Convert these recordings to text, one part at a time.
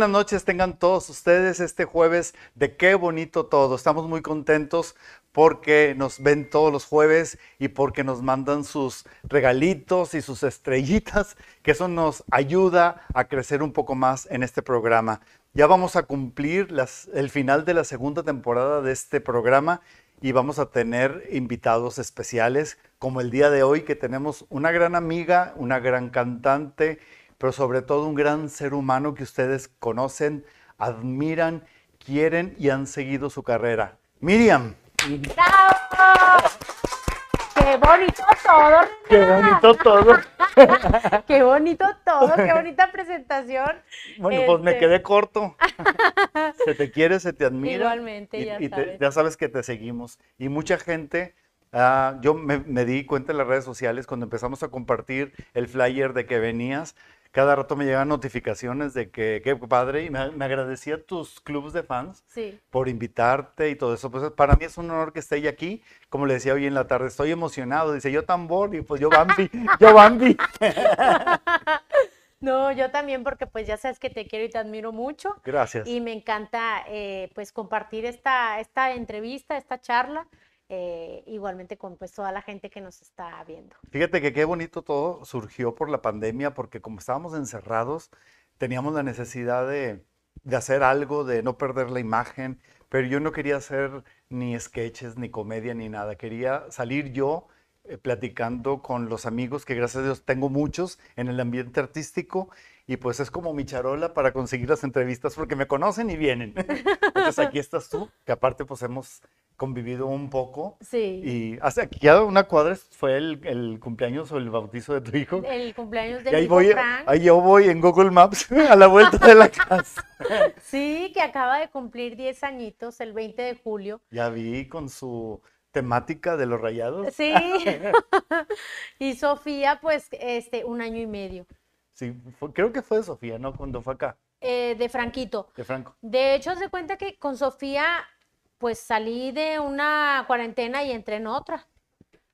buenas noches tengan todos ustedes este jueves de Qué bonito todo. Estamos muy contentos porque nos ven todos los jueves y porque nos mandan sus regalitos y sus estrellitas, que eso nos ayuda a crecer un poco más en este programa. Ya vamos a cumplir el final de la segunda temporada de este programa y vamos a tener invitados especiales, como el día de hoy, que tenemos una gran amiga, una gran cantante, pero sobre todo un gran ser humano que ustedes conocen, admiran, quieren y han seguido su carrera. Miriam. ¡Bravo! ¡Qué bonito todo! Qué bonito todo. ¡Qué bonito todo! ¡Qué bonita presentación! Bueno, pues me Este, quedé corto. Se te quiere, se te admira. Igualmente, y, ya y te- sabes. ya sabes que te seguimos. Y mucha gente, ah, yo me, me di cuenta en las redes sociales cuando empezamos a compartir el flyer de que venías. Cada rato me llegan notificaciones de que qué padre y me, me agradecía tus clubes de fans Sí. por invitarte y todo eso. Pues para mí es un honor que esté ella aquí. Como le decía hoy en la tarde, estoy emocionado. Dice, yo tambor y pues yo Bambi, yo Bambi. No, yo también porque pues ya sabes que te quiero y te admiro mucho Gracias. y me encanta eh, pues compartir esta, esta entrevista, esta charla, eh, igualmente con pues toda la gente que nos está viendo. Fíjate que qué bonito todo surgió por la pandemia, porque como estábamos encerrados, teníamos la necesidad de, de hacer algo, de no perder la imagen, pero yo no quería hacer ni sketches, ni comedia, ni nada. Quería salir yo eh, platicando con los amigos, que gracias a Dios tengo muchos en el ambiente artístico, y pues es como mi charola para conseguir las entrevistas, porque me conocen y vienen. Entonces aquí estás tú, que aparte pues hemos convivido un poco. Sí. Y hace aquí a una cuadra fue el, el cumpleaños o el bautizo de tu hijo. El cumpleaños Y ahí hijo voy, Frank. ahí yo voy en Google Maps a la vuelta de la casa. Sí, que acaba de cumplir 10 añitos el 20 de julio. Ya vi con su temática de los rayados. Sí. y Sofía, pues, este, un año y medio. Sí, fue- creo que fue de Sofía, ¿no? Cuando fue acá, eh, de Franquito. de Franco. De hecho, se cuenta que con Sofía, pues salí de una cuarentena y entré en otra.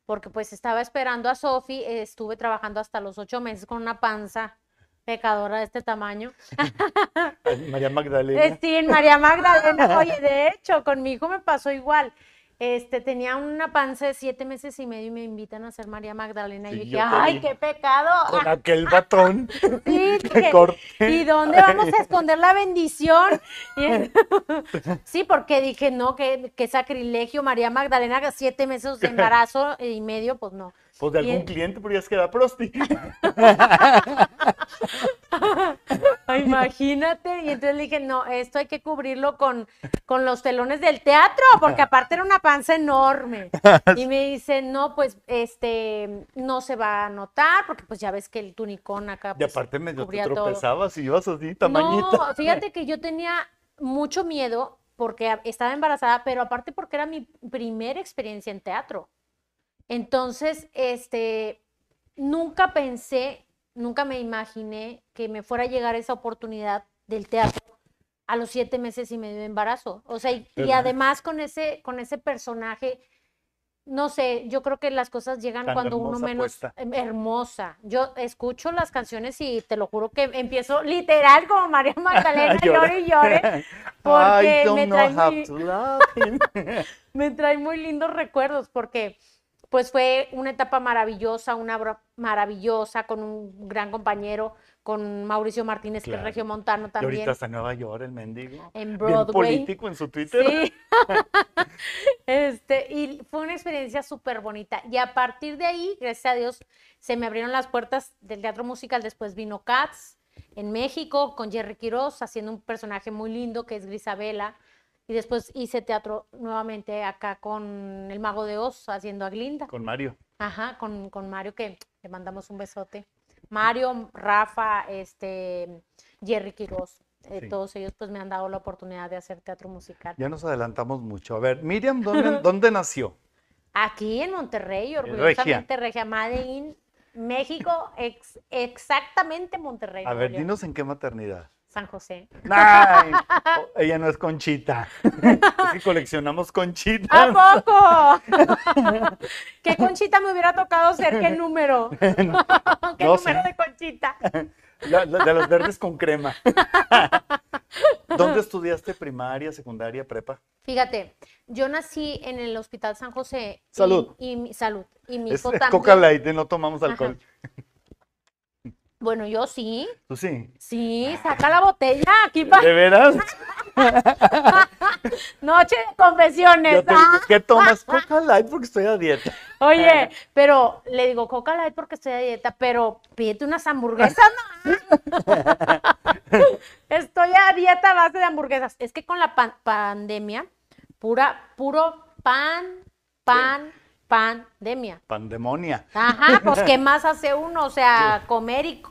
Porque pues estaba esperando a Sofi, eh, estuve trabajando hasta los ocho meses con una panza pecadora de este tamaño. María Magdalena. Eh, Sí, María Magdalena. Oye, de hecho, con mi hijo me pasó igual. Este, tenía una panza de siete meses y medio y me invitan a ser María Magdalena. Sí, y yo dije, ¡ay, qué pecado! Con aquel batón Sí, que dije, corté. ¿Y dónde vamos a esconder la bendición? Sí, porque dije, no, que, que sacrilegio, María Magdalena, siete meses de embarazo y medio, pues no. Pues de Y algún en- cliente, pero ya se queda prosti. Ay, Imagínate. Y entonces le dije, no, esto hay que cubrirlo con, con los telones del teatro, porque aparte era una panza enorme. Y me dice, no, pues, este, no se va a notar, porque pues ya ves que el tunicón acá. Y pues, aparte medio te cubría todo. tropezabas y ibas así, tamañita. No, fíjate que yo tenía mucho miedo porque estaba embarazada, pero aparte porque era mi primera experiencia en teatro. Entonces, este, nunca pensé, nunca me imaginé que me fuera a llegar esa oportunidad del teatro a los siete meses y medio de embarazo. O sea, y, además con ese, con ese personaje, no sé, yo creo que las cosas llegan Tan cuando uno menos puesta. em, hermosa. Yo escucho las canciones y te lo juro que empiezo literal como María Magdalena, llore y llore, porque I don't me know trae how muy- to love him. me trae muy lindos recuerdos porque pues fue una etapa maravillosa, una obra maravillosa con un gran compañero, con Mauricio Martínez, que es Claro. regiomontano Y ahorita también. hasta Nueva York, el mendigo. En Bien Broadway. político en su Twitter. Sí. este, y fue una experiencia súper bonita. Y a partir de ahí, gracias a Dios, se me abrieron las puertas del teatro musical. Después vino Cats en México con Jerry Quiroz haciendo un personaje muy lindo que es Grisabela. Y después hice teatro nuevamente acá con El Mago de Oz haciendo a Glinda. Con Mario. Ajá, con, con Mario, que le mandamos un besote. Mario, Rafa, este, Jerry Quiroz, eh, Sí. todos ellos pues me han dado la oportunidad de hacer teatro musical. Ya nos adelantamos mucho. A ver, Miriam, ¿dónde, ¿dónde nació? Aquí en Monterrey, Regia. orgullosamente Regia, Made in México, ex- exactamente Monterrey. A ver, dinos en qué maternidad. San José. Ay, oh, ella no es Conchita. Es que coleccionamos Conchitas. ¿A poco? ¿Qué conchita me hubiera tocado ser? ¿Qué número? ¿Qué no número sé. de conchita? La- la- de los verdes con crema. ¿Dónde estudiaste primaria, secundaria, prepa? Fíjate, yo nací en el Hospital San José. y- Salud. Y, mi- salud. Y mi Es también. Coca Light, no tomamos alcohol. Bueno, yo sí. ¿Tú sí? Sí, saca la botella aquí para ¿De veras? noche de confesiones. Te- ah. ¿Qué tomas? Coca Light porque estoy a dieta. Oye, pero le digo Coca Light porque estoy a dieta, pero pídete unas hamburguesas, ¿no? Estoy a dieta a base de hamburguesas. Es que con la pan- pandemia, pura, puro pan, pan, pandemia. Pandemonia. Ajá, pues ¿qué más hace uno? O sea, comer y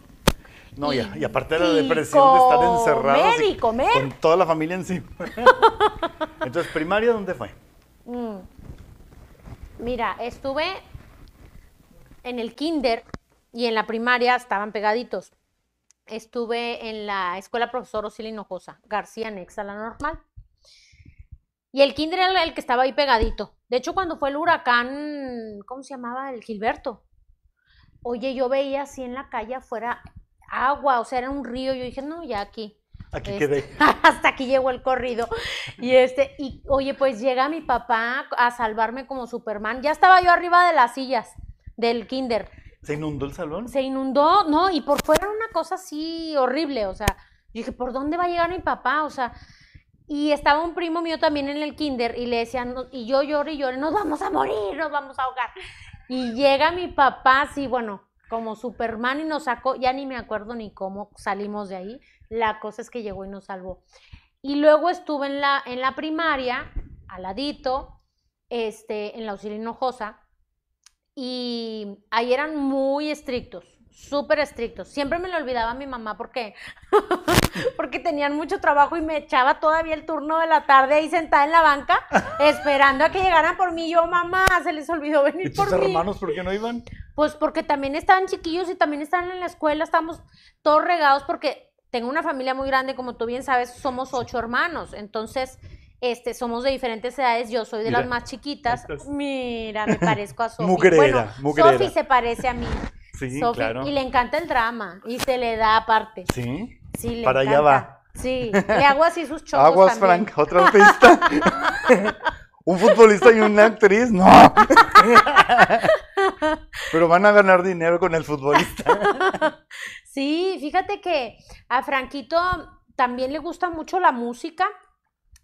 No, y, y aparte de la y depresión de estar encerrados y comer. con toda la familia encima. Entonces, ¿primaria dónde fue? Mm. Mira, estuve en el kinder y en la primaria estaban pegaditos. Estuve en la escuela profesor Osiel Hinojosa, García Nexa, la normal. Y el kinder era el que estaba ahí pegadito. De hecho, cuando fue el huracán, ¿cómo se llamaba? El Gilberto. Oye, yo veía así en la calle afuera agua, o sea, era un río. Yo dije, no, ya aquí. Aquí Este, quedé. hasta aquí llegó el corrido. Y este, y oye, pues llega mi papá a salvarme como Superman. Ya estaba yo arriba de las sillas del kinder. ¿Se inundó el salón? Se inundó, no, y por fuera una cosa así horrible. O sea, yo dije, ¿por dónde va a llegar mi papá? O sea, y estaba un primo mío también en el kinder y le decían, "No", y yo lloro y lloro, nos vamos a morir, nos vamos a ahogar. Y llega mi papá, así, bueno, como Superman y nos sacó, ya ni me acuerdo ni cómo salimos de ahí. La cosa es que llegó y nos salvó. Y luego estuve en la, en la primaria, al ladito, este, en la Auxilio Hinojosa, y ahí eran muy estrictos, súper estrictos. Siempre me lo olvidaba mi mamá porque, porque tenían mucho trabajo y me echaba todavía el turno de la tarde ahí sentada en la banca, esperando a que llegaran por mí. Yo, mamá, se les olvidó venir ¿Y tus por mí. hermanos por qué no iban? Pues porque también estaban chiquillos y también estaban en la escuela, estamos todos regados porque tengo una familia muy grande, como tú bien sabes, somos ocho hermanos, entonces este, somos de diferentes edades, yo soy de Mira, las más chiquitas. Mira, me parezco a Sofi. Bueno. Sofi se parece a mí. Sí, claro. Y le encanta el drama y se le da aparte. Sí. Sí, le Para allá va. Sí, le hago así sus chongos Aguas, también. Frank, otra pista. Un futbolista y una actriz, no. Pero van a ganar dinero con el futbolista. Sí, fíjate que a Franquito también le gusta mucho la música.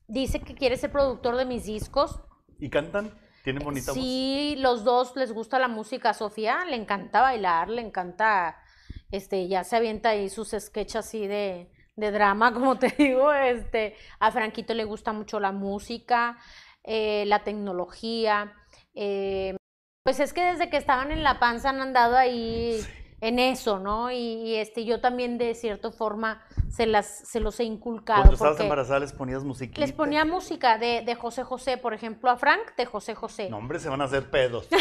Dice que quiere ser productor de mis discos. ¿Y cantan? ¿Tienen bonita voz? Sí, los dos les gusta la música. A Sofía le encanta bailar, le encanta, este, ya se avienta ahí sus sketches así de, de drama, como te digo. Este, a Franquito le gusta mucho la música, eh, la tecnología. eh, pues es que desde que estaban en la panza han andado ahí en eso, ¿no? Y, y, este, yo también de cierta forma se las, se los he inculcado. Cuando estabas embarazada les ponías musiquita. les ponía música de, de José José, por ejemplo, a Frank de José José. No, hombre, se van a hacer pedos.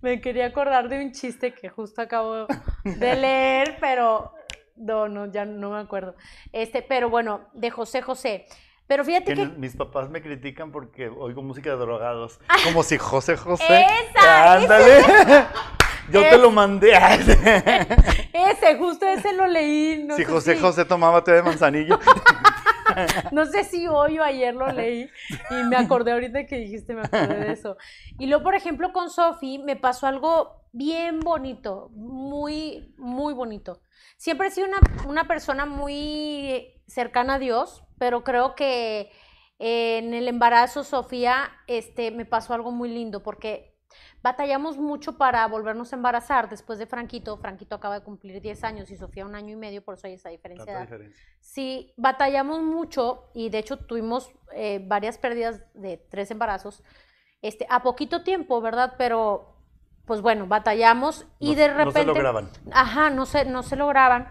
Me quería acordar de un chiste que justo acabo de leer, pero no, no, ya no me acuerdo. Este, pero bueno, de José José. Pero fíjate Que que mis papás me critican porque oigo música de drogados. Como si José José. Esa, Ándale. Yo te lo mandé. ese, justo ese lo leí. No si sé José si- José tomaba té de manzanillo. No sé si hoy o ayer lo leí y me acordé ahorita que dijiste, me acordé de eso. Y luego, por ejemplo, con Sofi me pasó algo bien bonito, muy, muy bonito. Siempre he sido una, una persona muy cercana a Dios, pero creo que en el embarazo, Sofía, este, me pasó algo muy lindo porque batallamos mucho para volvernos a embarazar después de Franquito. Franquito acaba de cumplir 10 años y Sofía un año y medio, por eso hay esa Tanta diferencia. Sí, batallamos mucho y de hecho tuvimos eh, varias pérdidas de tres embarazos este, a poquito tiempo, ¿verdad? Pero, pues bueno, batallamos y No- de no se repente... lograban. Ajá, no se, no se lograban.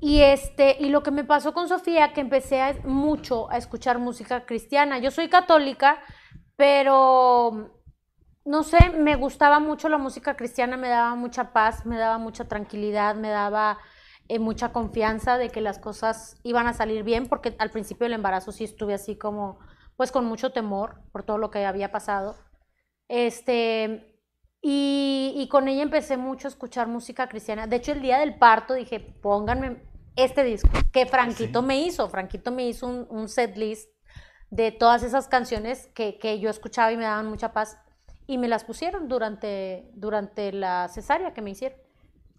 Y, este, y lo que me pasó con Sofía, que empecé a- mucho a escuchar música cristiana. Yo soy católica, pero no sé, me gustaba mucho la música cristiana, me daba mucha paz, me daba mucha tranquilidad, me daba eh, mucha confianza de que las cosas iban a salir bien, porque al principio del embarazo sí estuve así como, pues con mucho temor por todo lo que había pasado. Este, Y, y con ella empecé mucho a escuchar música cristiana. De hecho, el día del parto dije, pónganme este disco que Franquito Sí. me hizo. Franquito me hizo un, un set list de todas esas canciones que, que yo escuchaba y me daban mucha paz. Y me las pusieron durante, durante la cesárea que me hicieron.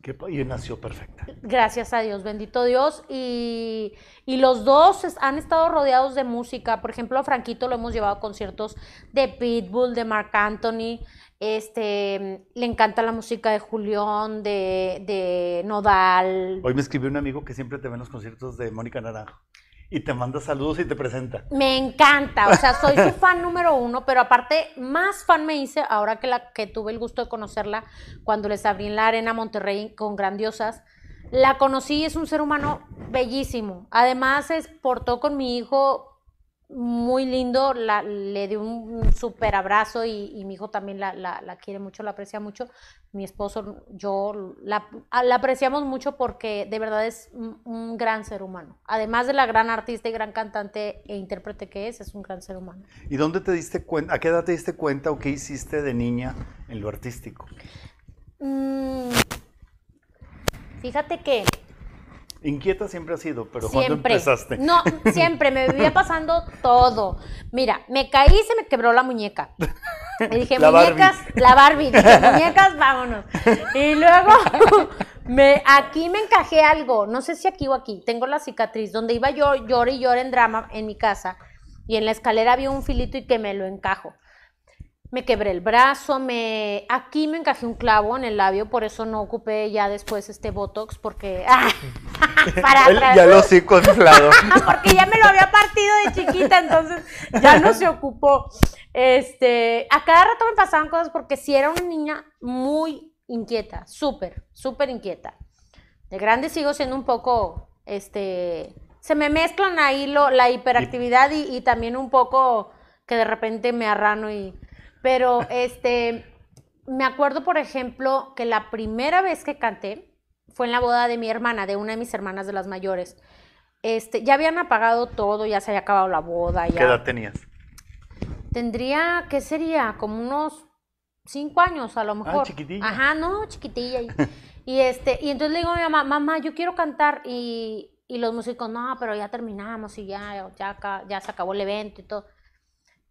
Que- Y nació perfecta. Gracias a Dios, bendito Dios. Y, y los dos es- han estado rodeados de música. Por ejemplo, a Franquito lo hemos llevado a conciertos de Pitbull, de Marc Anthony. Este, le encanta la música de Julián, de, de Nodal. Hoy me escribió un amigo que siempre te ve en los conciertos de Mónica Naranjo. Y te manda saludos y te presenta. Me encanta, o sea, soy su fan número uno, pero aparte, más fan me hice ahora que, la, que tuve el gusto de conocerla cuando les abrí en la Arena Monterrey con Grandiosas. La conocí y es un ser humano bellísimo. Además, es portó con mi hijo muy lindo, la- le dio un súper abrazo y, y mi hijo también la, la- la quiere mucho, la aprecia mucho. Mi esposo, yo la, la apreciamos mucho porque de verdad es un, un gran ser humano. Además de la gran artista y gran cantante e intérprete que es, es un gran ser humano. ¿Y dónde te diste cuenta? ¿A qué edad te diste cuenta o qué hiciste de niña en lo artístico? Mm, fíjate que Inquieta siempre has sido, pero ¿cuándo siempre, empezaste? no, siempre me vivía pasando todo. Mira, me caí y se me quebró la muñeca. Me dije, La Barbie. muñecas, la Barbie, dije, muñecas, vámonos. Y luego me, aquí me encajé algo, no sé si aquí o aquí, tengo la cicatriz, donde iba yo, llore y llore en drama en mi casa, y en la escalera había un filito y que me lo encajo. Me quebré el brazo, me aquí me encajé un clavo en el labio, por eso no ocupé ya después este Botox, porque ¡ah! para atrás. ya lo hocico inflado. porque ya me lo había partido de chiquita, entonces ya no se ocupó. Este, a cada rato me pasaban cosas porque sí era una niña muy inquieta, súper, súper inquieta. De grande sigo siendo un poco, este, se me mezclan ahí lo, la hiperactividad y, y también un poco que de repente me arrano y, pero este, me acuerdo por ejemplo que la primera vez que canté fue en la boda de mi hermana, de una de mis hermanas de las mayores. Este, ya habían apagado todo, ya se había acabado la boda, ya. ¿Qué edad tenías? Tendría, ¿qué sería? Como unos cinco años a lo mejor. chiquitilla. Ajá, no, chiquitilla. Y, y este, y entonces le digo a mi mamá, mamá, yo quiero cantar. Y, y los músicos, no, pero ya terminamos y ya, ya, acá- ya se acabó el evento y todo.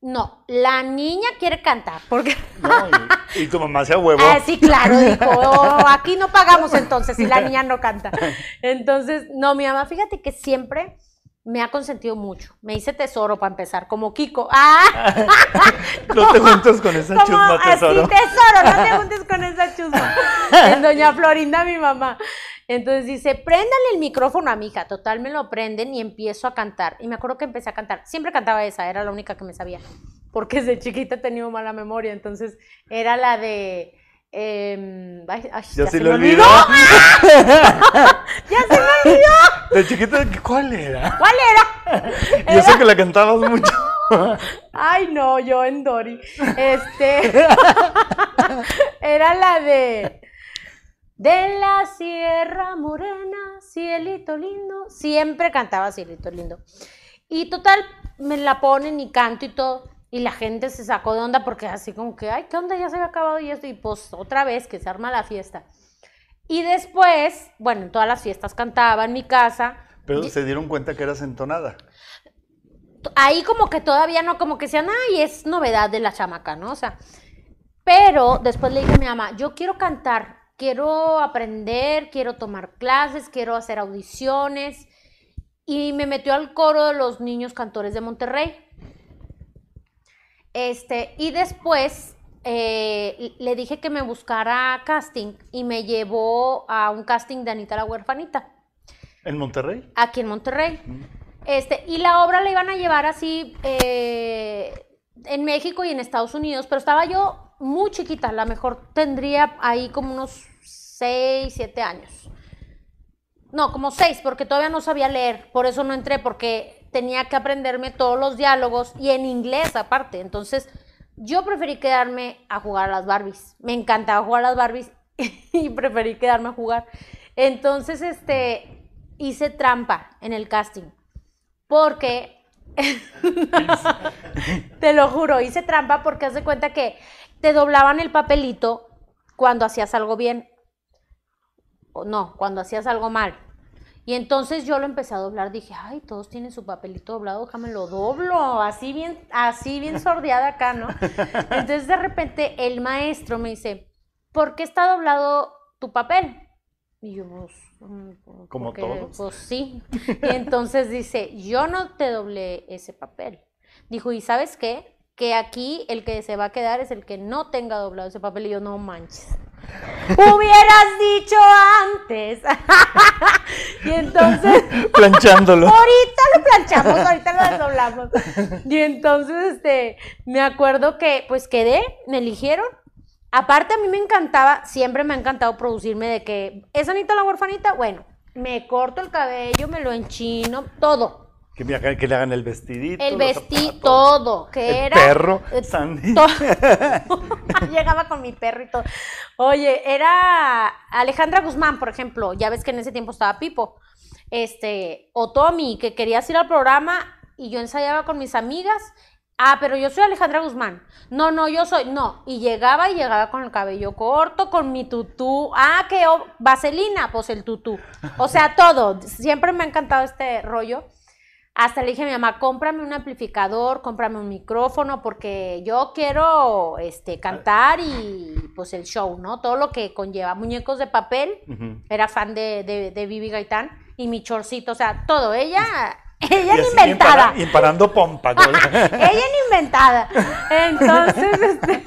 No, la niña quiere cantar, porque... No, y, y tu mamá se huevo. Ah, sí, claro, dijo, "Oh, aquí no pagamos entonces si la niña no canta. Entonces, no, mi mamá, fíjate que siempre me ha consentido mucho. Me hice tesoro para empezar, como Kiko. ¡Ah! No te juntes con esa chusma, tesoro. Así, tesoro, no te juntes con esa chusma. Es doña Florinda, mi mamá. Entonces dice, préndale el micrófono a mi hija. Total, me lo prenden y empiezo a cantar. Y me acuerdo que empecé a cantar. Siempre cantaba esa, era la única que me sabía. Porque desde chiquita he tenido mala memoria. Entonces era la de... em, ay, ay, Ya se le olvidó. Ya se me olvidó. De chiquita, ¿cuál era? ¿Cuál era? Y eso que la cantabas mucho. Ay, no, yo en Dory. Este. era la de. De la Sierra Morena, cielito lindo. Siempre cantaba cielito lindo. Y total, me la ponen y canto y todo. Y la gente se sacó de onda porque así como que, ay, ¿qué onda? Ya se había acabado y esto. Y pues otra vez que se arma la fiesta. Y después, bueno, en todas las fiestas cantaba en mi casa. Pero se dieron cuenta que eras entonada. ahí como que todavía no, como que decían, ay, es novedad de la chamaca, ¿no? O sea, pero después le dije a mi mamá, yo quiero cantar, quiero aprender, quiero tomar clases, quiero hacer audiciones. Y me metió al coro de los niños cantores de Monterrey. Este, y después eh, le dije que me buscara casting y me llevó a un casting de Anita la huerfanita, ¿En Monterrey? aquí en Monterrey. Este, y la obra la iban a llevar así eh, en México y en Estados Unidos, pero estaba yo muy chiquita, a lo mejor tendría ahí como unos 6, 7 años. No, como 6, porque todavía no sabía leer, por eso no entré, porque tenía que aprenderme todos los diálogos y en inglés aparte. Entonces, yo preferí quedarme a jugar a las Barbies. Me encantaba jugar a las Barbies y preferí quedarme a jugar. Entonces, este, hice trampa en el casting. Porque, te lo juro, hice trampa porque haz de cuenta que te doblaban el papelito cuando hacías algo bien. O no, cuando hacías algo mal. Y entonces yo lo empecé a doblar, dije, ay, todos tienen su papelito doblado, déjame lo doblo, así bien, así bien sordeada acá, ¿no? Entonces de repente el maestro me dice, ¿por qué está doblado tu papel? Y yo, pues, mm, Como porque, todos. Pues sí. Y entonces dice, yo no te doblé ese papel. Dijo, ¿y sabes qué? Que aquí el que se va a quedar es el que no tenga doblado ese papel. Y yo, no manches. Hubieras dicho antes. y entonces, Planchándolo. ahorita lo planchamos, ahorita lo desdoblamos. Y entonces, este, me acuerdo que, pues quedé, me eligieron. Aparte, a mí me encantaba, siempre me ha encantado producirme de que, ¿es Anita la huerfanita? Bueno, me corto el cabello, me lo enchino, todo. Que, me hagan- que le hagan el vestidito. El vestido, todo. Que El era. perro, eh, Sandy. Llegaba con mi perro y todo. Oye, era Alejandra Guzmán, por ejemplo. Ya ves que en ese tiempo estaba Pipo. Este, o Tommy, que querías ir al programa y yo ensayaba con mis amigas. Ah, pero yo soy Alejandra Guzmán. No, no, yo soy. No. Y llegaba y llegaba con el cabello corto, con mi tutú. Ah, que o- vaselina, pues el tutú. O sea, todo. Siempre me ha encantado este rollo. Hasta le dije a mi mamá, cómprame un amplificador, cómprame un micrófono, porque yo quiero este, cantar y pues el show, ¿no? Todo lo que conlleva. Muñecos de papel, era fan de, de, de Vivi Gaitán, y mi chorcito, o sea, todo. Ella, ella así, inventada. Y parando pompa. ¿no? ella ni inventada. Entonces, este,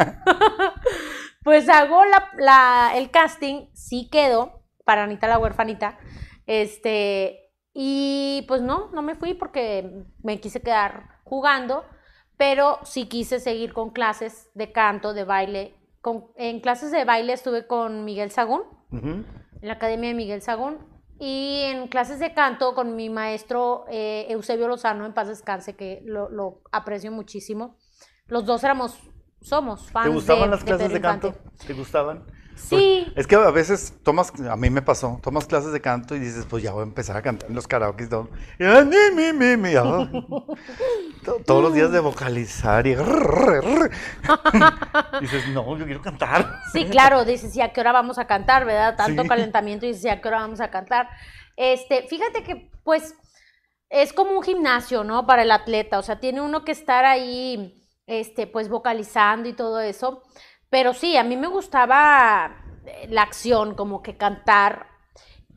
pues hago la, la- el casting, sí quedo para Anita la huerfanita. Este, y pues no, no me fui porque me quise quedar jugando, pero sí quise seguir con clases de canto, de baile. Con, en clases de baile estuve con Miguel Sagún, en la Academia de Miguel Sagún. Y en clases de canto con mi maestro eh, Eusebio Lozano, en paz descanse, que lo, lo aprecio muchísimo. Los dos éramos, somos fans ¿Te gustaban de, las clases de canto? ¿Te gustaban? Sí, Es que a veces tomas, a mí me pasó, tomas clases de canto y dices, pues ya voy a empezar a cantar en los karaoke todo. Ah, Todos los días de vocalizar y dices, no, yo quiero cantar. sí, claro, dices, ¿y a qué hora vamos a cantar, verdad? Tanto Sí. calentamiento y dices, ¿y a qué hora vamos a cantar? Este, fíjate que, pues, es como un gimnasio, ¿no? Para el atleta, o sea, tiene uno que estar ahí, este, pues, vocalizando y todo eso. Pero sí, a mí me gustaba eh, la acción, como que cantar.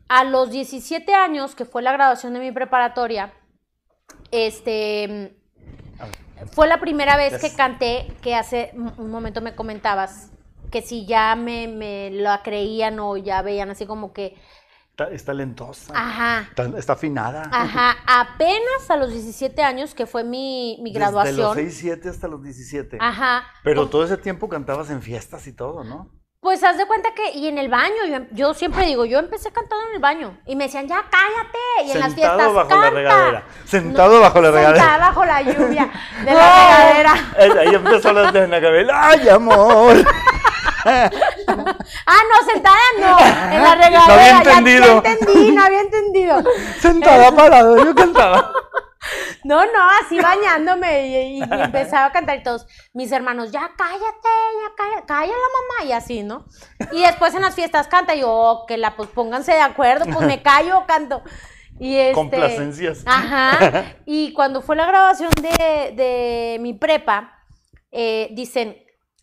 A los 17 años, que fue la graduación de mi preparatoria, este, fue la primera vez que canté, que hace un momento me comentabas, que si ya me, me la creían o ya veían así como que, es talentosa. ajá, Está, afinada. ajá, apenas a los 17 años, que fue mi, mi Desde los graduación, 6, 7 hasta los 17. ajá, Pero todo ese tiempo cantabas en fiestas y todo, ¿no? Pues haz de cuenta que, y en el baño, yo, em- yo siempre digo, yo empecé cantando en el baño. Y me decían, ya cállate. Y en las Sentado fiestas, bajo la regadera. Sentado bajo la regadera. Sentada bajo la lluvia de la regadera. Ahí empezó la de. ¡Ay, amor! Ah, no, sentada no. En la regadera. No había ya- entendido. Ya, entendí, no había entendido. Sentada parado, yo cantaba. No, no, así bañándome y, y- y empezaba a cantar y todos mis hermanos, ya cállate, ya cállate, calla la mamá y así, ¿no? Y después en las fiestas canta y yo, "Oh, que la, pues pónganse de acuerdo, pues me callo o canto. Y este, Complacencias. Ajá. Y cuando fue la grabación de, de mi prepa, eh, dicen,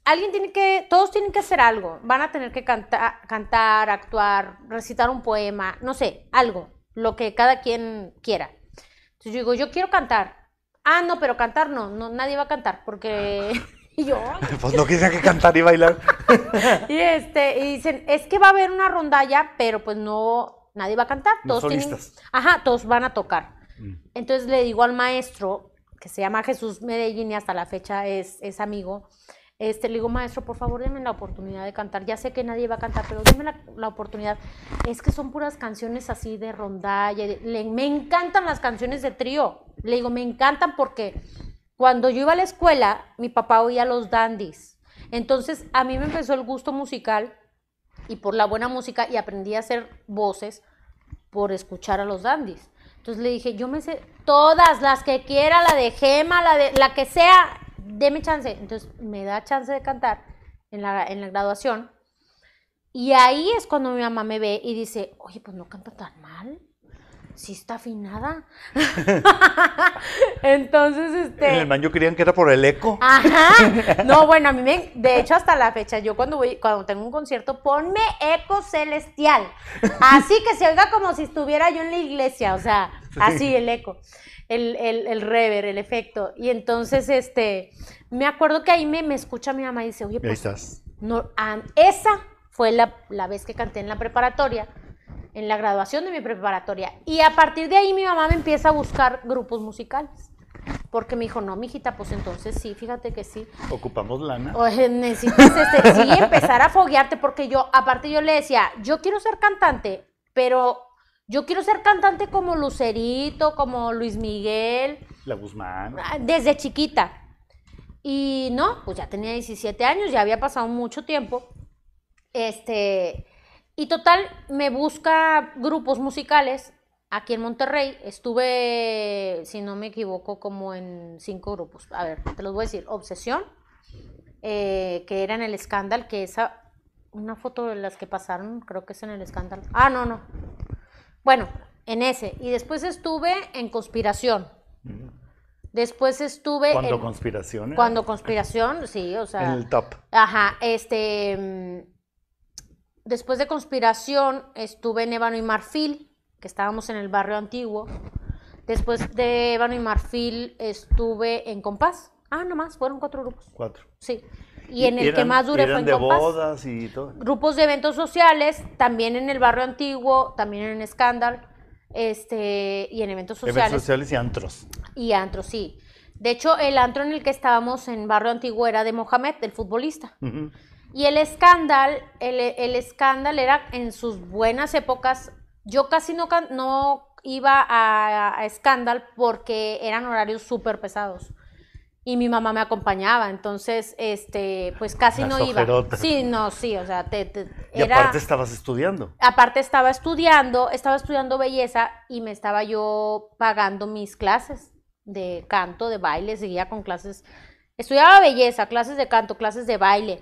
alguien tiene que, todos tienen que hacer algo. Van a tener que canta- cantar, actuar, recitar un poema, no sé, algo, lo que cada quien quiera. Entonces yo digo, yo quiero cantar. Ah, no, pero cantar no, no nadie va a cantar porque y yo Pues no querían que cantar y bailar. y este y dicen, es que va a haber una rondalla, pero pues no nadie va a cantar, No todos tienen, solistas. ajá, todos van a tocar. Mm. Entonces le digo al maestro, que se llama Jesús Medellín y hasta la fecha es, es amigo, este, le digo, maestro, por favor, denme la oportunidad de cantar. Ya sé que nadie va a cantar, pero denme la, oportunidad. Es que son puras canciones así de rondalla. le- me encantan las canciones de trío. Le digo, me encantan porque cuando yo iba a la escuela, mi papá oía los dandies. Entonces, a mí me empezó el gusto musical y por la buena música y aprendí a hacer voces por escuchar a los dandies. Entonces le dije, yo me sé todas las que quiera, la de Gema, la de la que sea, deme chance. Entonces me da chance de cantar en la, en la graduación. Y ahí es cuando mi mamá me ve y dice, oye, pues no canta tan mal. Sí está afinada. Entonces, este... En el baño querían que era por el eco. Ajá. No, bueno, a mí me, de hecho hasta la fecha, yo cuando voy, cuando tengo un concierto, ponme eco celestial. Así que se oiga como si estuviera yo en la iglesia, o sea, así el eco, el, el, el rever, el efecto. Y entonces, este, me acuerdo que ahí me, me escucha mi mamá y dice, oye, Y ahí pues, estás. no, ah, esa fue la, la vez que canté en la preparatoria, en la graduación de mi preparatoria. Y a partir de ahí mi mamá me empieza a buscar grupos musicales. Porque me dijo, no, mijita, pues entonces sí, fíjate que sí. Ocupamos lana. Oye, necesitas este, sí, empezar a foguearte, porque yo, aparte yo le decía, yo quiero ser cantante, pero yo quiero ser cantante como Lucerito, como Luis Miguel, La Guzmán. ah, desde chiquita. Y no, pues ya tenía 17 años, ya había pasado mucho tiempo. Este, y total, me busca grupos musicales aquí en Monterrey. Estuve, si no me equivoco, como en cinco grupos. A ver, te los voy a decir. Obsesión, eh, que era en el escándalo, que esa, una foto de las que pasaron, creo que es en el escándalo. Ah, no, no. Bueno, en ese. Y después estuve en conspiración. Después estuve Cuando en... conspiración. Cuando conspiración, sí, o sea... En el top. Ajá, este. mm, Después de conspiración estuve en Ébano y Marfil, que estábamos en el barrio antiguo. Después de Ébano y Marfil estuve en Compás. Ah, nomás, fueron cuatro grupos. Cuatro. Sí. Y en el que más duré fue en de Compás. bodas y todo. Grupos de eventos sociales, también en el barrio antiguo, también en Escándal, este, y en eventos sociales. Eventos sociales y antros. Y antro, sí. De hecho, el antro en el que estábamos en Barrio Antiguo era de Mohamed, el futbolista. Y el escándalo, el, el escándalo era en sus buenas épocas. Yo casi no, no iba a, a escándalo porque eran horarios súper pesados. Y mi mamá me acompañaba, entonces, este, pues casi Las no iba. Sí, no, sí, o sea, te, te- Y era- aparte estabas estudiando. aparte estaba estudiando, estaba estudiando belleza y me estaba yo pagando mis clases de canto, de baile, seguía con clases. Estudiaba belleza, clases de canto, clases de baile.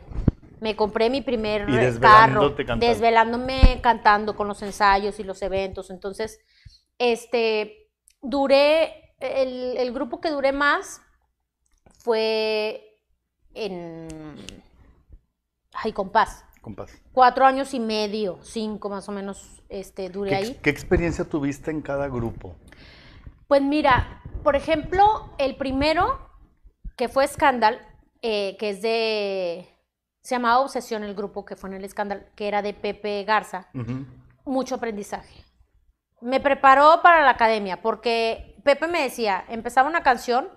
Me compré mi primer Y carro, desvelándote cantando. desvelándome cantando con los ensayos y los eventos. Entonces, este, duré, el, el grupo que duré más fue en, ay, compás Compás. cuatro años y medio, cinco más o menos, este, duré ¿Qué, ahí. qué experiencia tuviste en cada grupo? Pues mira, por ejemplo, el primero, que fue Scandal, eh, que es de, se llamaba Obsesión el grupo que fue en el Scandal, que era de Pepe Garza, mucho aprendizaje. Me preparó para la academia, porque Pepe me decía, empezaba una canción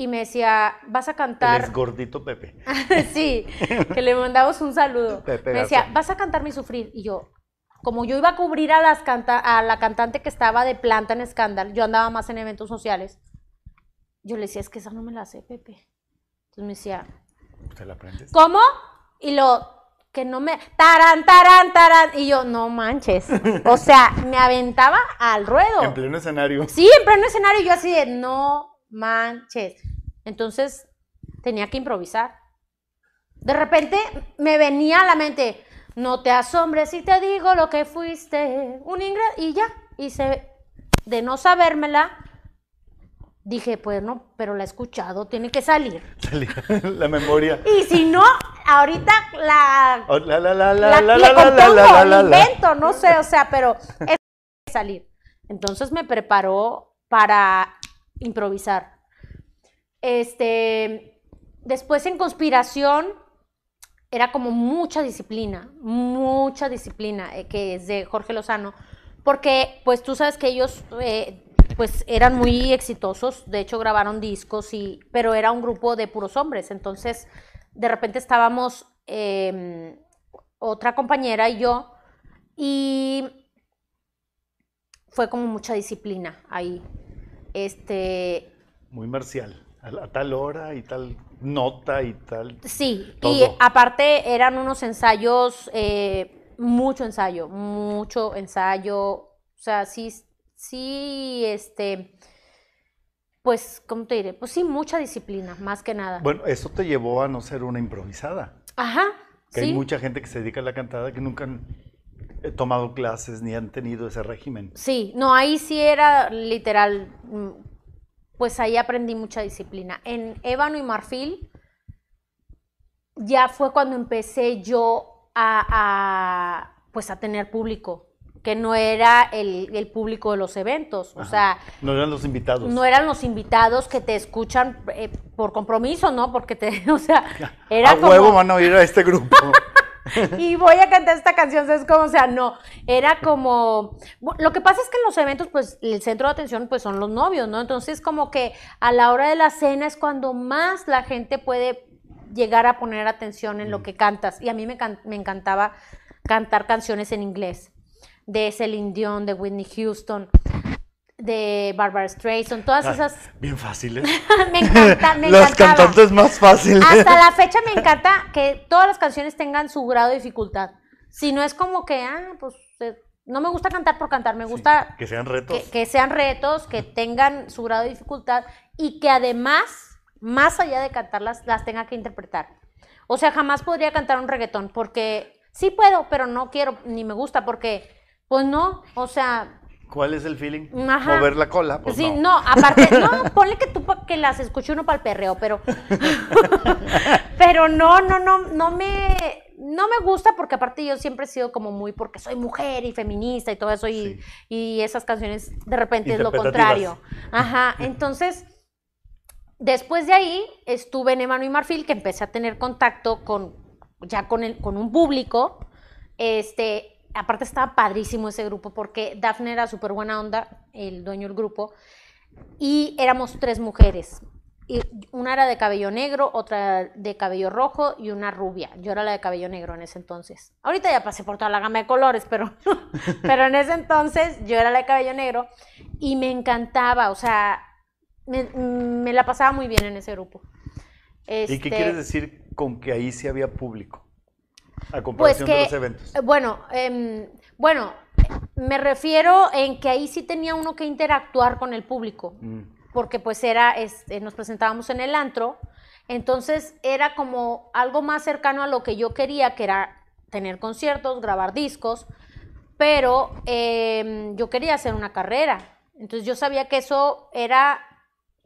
y me decía, vas a cantar... ex gordito Pepe. sí, que le mandamos un saludo. Pepe me decía, vas a cantar mi sufrir. Y yo, como yo iba a cubrir a, las canta a la cantante que estaba de planta en Scandal, yo andaba más en eventos sociales. Yo le decía, es que esa no me la sé, Pepe. Entonces me decía, ¿Te la aprendes? ¿cómo? Y lo, que no me, taran, taran, taran. Y yo, no manches. O sea, me aventaba al ruedo. En pleno escenario. Sí, en pleno escenario, yo así de no manches. Entonces tenía que improvisar. De repente me venía a la mente, no te asombres si te digo lo que fuiste, un ingreso, y ya. Se, de no sabérmela, dije, pues no, pero la he escuchado, tiene que salir. La memoria. Y si no, ahorita la, Oh, la, la, la, la, la, la, le la, la, compongo, la, la, la. invento, no sé, o sea, pero es que salir. Entonces me preparó para improvisar. Este, después en conspiración era como mucha disciplina, mucha disciplina, eh, que es de Jorge Lozano, porque pues tú sabes que ellos eh, pues eran muy exitosos, de hecho grabaron discos, y, pero era un grupo de puros hombres, entonces de repente estábamos eh, otra compañera y yo, y fue como mucha disciplina ahí. Este, Muy marcial. A, tal hora y tal nota y tal. Sí, y Todo. aparte eran unos ensayos, eh, mucho ensayo, mucho ensayo, o sea, sí, sí, este, pues, ¿cómo te diré? Pues sí, mucha disciplina, más que nada. Bueno, eso te llevó a no ser una improvisada. Ajá, Que hay mucha gente que se dedica a la cantada que nunca han eh, tomado clases ni han tenido ese régimen. Sí, no, ahí sí era literal, mm, pues ahí aprendí mucha disciplina. En ébano y marfil ya fue cuando empecé yo a, a, pues a tener público, que no era el, el público de los eventos, o sea, No eran los invitados. no eran los invitados que te escuchan eh, por compromiso, ¿no? Porque te, o sea, era a como... huevo van a oír a este grupo. y voy a cantar esta canción, ¿sabes cómo? O sea, no, era como, lo que pasa es que en los eventos, pues, el centro de atención, pues, son los novios, ¿no? Entonces, como que a la hora de la cena es cuando más la gente puede llegar a poner atención en lo que cantas, y a mí me, can- me encantaba cantar canciones en inglés, de Celine Dion, de Whitney Houston, de Barbara Streisand, todas Ah, esas, Bien fáciles. me encanta, me Las encantaba. cantantes más fáciles. Hasta la fecha me encanta que todas las canciones tengan su grado de dificultad. Si no es como que, ah, pues eh, no me gusta cantar por cantar, me gusta que sean retos. que, que sean retos, que tengan su grado de dificultad y que además, más allá de cantarlas, las tenga que interpretar. O sea, jamás podría cantar un reggaetón porque sí puedo, pero no quiero ni me gusta porque, pues no, o sea, ¿Cuál es el feeling? Ajá. Mover la cola. Pues sí, no. no. aparte, no, ponle que tú que las escuche uno para el perreo, pero pero no, no, no, no me no me gusta porque aparte yo siempre he sido como muy porque soy mujer y feminista y todo eso y, Sí. y esas canciones de repente es lo contrario. Ajá, entonces después de ahí estuve en Emano y Marfil que empecé a tener contacto con ya con el con un público este aparte estaba padrísimo ese grupo porque Dafne era súper buena onda, el dueño del grupo, y éramos tres mujeres. Y una era de cabello negro, otra de cabello rojo y una rubia. Yo era la de cabello negro en ese entonces. Ahorita ya pasé por toda la gama de colores, pero, pero en ese entonces yo era la de cabello negro y me encantaba, o sea, me, me la pasaba muy bien en ese grupo. ¿Y qué Este, quieres decir con que ahí sí había público? A Pues comparación de que, los eventos. eh, bueno, em, bueno, me refiero en que ahí sí tenía uno que interactuar con el público, Mm. porque pues era, este, nos presentábamos en el antro, entonces era como algo más cercano a lo que yo quería, que era tener conciertos, grabar discos, pero em, yo quería hacer una carrera, entonces yo sabía que eso era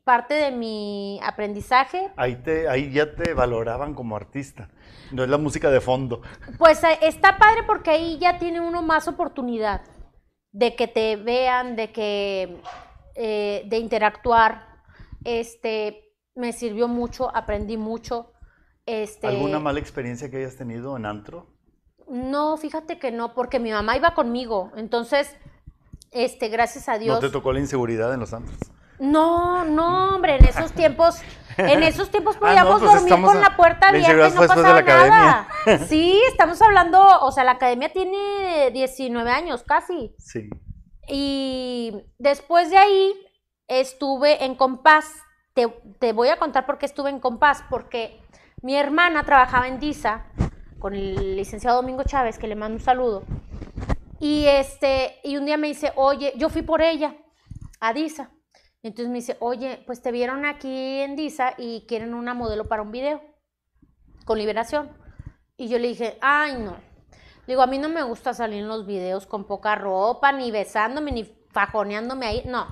parte de mi aprendizaje Ahí, te, ahí ya te valoraban como artista. No es la música de fondo. Pues eh, está padre porque ahí ya tiene uno más oportunidad de que te vean, de que eh, de interactuar. Este me sirvió mucho, aprendí mucho. Este, ¿Alguna mala experiencia que hayas tenido en antro? No, fíjate que no, porque mi mamá iba conmigo. Entonces, este, gracias a Dios. ¿No te tocó la inseguridad en los antros? No, no, hombre, en esos tiempos, en esos tiempos Ah, podíamos no, pues dormir con a- la puerta abierta y no de pasaba la nada. Sí, estamos hablando, o sea, la academia tiene 19 años casi. Sí. Y después de ahí estuve en Compás. Te, te voy a contar por qué estuve en Compás, porque mi hermana trabajaba en DISA con el licenciado Domingo Chávez, que le mando un saludo. Y, este, y un día me dice, oye, yo fui por ella a DISA. Entonces me dice, oye, pues te vieron aquí en DISA y quieren una modelo para un video con liberación. Y yo le dije, ay, no. Digo, a mí no me gusta salir en los videos con poca ropa, ni besándome, ni fajoneándome ahí. No.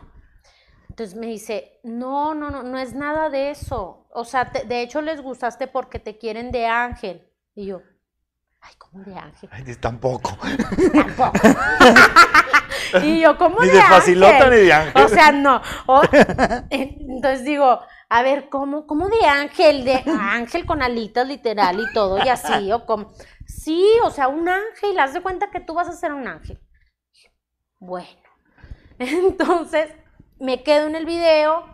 Entonces me dice, no, no, no, no es nada de eso. O sea, te- de hecho les gustaste porque te quieren de ángel. Y yo, ay, ¿cómo de ángel? Ay, tampoco. Tampoco. y yo, ¿cómo Ni de, de facilota ni de ángel. O sea, no. O- entonces digo, a ver, ¿cómo, ¿cómo de ángel? De ángel con alitas literal y todo, y así, o como. Sí, o sea, un ángel, haz de cuenta que tú vas a ser un ángel. Bueno. Entonces, me quedo en el video.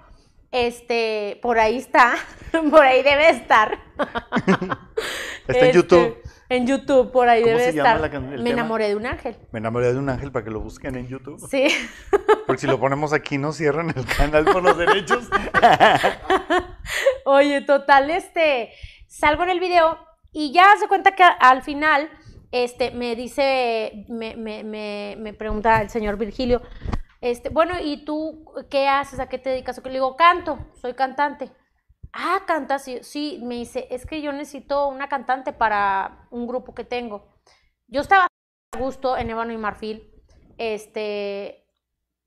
Este, por ahí está, por ahí debe estar. Está en Este, YouTube. En YouTube, por ahí ¿Cómo debe se llama estar. la el Me tema? enamoré de un ángel. Me enamoré de un ángel para que lo busquen en YouTube. Sí. Porque si lo ponemos aquí no cierran el canal por los derechos. Oye, total, este, salgo en el video y ya se cuenta que al final, este, me dice, me, me, me, me pregunta el señor Virgilio, este, bueno, ¿y tú qué haces? ¿A qué te dedicas? Le digo, canto, soy cantante. Ah, cantas, sí, sí, me dice, es que yo necesito una cantante para un grupo que tengo. Yo estaba a gusto en Ébano y Marfil, este,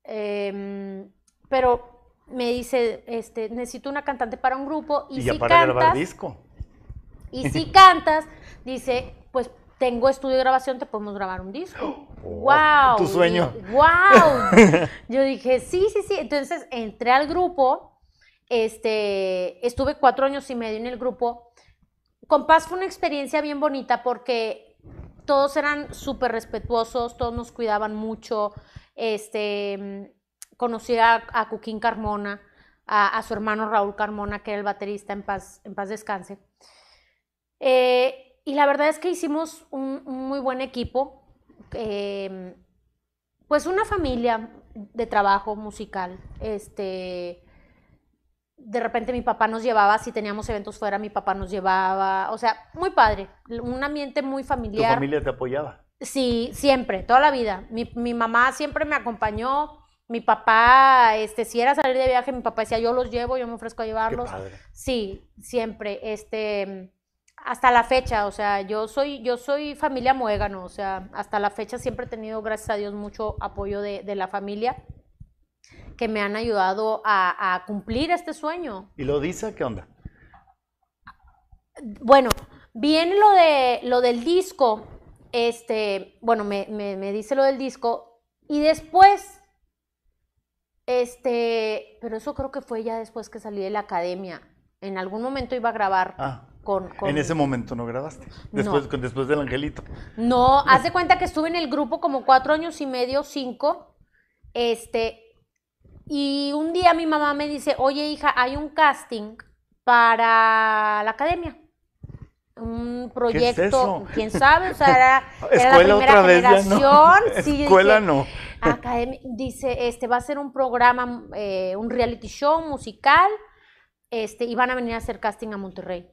em, pero me dice, este, necesito una cantante para un grupo y, Y ya si para grabar disco. y si cantas, dice, pues tengo estudio de grabación, te podemos grabar un disco. Oh, ¡Wow! tu sueño. ¡Wow! Yo dije, sí, sí, sí. Entonces entré al grupo, este, estuve cuatro años y medio en el grupo. Con Paz fue una experiencia bien bonita porque todos eran súper respetuosos, todos nos cuidaban mucho. Este, conocí a, a Cuquín Carmona, a, su hermano Raúl Carmona, que era el baterista, en paz, en paz descanse. Eh, y la verdad es que hicimos un, un muy buen equipo, eh, pues una familia de trabajo musical. Este, de repente mi papá nos llevaba, si teníamos eventos fuera, mi papá nos llevaba, o sea, muy padre, un ambiente muy Tu familiar. familia te apoyaba. Sí, siempre, toda la vida. Mi, mi mamá siempre me acompañó. Mi papá, este, si era salir de viaje, mi papá decía, yo los llevo, yo me ofrezco a Qué llevarlos. padre. Sí, siempre, este, hasta la fecha, o sea, yo soy, yo soy familia muégano, o sea, hasta la fecha siempre he tenido, gracias a Dios, mucho apoyo de, de la familia que me han ayudado a, a cumplir este sueño. ¿Y lo dice qué onda? Bueno, viene lo de lo del disco, este, bueno, me, me- me dice lo del disco, y después, este, pero eso creo que fue ya después que salí de la academia. En algún momento iba a grabar Ah, con, con- en ese momento no grabaste. Después, con- después del angelito. No, haz de cuenta que estuve en el grupo como cuatro años y medio, cinco. Este, y un día mi mamá me dice, oye hija, hay un casting para la academia. Un proyecto, eso? quién sabe, o sea, era, era la primera otra vez ya no. generación. Sí, Escuela dije, no. Academia, dice, este va a ser un programa, eh, un reality show musical, este, y van a venir a hacer casting a Monterrey.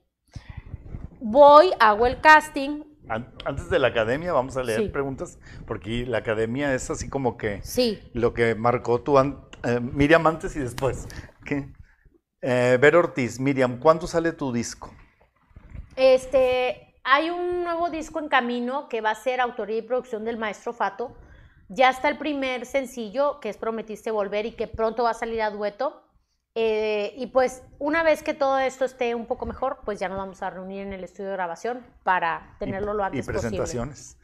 Voy, hago el casting, An- Antes de la academia, vamos a leer Sí. preguntas, porque la academia es así como que sí, lo que marcó tu an- eh, Miriam antes y después. ¿Qué? Eh, Ver Ortiz, Miriam, ¿cuándo sale tu disco? Este, hay un nuevo disco en camino que va a ser autoría y producción del maestro Fato. Ya está el primer sencillo, que es Prometiste Volver y que pronto va a salir a dueto. Eh, y pues una vez que todo esto esté un poco mejor, pues ya nos vamos a reunir en el estudio de grabación para tenerlo lo y antes posible. presentaciones.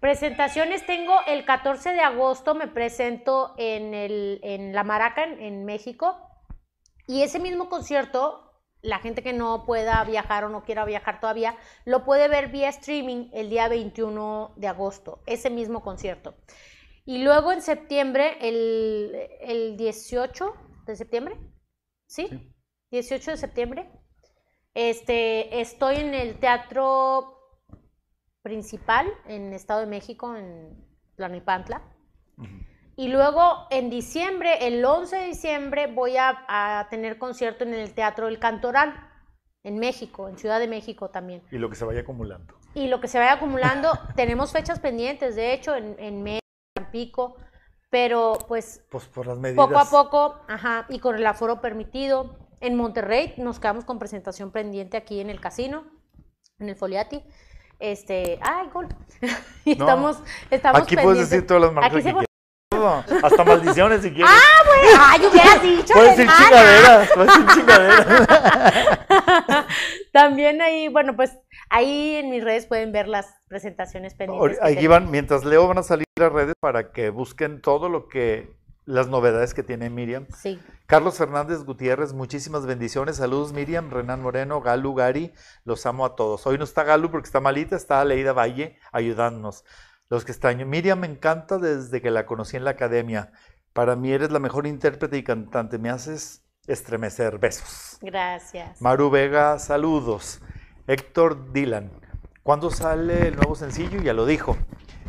Presentaciones tengo el 14 de agosto, me presento en, el, en La Maraca, en, en México. Y ese mismo concierto, la gente que no pueda viajar o no quiera viajar todavía, lo puede ver vía streaming el día 21 de agosto, ese mismo concierto. Y luego en septiembre, el, el 18 de septiembre, ¿sí? Sí. 18 de septiembre, este, estoy en el teatro principal en Estado de México, en Tlalnepantla. Ujú. Y luego en diciembre, el 11 de diciembre, voy a, a tener concierto en el Teatro El Cantoral, en México, en Ciudad de México también. Y lo que se vaya acumulando. Y lo que se vaya acumulando, tenemos fechas pendientes, de hecho, en, en México, en Pico, pero pues Pues por las medidas. poco a poco, ajá, y con el aforo permitido. En Monterrey nos quedamos con presentación pendiente aquí en el casino, en el Foliati. Este, ay, gol. y No, estamos, estamos Aquí puedes decir todas las marcas Aquí que se. Todo. Hasta maldiciones si quieres. Ay, hubieras dicho puedes de decir chingaderas. Puedes decir chingaderas. También ahí, bueno, pues ahí en mis redes pueden ver las presentaciones pendientes. Ahí van, mientras leo, van a salir las redes para que busquen todo lo que, las novedades que tiene Miriam. Sí, Carlos Fernández Gutiérrez, muchísimas bendiciones. Saludos, Miriam, Renan Moreno, Galu, Gary. Los amo a todos. Hoy no está Galu porque está malita, está Leida Valle ayudándonos. Los que extraño. Miriam me encanta desde que la conocí en la academia. Para mí eres la mejor intérprete y cantante. Me haces estremecer. Besos. gracias. Maru Vega, saludos. Héctor Dylan, ¿cuándo sale el nuevo sencillo? Ya lo dijo.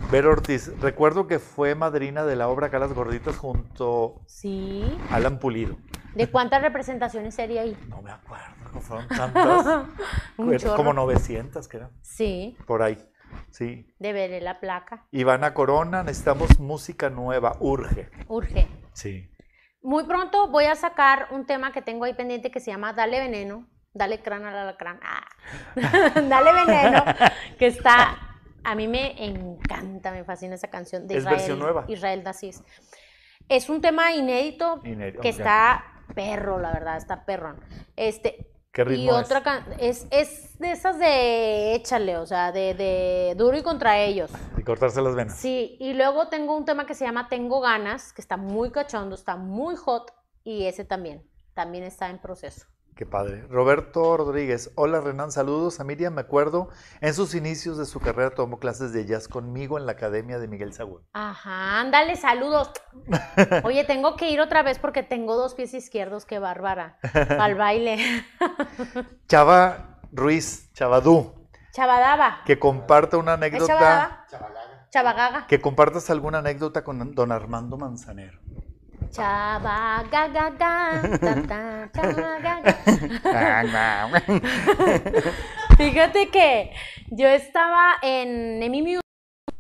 Ver Ortiz, recuerdo que fue madrina de la obra Calas Gorditas junto Sí. a Alan Pulido. ¿De cuántas representaciones sería ahí? No me acuerdo, fueron tantas. Un como 900 que eran, Sí, por ahí. Sí. de veré la placa. Ivana Corona, necesitamos música nueva, urge. Urge. Sí. Muy pronto voy a sacar un tema que tengo ahí pendiente que se llama Dale Veneno. Dale crán al alacrán. Ah. Dale veneno, que está. A mí me encanta, me fascina esa canción de ¿Es Israel. versión nueva? Israel Dacis. Es un tema inédito, Inédito, que está perro, la verdad, está perrón. Este, ¿Qué y ritmo es? otra can- es? Es de esas de échale, o sea, de, de duro y contra ellos. Y cortarse las venas. Sí, y luego tengo un tema que se llama Tengo ganas, que está muy cachondo, está muy hot, y ese también, también está en proceso. Qué padre. Roberto Rodríguez. Hola Renan, saludos a Miriam. Me acuerdo, en sus inicios de su carrera tomó clases de jazz conmigo en la academia de Miguel Sagún. Ajá, ándale, saludos. Oye, tengo que ir otra vez porque tengo dos pies izquierdos, qué bárbara, al baile. Chava Ruiz, Chavadú, Chavadaba. que comparte una ¿Es anécdota. Chavagaga. Que compartas alguna anécdota con don Armando Manzanero. Ta, ta, chavaga. Fíjate que yo estaba en Emi Music,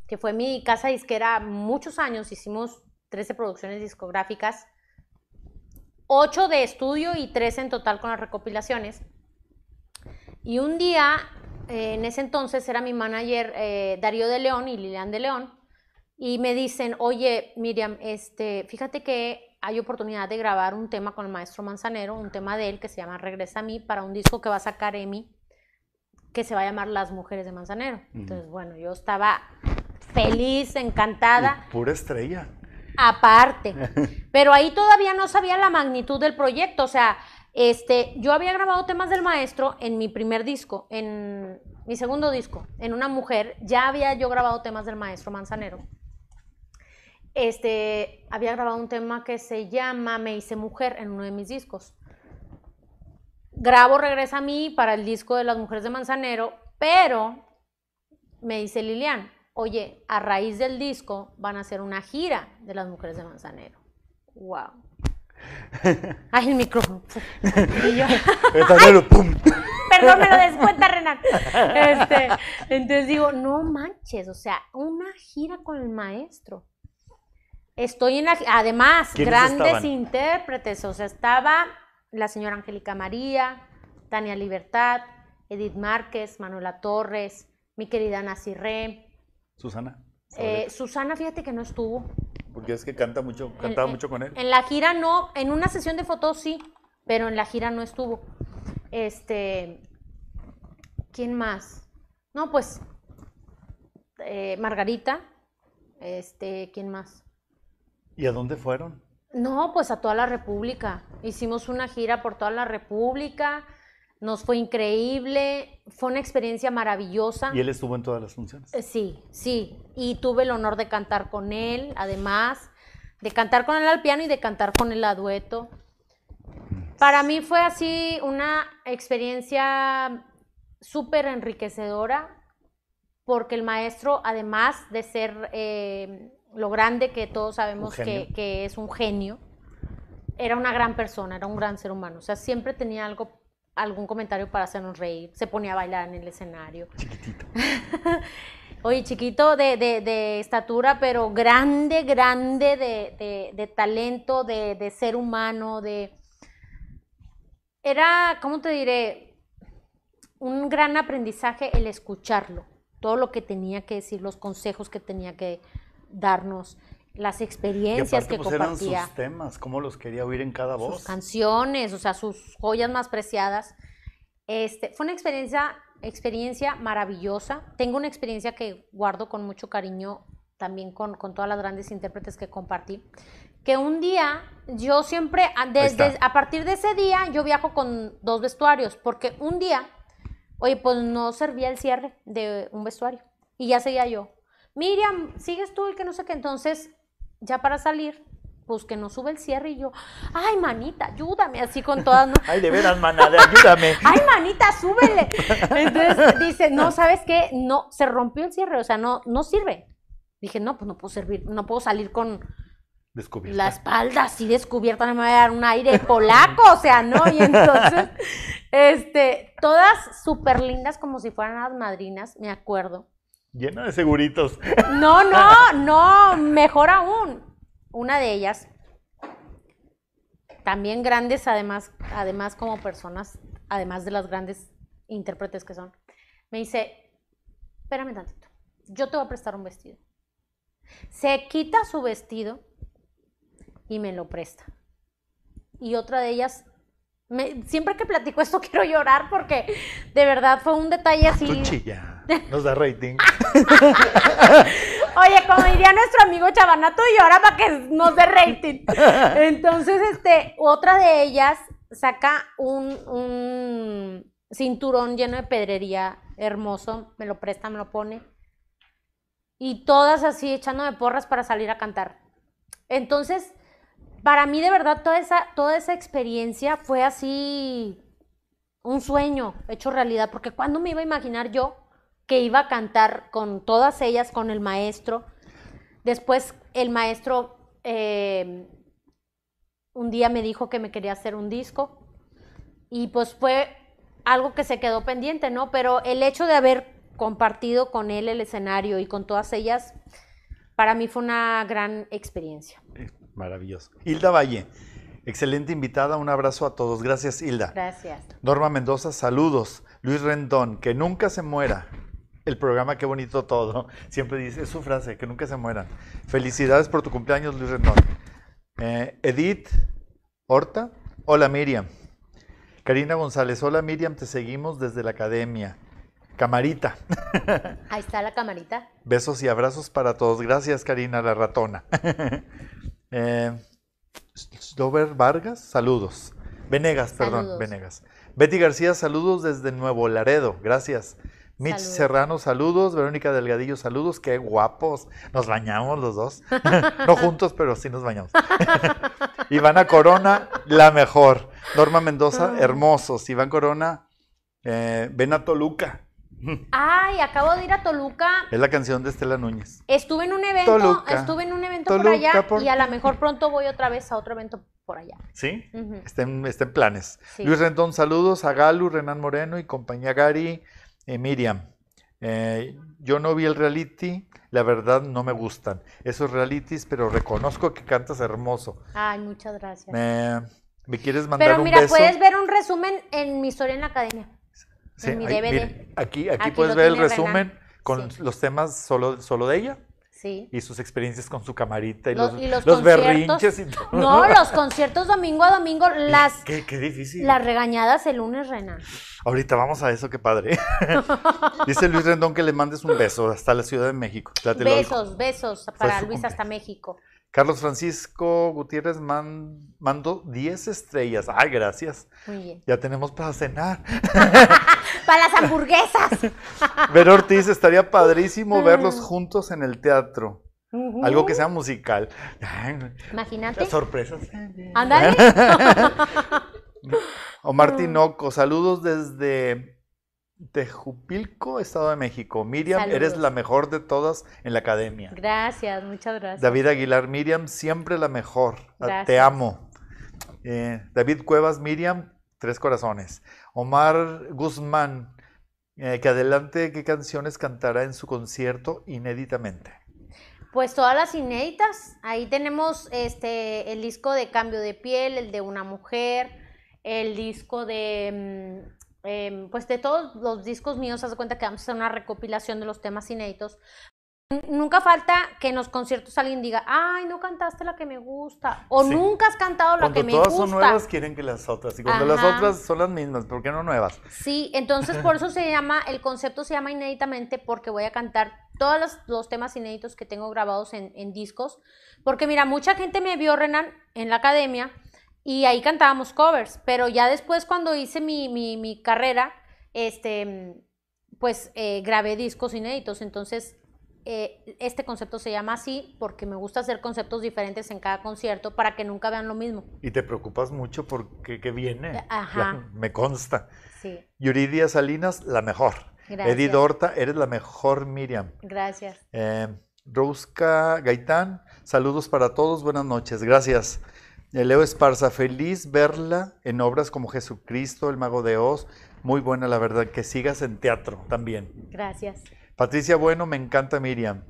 que fue mi casa disquera muchos años, hicimos 13 producciones discográficas, 8 de estudio y 3 en total con las recopilaciones. Y un día, eh, en ese entonces era mi manager eh, Darío de León y Lilian de León, y me dicen, oye, Miriam, este, fíjate que hay oportunidad de grabar un tema con el maestro Manzanero, un tema de él que se llama Regresa a mí, para un disco que va a sacar Emi, que se va a llamar Las Mujeres de Manzanero. Entonces, bueno, yo estaba feliz, encantada, Y Pura estrella. aparte. Pero ahí todavía no sabía la magnitud del proyecto. O sea, este, yo había grabado temas del maestro en mi primer disco, en mi segundo disco, en Una Mujer. Ya había yo grabado temas del maestro Manzanero. Este, había grabado un tema que se llama Me hice mujer en uno de mis discos. Grabo Regresa a mí para el disco de las mujeres de Manzanero, pero me dice Lilian, oye, a raíz del disco van a hacer una gira de las mujeres de Manzanero. Wow. Ay, el micrófono. Y yo, perdón, me lo descuenta, Renan. Este, entonces digo, no manches, o sea, una gira con el maestro. Estoy en la, además, ¿Quiénes grandes estaban? intérpretes, o sea, estaba la señora Angélica María, Tania Libertad, Edith Márquez, Manuela Torres, mi querida Nacirre. Susana. Eh, Susana, fíjate que no estuvo. Porque es que canta mucho, cantaba en- mucho con él. En la gira no, en una sesión de fotos sí, pero en la gira no estuvo. Este, ¿quién más? No, pues eh, Margarita. Este, ¿quién más? ¿Y a dónde fueron? No, pues a toda la República. Hicimos una gira por toda la República. Nos fue increíble. Fue una experiencia maravillosa. Y él estuvo en todas las funciones. Eh, Sí, sí. Y tuve el honor de cantar con él, además, de cantar con él al piano y de cantar con él a dueto. Para mí fue así una experiencia súper enriquecedora, porque el maestro, además de ser eh, lo grande que todos sabemos que, que es un genio, era una gran persona, era un gran ser humano. O sea, siempre tenía algo, algún comentario para hacernos reír, se ponía a bailar en el escenario. Chiquitito. Oye, chiquito de, de- de estatura, pero grande, grande de, de- talento, de, de ser humano, de... Era, ¿cómo te diré? Un gran aprendizaje el escucharlo, todo lo que tenía que decir, los consejos que tenía que darnos, las Y experiencias aparte, que pues eran compartía sus temas, cómo los quería oír en cada sus voz. canciones, o sea, sus joyas más preciadas. Este, fue una experiencia, experiencia maravillosa. Tengo una experiencia que guardo con mucho cariño también con, con todas las grandes intérpretes que compartí. Que un día, yo siempre, desde, está. a partir de ese día, yo viajo con dos vestuarios, porque un día, oye, pues no servía el cierre de un vestuario. Y ya seguía yo. Miriam, sigues tú y que no sé qué. Entonces, ya para salir, pues que no sube el cierre y yo, ay, manita, ayúdame, así con todas, ¿no? Ay, de veras, maná, de ayúdame. ay, manita, súbele. Entonces dice, no, ¿sabes qué? No, se rompió el cierre, o sea, no, no sirve. Dije, no, pues no puedo servir, no puedo salir con Descubierta. la espalda así descubierta, no me va a dar un aire polaco, o sea, ¿no? Y entonces, este, todas súper lindas como si fueran las madrinas, me acuerdo. Llena de seguritos. No, no, no, mejor aún. Una de ellas, también grandes, además, además como personas, además de las grandes intérpretes que son, me dice, espérame tantito, yo te voy a prestar un vestido. Se quita su vestido y me lo presta. Y otra de ellas, me- siempre que platico esto quiero llorar porque de verdad fue un detalle así. Tú chilla. Nos da rating. Oye, como diría nuestro amigo Chavana, tú llora para que nos dé rating. Entonces, este, otra de ellas saca un, un cinturón lleno de pedrería hermoso, me lo presta, me lo pone. Y todas así echándome porras para salir a cantar. Entonces, para mí de verdad toda esa, toda esa experiencia fue así un sueño hecho realidad, porque cuando me iba a imaginar yo que iba a cantar con todas ellas, con el maestro. Después el maestro eh, un día me dijo que me quería hacer un disco y pues fue algo que se quedó pendiente, ¿no? Pero el hecho de haber compartido con él el escenario y con todas ellas, para mí fue una gran experiencia. Maravilloso. Hilda Valle, excelente invitada. Un abrazo a todos. Gracias, Hilda. Gracias. Norma Mendoza, saludos. Luis Rendón, que nunca se muera. El programa Qué bonito todo. Siempre dice, es su frase, que nunca se mueran. Felicidades por tu cumpleaños, Luis Rendón. Eh, Edith Horta, hola Miriam. Karina González, hola Miriam, te seguimos desde la academia. Camarita, Ahí está la camarita. besos y abrazos para todos. Gracias, Karina, la ratona. Eh, Slover Vargas, saludos. Venegas, perdón, Saludos. Venegas. Betty García, saludos desde Nuevo Laredo, gracias. Mitch Saludos. Serrano, saludos. Verónica Delgadillo, saludos. Qué guapos. Nos bañamos los dos. no juntos, pero sí nos bañamos. Ivana Corona, la mejor. Norma Mendoza, hermosos. Iván Corona, eh, ven a Toluca. Ay, acabo de ir a Toluca. Es la canción de Estela Núñez. Estuve en un evento, Toluca. estuve en un evento por allá por y a lo mejor pronto voy otra vez a otro evento por allá. ¿Sí? Está en planes. Sí. Luis Rendón, saludos a Galu, Renan Moreno y compañía Gary, eh, Miriam. Eh, yo no vi el reality, la verdad no me gustan esos realities, pero reconozco que cantas hermoso. Ay, muchas gracias. Me, ¿me quieres mandar Pero un mira, beso? puedes ver un resumen en mi historia en la academia. Mi DVD. mire, aquí, aquí, Aquí puedes ver el resumen Renan. con Sí. los temas solo, solo de ella Sí. y sus experiencias con su camarita y Los- los, y los los conciertos. berrinches y todo. No, los conciertos domingo a domingo, las, Qué, qué difícil. las regañadas el lunes, Renan. Ahorita vamos a eso, qué padre. Dice Luis Rendón que le mandes un beso hasta la Ciudad de México. Besos, besos para Luis hasta México. Carlos Francisco Gutiérrez man- mandó 10 estrellas. Ay, gracias. Muy bien. Ya tenemos para cenar. Para las hamburguesas. Ver Ortiz, estaría padrísimo verlos Mm. juntos en el teatro. Algo que sea musical. Imagínate. sorpresas. Ándale. Omar. Tinoco, saludos desde Tejupilco, Estado de México. Miriam, eres la mejor de todas en la academia. Gracias, muchas gracias. David Aguilar, Miriam, siempre la mejor. Ah, Te amo. Eh, David Cuevas, Miriam, tres corazones. Omar Guzmán, eh, que adelante, ¿qué canciones cantará en su concierto inéditamente? Pues todas las inéditas. Ahí tenemos este el disco de Cambio de Piel, el de Una Mujer, el disco de em, pues de todos los discos míos, haz de cuenta que vamos a hacer una recopilación de los temas inéditos. Nunca falta que en los conciertos alguien diga, ay, no cantaste la que me gusta, o Sí. nunca has cantado la Cuando que me todas gusta. son nuevas, quieren que las otras. Y cuando las otras son las mismas, ¿por qué no nuevas? Sí, entonces por eso se llama, el concepto se llama inéditamente porque voy a cantar todos los, los temas inéditos que tengo grabados en, en discos. Porque mira, mucha gente me vio, Renan, en la academia y ahí cantábamos covers, pero ya después cuando hice mi, mi, mi carrera, este, pues eh, grabé discos inéditos. Entonces, eh, este concepto se llama así porque me gusta hacer conceptos diferentes en cada concierto para que nunca vean lo mismo. Y te preocupas mucho porque qué viene. Ajá. Ya, me consta. Sí, Yuridia Salinas, la mejor. Gracias. Edith Horta, eres la mejor, Miriam. gracias. Eh, Rouska Gaitán, saludos para todos, buenas noches, gracias. Eh, Leo Esparza, feliz verla en obras como Jesucristo, El Mago de Oz, muy buena la verdad, que sigas en teatro también. Gracias. Patricia Bueno, me encanta Miriam.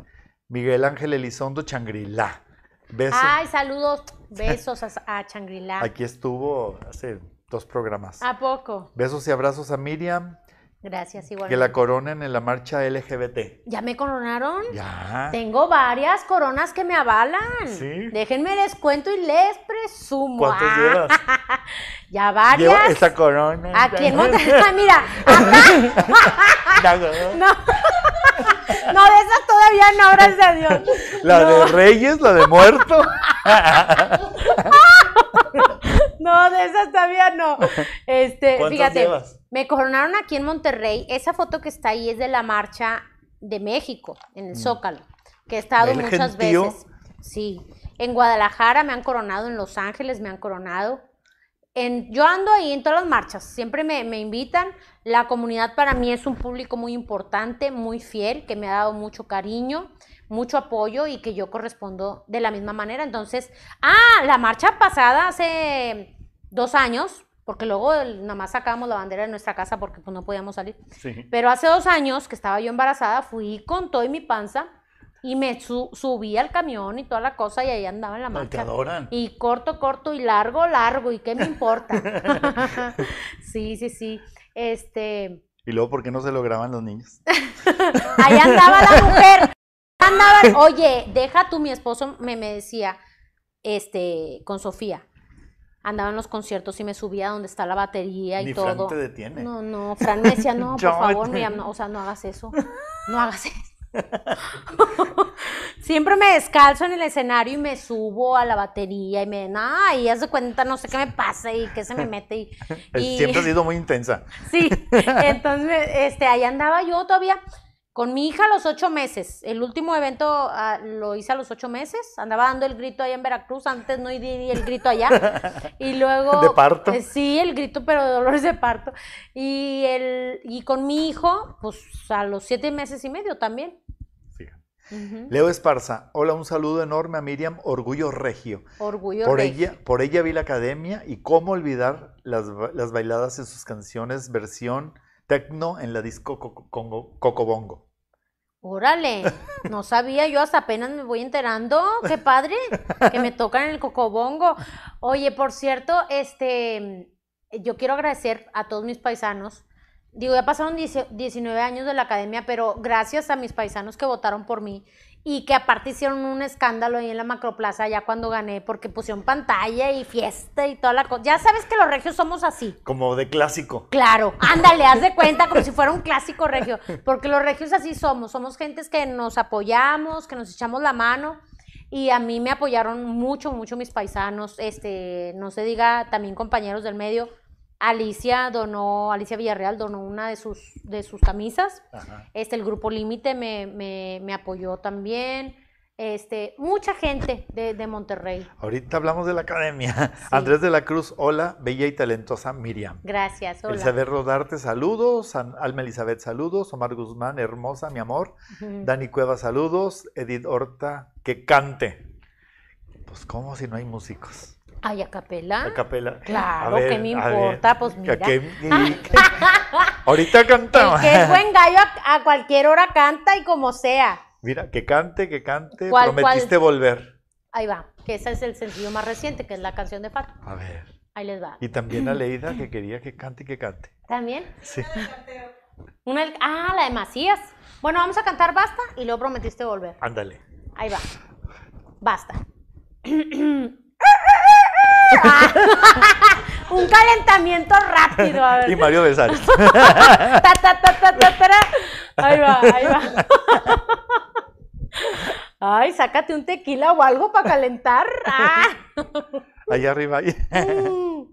Miguel Ángel Elizondo, Changrila. Besos. Ay, saludos, besos a, a Changrila. Aquí estuvo hace dos programas. ¿A poco? Besos y abrazos a Miriam, Gracias, igual. que la coronen en la marcha LGBT. ¿Ya me coronaron? Ya. Tengo varias coronas que me avalan. Sí. Déjenme les cuento y les presumo. ¿Cuántos Ah, llevas? Ya varias. Lleva esta corona. Aquí en Monterrey. Mira, acá. No. No, de esas todavía no, gracias a Dios. La No. de Reyes, la de muerto. No, de esas todavía no. Este, ¿Cuántas fíjate, llevas? me coronaron aquí en Monterrey. Esa foto que está ahí es de la marcha de México, en el Zócalo, que he estado muchas Mm. gentío. veces. Sí. En Guadalajara me han coronado, en Los Ángeles me han coronado. En, yo ando ahí en todas las marchas, siempre me, me invitan. La comunidad para mí es un público muy importante, muy fiel, que me ha dado mucho cariño, mucho apoyo y que yo correspondo de la misma manera. Entonces, ah, la marcha pasada hace dos años, porque luego nada más sacábamos la bandera de nuestra casa porque pues, no podíamos salir. Sí. Pero hace dos años que estaba yo embarazada, fui con todo y mi panza y me su- subí al camión y toda la cosa y ahí andaba en la te marcha. adoran. Y corto, corto y largo, largo. ¿Y qué me importa? sí, sí, sí. Este, Y luego, ¿por qué no se lo graban los niños? ahí andaba la mujer. Andaban, oye, deja tú, mi esposo me, me decía, este, con Sofía. Andaba en los conciertos y me subía donde está la batería y Ni todo. Fran te detiene. No, no, Fran me decía, no, por Yo- favor, no, o sea, no hagas eso. No hagas eso. Siempre me descalzo en el escenario y me subo a la batería y me, ay, haz de cuenta, no sé qué me pasa y qué se me mete. Y, y- Siempre ha sido muy intensa. Sí, entonces, este, ahí andaba yo todavía con mi hija a los ocho meses. El último evento ah, lo hice a los ocho meses. Andaba dando el grito allá en Veracruz. Antes no di el grito allá. Y luego. ¿De parto? eh, sí, el grito, pero de dolores de parto. Y, el, y con mi hijo, pues a los siete meses y medio también. Sí. Ujú. Leo Esparza, hola, un saludo enorme a Miriam, Orgullo Regio. Orgullo Por rey. ella, por ella vi la academia y cómo olvidar las, las bailadas en sus canciones versión tecno en la disco Cocobongo. Órale, no sabía, yo hasta apenas me voy enterando, qué padre, que me tocan el cocobongo. Oye, por cierto, este, yo quiero agradecer a todos mis paisanos. Digo, ya pasaron 10 19 años de la academia, pero gracias a mis paisanos que votaron por mí y que aparte hicieron un escándalo ahí en la macroplaza ya cuando gané, porque pusieron pantalla y fiesta y toda la cosa. Ya sabes que los regios somos así. Como de clásico. Claro, ándale, haz de cuenta como si fuera un clásico regio, porque los regios así somos, somos gentes que nos apoyamos, que nos echamos la mano y a mí me apoyaron mucho, mucho mis paisanos, este, no se diga también compañeros del medio. Alicia donó, Alicia Villarreal donó una de sus, de sus camisas. Ajá. Este, el grupo Límite me, me, me apoyó también. Este, mucha gente de, de Monterrey. Ahorita hablamos de la academia. Andrés de la Cruz, hola, bella y talentosa Miriam. Gracias. Hola. Elizabeth Rodarte, saludos. Alma Elizabeth, saludos. Omar Guzmán, hermosa, mi amor. Dani Cueva, saludos. Edith Horta, que cante. Pues, ¿cómo si no hay músicos? Ay, a capela. A capela. Claro, A ver, ¿qué me a ver, importa? Pues mira. ¿qué- y- qué- Ahorita canta. El que es buen gallo a, a cualquier hora canta y como sea. Mira, que cante, que cante. ¿Cuál, Prometiste volver. Ahí va, que ese es el sencillo más reciente, que es la canción de Fato. A ver. Ahí les va. Y también a Leida, que quería que cante y que cante. ¿También? Sí. Una, ah, la de Macías. Bueno, vamos a cantar Basta y luego prometiste volver. Ándale. Ahí va. Basta. Un calentamiento rápido. A ver. Y Mario Besares. Ta, ta, ta. Ahí va, ahí va. Ay, sácate un tequila o algo para calentar. Ah. Allá arriba. ahí. Mm.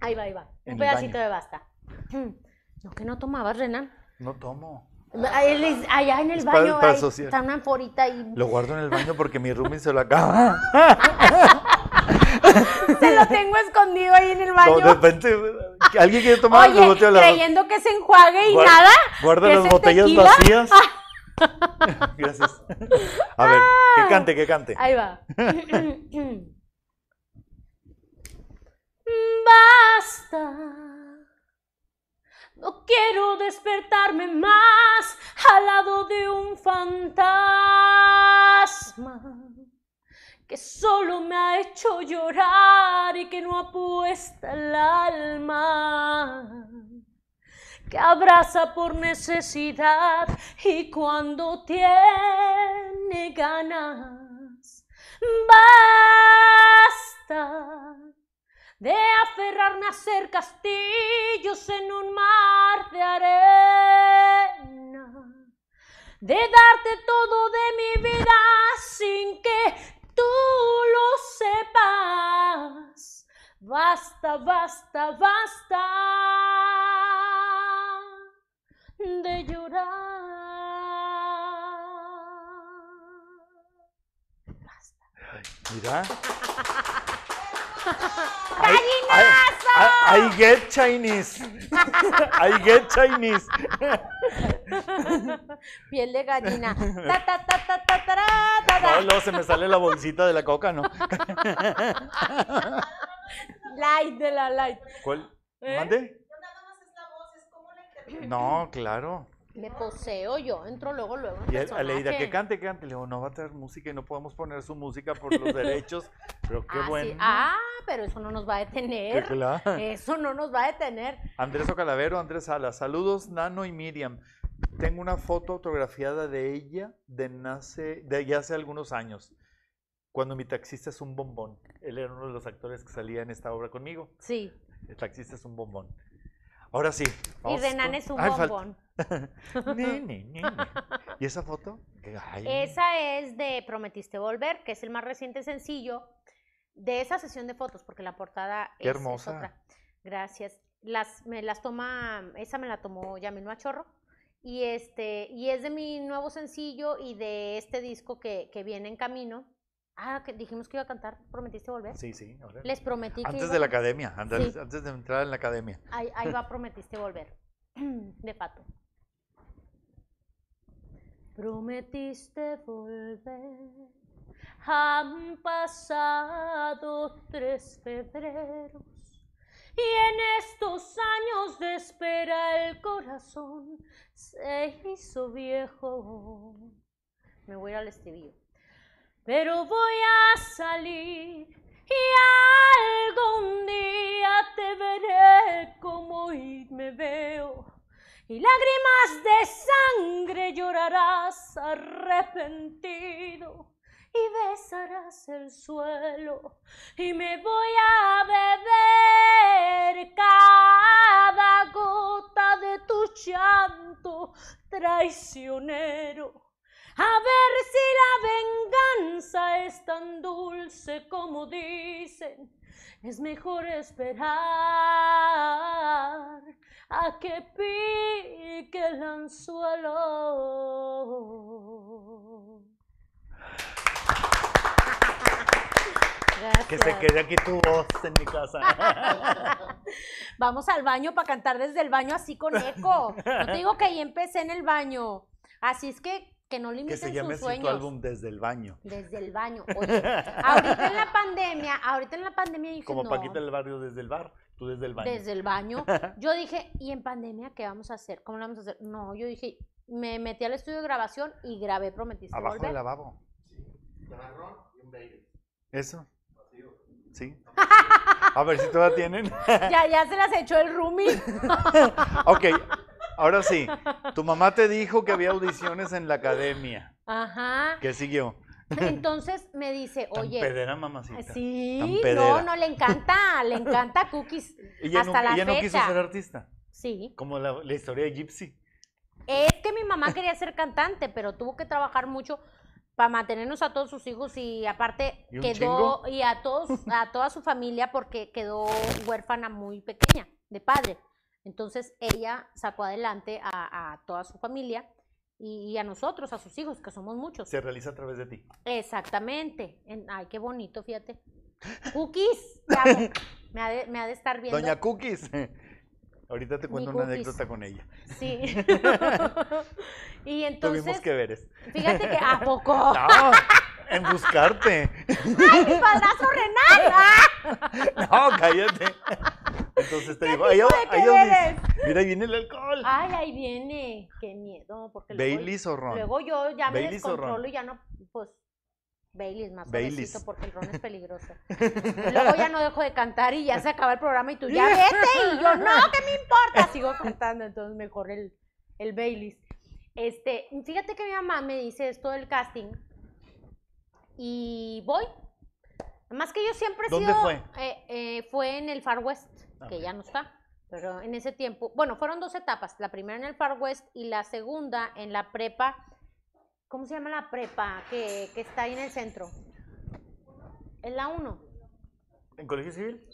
Ahí va, ahí va. En Un pedacito baño. de basta. No, que no tomabas, Renan. No tomo. Ahí- Allá en el Es baño para ahí está una anforita y Lo guardo en el baño porque mi roomie se lo acaba. Se lo tengo escondido ahí en el No, baño. de repente, alguien quiere tomar, Oye, volteo a la- creyendo que se enjuague y nada. Guarda ¿que las botellas tequila? vacías. Gracias. A ver, que cante, que cante. Ahí va. Basta. No quiero despertarme más al lado de un fantasma que solo me ha hecho llorar y que no apuesta el alma, que abraza por necesidad y cuando tiene ganas, basta de aferrarme a hacer castillos en un mar de arena, de darte todo de mi vida sin que tú lo sepas. Basta, basta, basta de llorar. Basta. Mira. I, ¡Gallinazo! I- I get Chinese. I get Chinese. Piel de gallina. Ta, ta, ta, ta, ta, tará, ta, ta. No, luego se me sale la bolsita de la coca, ¿no? Light de la light. ¿Cuál? ¿Eh? ¿Mande? No, claro. Me poseo yo, entro luego, luego. en Y a- a Leida, que cante, que cante. Le digo, no va a tener música y no podemos poner su música por los derechos. Pero qué Ah, sí. bueno. Ah, pero eso no nos va a detener. claro. Eso no nos va a detener. Andrés Ocalavero, Andrés Salas. Saludos, Nano y Miriam. Tengo una foto autografiada de ella de, nace, de ya hace algunos años, cuando mi taxista es un bombón. Él era uno de los actores que salía en esta obra conmigo. Sí. El taxista es un bombón. Ahora sí. Y Renan es un Ay, bombón. ¿Y esa foto? Ay, Esa es de Prometiste Volver, que es el más reciente sencillo de esa sesión de fotos, porque la portada Qué es, es hermosa. otra. Gracias. Las, me las toma, esa me la tomó Yamil Machorro. Y, este, y es de mi nuevo sencillo y de este disco que, que viene en camino. Ah, que dijimos que iba a cantar, prometiste volver. Sí, sí. ahora. Les prometí que Antes de la academia, antes, Sí. antes de entrar en la academia. Ahí, ahí va, prometiste volver. De pato. Prometiste volver. Han pasado tres febreros. Y en estos años de espera el corazón se hizo viejo. Me voy al estribillo. Pero voy a salir y algún día te veré como hoy me veo. Y lágrimas de sangre llorarás arrepentido y besarás el suelo y me voy a beber cada gota de tu llanto traicionero. A ver si la venganza es tan dulce como dicen. Es mejor esperar a que pique el anzuelo. Que se quede aquí tu voz en mi casa. Vamos al baño para cantar desde el baño así con eco. No te digo que ahí empecé en el baño. Así es que que no que limiten se llame sus así tu álbum desde el baño. Desde el baño. Oye, ahorita en la pandemia, ahorita en la pandemia dije, Como no, Paquita del barrio desde el bar, tú desde el baño. desde el baño. Yo dije, ¿y en pandemia qué vamos a hacer? ¿Cómo lo vamos a hacer? No, yo dije, me metí al estudio de grabación y grabé Prometiste Abajo del Volver. lavabo. ¿Eso? Sí. A ver si todavía tienen. Ya, ya se las echó el roomie. ok, ahora sí. Tu mamá te dijo que había audiciones en la academia. Ajá. ¿Qué siguió? Entonces me dice, Tan oye, pedera, mamacita. Tan sí, pedera. no, no, le encanta, le encanta Cookies. Ella, hasta no, la ella no quiso ser artista. Sí. Como la, la historia de Gypsy. Es que mi mamá quería ser cantante, pero tuvo que trabajar mucho para mantenernos a todos sus hijos y aparte ¿Y un quedó y a todos a toda su familia porque quedó huérfana muy pequeña de padre. Entonces ella sacó adelante a, a toda su familia y, y a nosotros, a sus hijos, que somos muchos. Se realiza a través de ti. Exactamente. En- ay, qué bonito, fíjate. Cookies, me, ha de, me ha de estar viendo. Doña Cookies. Ahorita te cuento una anécdota con ella. Sí. y entonces, Tuvimos que ver eso. fíjate que a poco. No, en buscarte. ¡Ay, mi padrazo Renan! ¡Ah! No, cállate. Entonces te digo, ahí, ahí? Mira, ahí viene el alcohol. Ay, ahí viene. Qué miedo, porque luego, Baileys o ron. luego yo ya me Baileys descontrolo y ya no, pues, Baileys, más Baileys. porque el ron es peligroso. Luego ya no dejo de cantar y ya se acaba el programa y tú ya vete y yo no, ¿qué me importa? Sigo cantando, entonces mejor el, el Baileys. Este, fíjate que mi mamá me dice esto del casting y voy. Más que yo siempre he ¿Dónde sido. fue? eh, eh, fue en el Far West, que Ok. ya no está. Pero en ese tiempo, bueno, fueron dos etapas. La primera en el Far West y la segunda en la prepa. ¿Cómo se llama la prepa que, que está ahí en el centro? En la 1. ¿En Colegio Civil?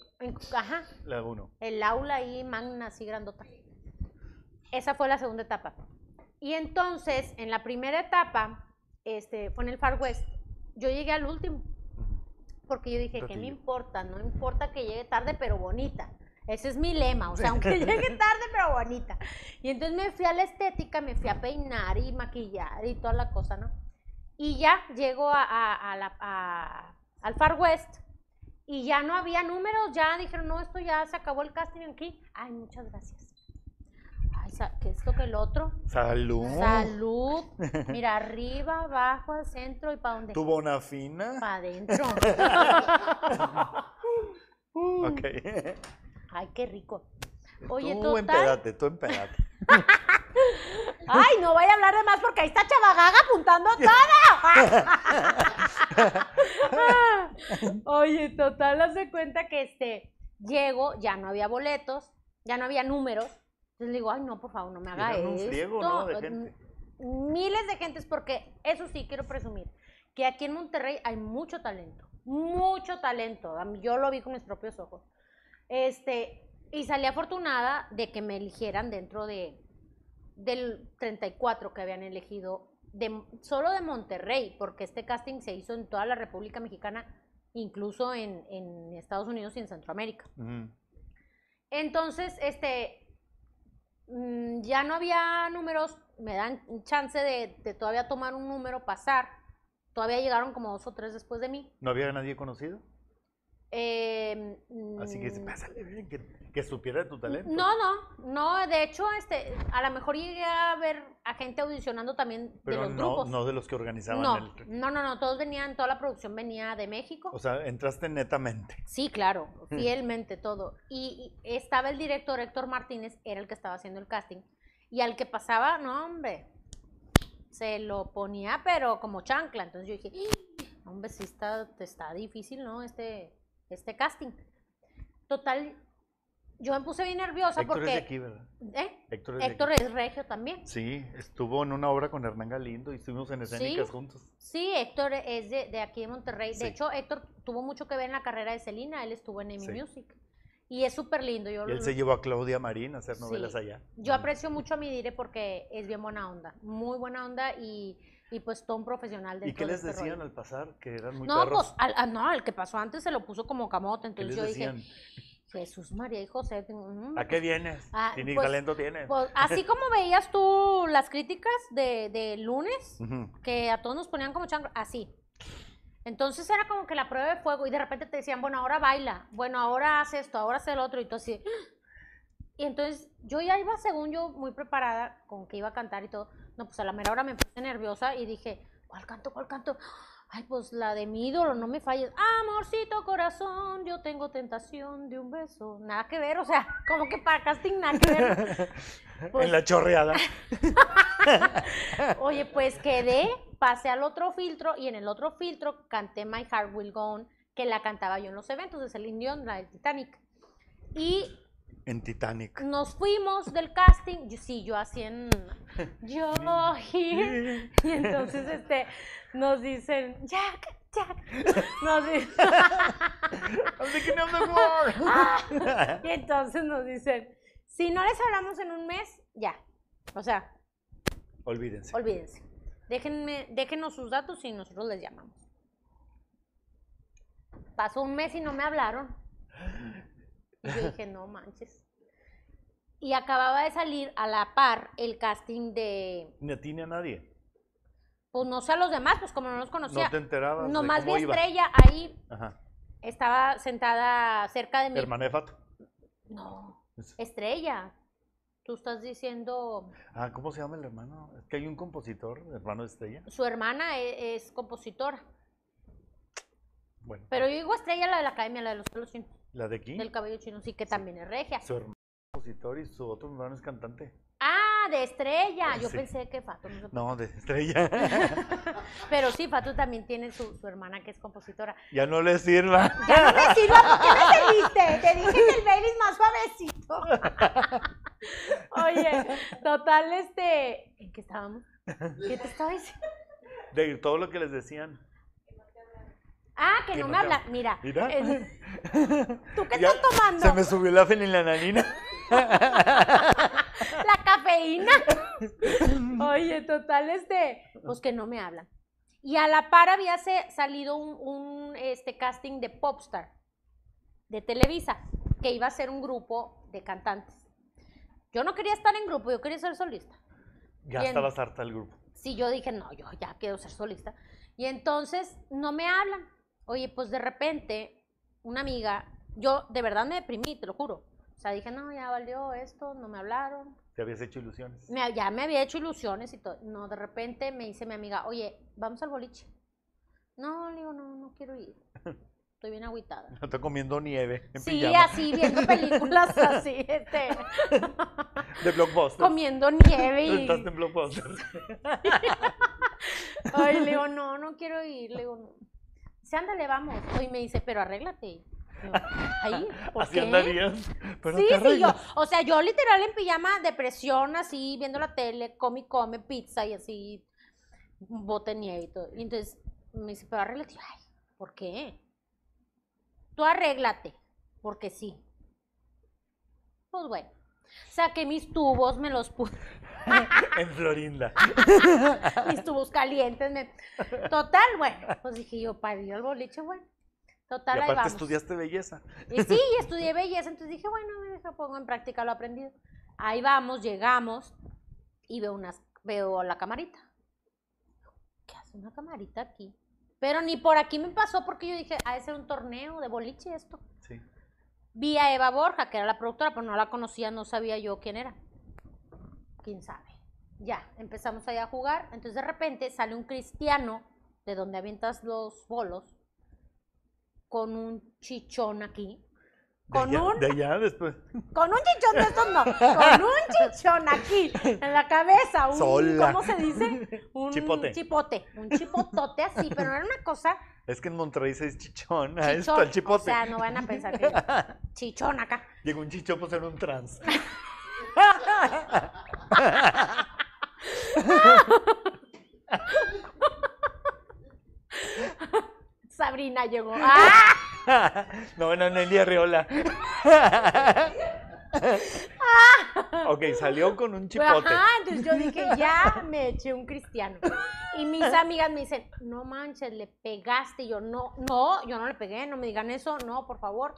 Ajá, La 1. el aula ahí magna, así grandota. Esa fue la segunda etapa. Y entonces, en la primera etapa, este, fue en el Far West, yo llegué al último, porque yo dije, ¿qué me Ratillo. importa? No importa que llegue tarde, pero bonita. Ese es mi lema, o sea, aunque llegue tarde, pero bonita. Y entonces me fui a la estética, me fui a peinar y maquillar y toda la cosa, ¿no? Y ya llego a, a- a la- a- al Far West y ya no había números, ya dijeron, no, esto ya se acabó el casting aquí. Ay, muchas gracias. Ay, sa- que esto que el otro. Salud. Salud. Mira, arriba, abajo, al centro y para dónde. ¿Tu bonafina? Para adentro. Ok. Ay, qué rico. Oye, tú total. empedate, tú empedate. Ay, no vaya a hablar de más porque ahí está Chavagaga apuntando todo. Oye, total, hace cuenta que este, llego, ya no había boletos, ya no había números. Entonces le digo, ay, no, por favor, no me haga un esto. friego, ¿no? De gente. Miles de gentes, porque eso sí quiero presumir, que aquí en Monterrey hay mucho talento, mucho talento. Yo lo vi con mis propios ojos. Este, y salí afortunada de que me eligieran dentro de del 34 que habían elegido de, solo de Monterrey, porque este casting se hizo en toda la República Mexicana, incluso en, en Estados Unidos y en Centroamérica. Entonces, este, mm, ya no había números, me dan chance de, de todavía tomar un número, pasar. Todavía llegaron como dos o tres después de mí. ¿No había nadie conocido? Eh, Así que mm, pásale, ven, que, que supiera de tu talento. No, no, no, de hecho, este, a lo mejor llegué a ver a gente audicionando también de Pero los no, grupos. no de los que organizaban no, el... no, no, no, todos venían, toda la producción venía de México. O sea, entraste netamente. Sí, claro, fielmente todo. Y, y estaba el director Héctor Martínez, era el que estaba haciendo el casting. Y al que pasaba, no, hombre, se lo ponía, pero como chancla. Entonces yo dije, "Ah, hombre, sí está, está difícil, ¿no? Este, este casting. Total, yo me puse bien nerviosa Héctor porque... es de aquí, ¿verdad? ¿Eh? Héctor es de Héctor es regio también. Sí, estuvo en una obra con Hernán Galindo y estuvimos en escénicas Sí. juntos. Sí, Héctor es de, de aquí de Monterrey. Sí. De hecho, Héctor tuvo mucho que ver en la carrera de Celina. Él estuvo en Amy Sí. Music. Y es súper lindo. Yo Y él lo- se llevó a Claudia Marín a hacer novelas allá. Yo aprecio mucho a mi dire porque es bien buena onda, muy buena onda y, y pues todo un profesional ¿Y dentro qué de les este decían rollo. al pasar? Que eran muy No, perros. pues, al, al- no, al que pasó antes se lo puso como camote, ¿Qué entonces les yo dije, decían? Jesús María y José, mm, ¿A qué vienes? Ah, ¿Tienes pues- talento tienes? pues, así como veías tú las críticas de, de lunes, Ujú. que a todos nos ponían como changro, así. Entonces era como que la prueba de fuego y de repente te decían, bueno, ahora baila, bueno, ahora haz esto, ahora haz el otro, y tú así. Y entonces yo ya iba, según yo, muy preparada con que iba a cantar y todo. No, pues a la mera hora me puse nerviosa y dije, ¿cuál canto, cuál canto? Ay, pues la de mi ídolo, no me falles. Amorcito corazón, yo tengo tentación de un beso. Nada que ver, o sea, como que para casting nada que ver. Pues- en la chorreada. Oye, pues quedé, pasé al otro filtro y en el otro filtro canté My Heart Will Go On, que la cantaba yo en los eventos de Celine Dion, la del Titanic. Y en Titanic. nos fuimos del casting, yo, sí, yo así en... Yo here. Y entonces este, nos dicen, Jack, Jack. Nos dicen, war. y entonces nos dicen, si no les hablamos en un mes, ya. O sea, Olvídense. Olvídense. Déjenme, déjenos sus datos y nosotros les llamamos. Pasó un mes y no me hablaron. Y yo dije, no manches. Y acababa de salir a la par el casting de, Ni a ti ni a nadie. pues no sé a los demás, pues como no los conocía. No te enterabas. de Nomás vi iba. Estrella ahí, Ajá. estaba sentada cerca de mí. Hermana de Fato. No, Estrella. Tú estás diciendo, Ah, ¿cómo se llama el hermano? Es que hay un compositor, hermano de Estrella. su hermana e- es, compositora. Bueno, Pero yo digo estrella la de la academia, la de los pelos chinos, la de aquí, del cabello chino, sí, que también es regia. su hermano es compositor y su otro hermano es cantante. Ah, de estrella. Yo Sí. pensé que Fatu no No, de estrella. Pero sí, Fatu también tiene su, su hermana que es compositora. ya no le sirva. Ya no me sirva, ¿por qué me seguiste? Te dije que el Baileys más suavecito. Oye, total, este. ¿En qué estábamos? ¿Qué te estaba diciendo? De todo lo que les decían. Ah, que, Que no no me te- habla. Mira, Mira. eh, ¿tú qué Ya estás tomando? Se me subió la fenilananina. La cafeína. Oye, total, este, pues que no me hablan. Y a la par había salido un, un, este, casting de Popstar de Televisa, que iba a ser un grupo de cantantes. Yo no quería estar en grupo, yo quería ser solista. Ya Bien. estabas harta del grupo. Sí, yo dije, no, yo ya quiero ser solista. Y entonces no me hablan. Oye, pues de repente, una amiga, yo de verdad me deprimí, te lo juro. O sea, dije, no, ya valió esto, no me hablaron. Te habías hecho ilusiones. Me- ya me había hecho ilusiones y todo. No, de repente me dice mi amiga, oye, vamos al boliche. No, le digo, no, no quiero ir. Estoy bien agüitada. No estoy comiendo nieve en Sí, pijama. así, viendo películas así, este, De Blockbuster. comiendo nieve y... Estás en Blockbuster. Ay, le digo, no, no quiero ir. Le digo, no. Dice, ándale, vamos. Y me dice, pero arréglate. Ahí, ¿por Así qué? andarías. Pero Sí, te sí, yo, o sea, yo literal en pijama, depresión, así, viendo la tele, come y come, pizza y así, nieve y todo. Y entonces me dice, pero arréglate. Yo, Ay, ¿por qué? Tú arréglate, porque sí. Pues bueno, saqué mis tubos, me los puse, En Florinda. mis tubos calientes. me- Total, bueno, pues dije yo, para al boliche, bueno. Total, Y ahí aparte vamos. estudiaste belleza. Y sí, estudié belleza, entonces dije, bueno, deja, pongo en práctica lo aprendido. Ahí vamos, llegamos y veo unas, veo la camarita. ¿Qué hace una camarita aquí? Pero ni por aquí me pasó porque yo dije, ha de ser un torneo de boliche esto. Sí. Vi a Eva Borja, que era la productora, pero no la conocía, no sabía yo quién era. ¿Quién sabe? Ya, empezamos allá a jugar. Entonces de repente sale un cristiano de donde avientas los bolos con un chichón aquí. De Con allá- un, De allá después. con un chichón de estos no, con un chichón aquí, en la cabeza, un, Sola. ¿cómo se dice? Un Chipote. chipote, un chipotote así, pero no era una cosa Es que en Monterrey se dice chichón. A esto, chichón, el chipote. o sea, no van a pensar que chichón acá. Llegó un chichón por ser un trans. Sabrina llegó. ¡Ah! no, no, Nelly Arriola. ok, salió con un chipote. Ajá, entonces yo dije, ya me eché un cristiano. Y mis amigas me dicen, no manches, le pegaste. Y yo, no, no, yo no le pegué, no me digan eso, no, por favor.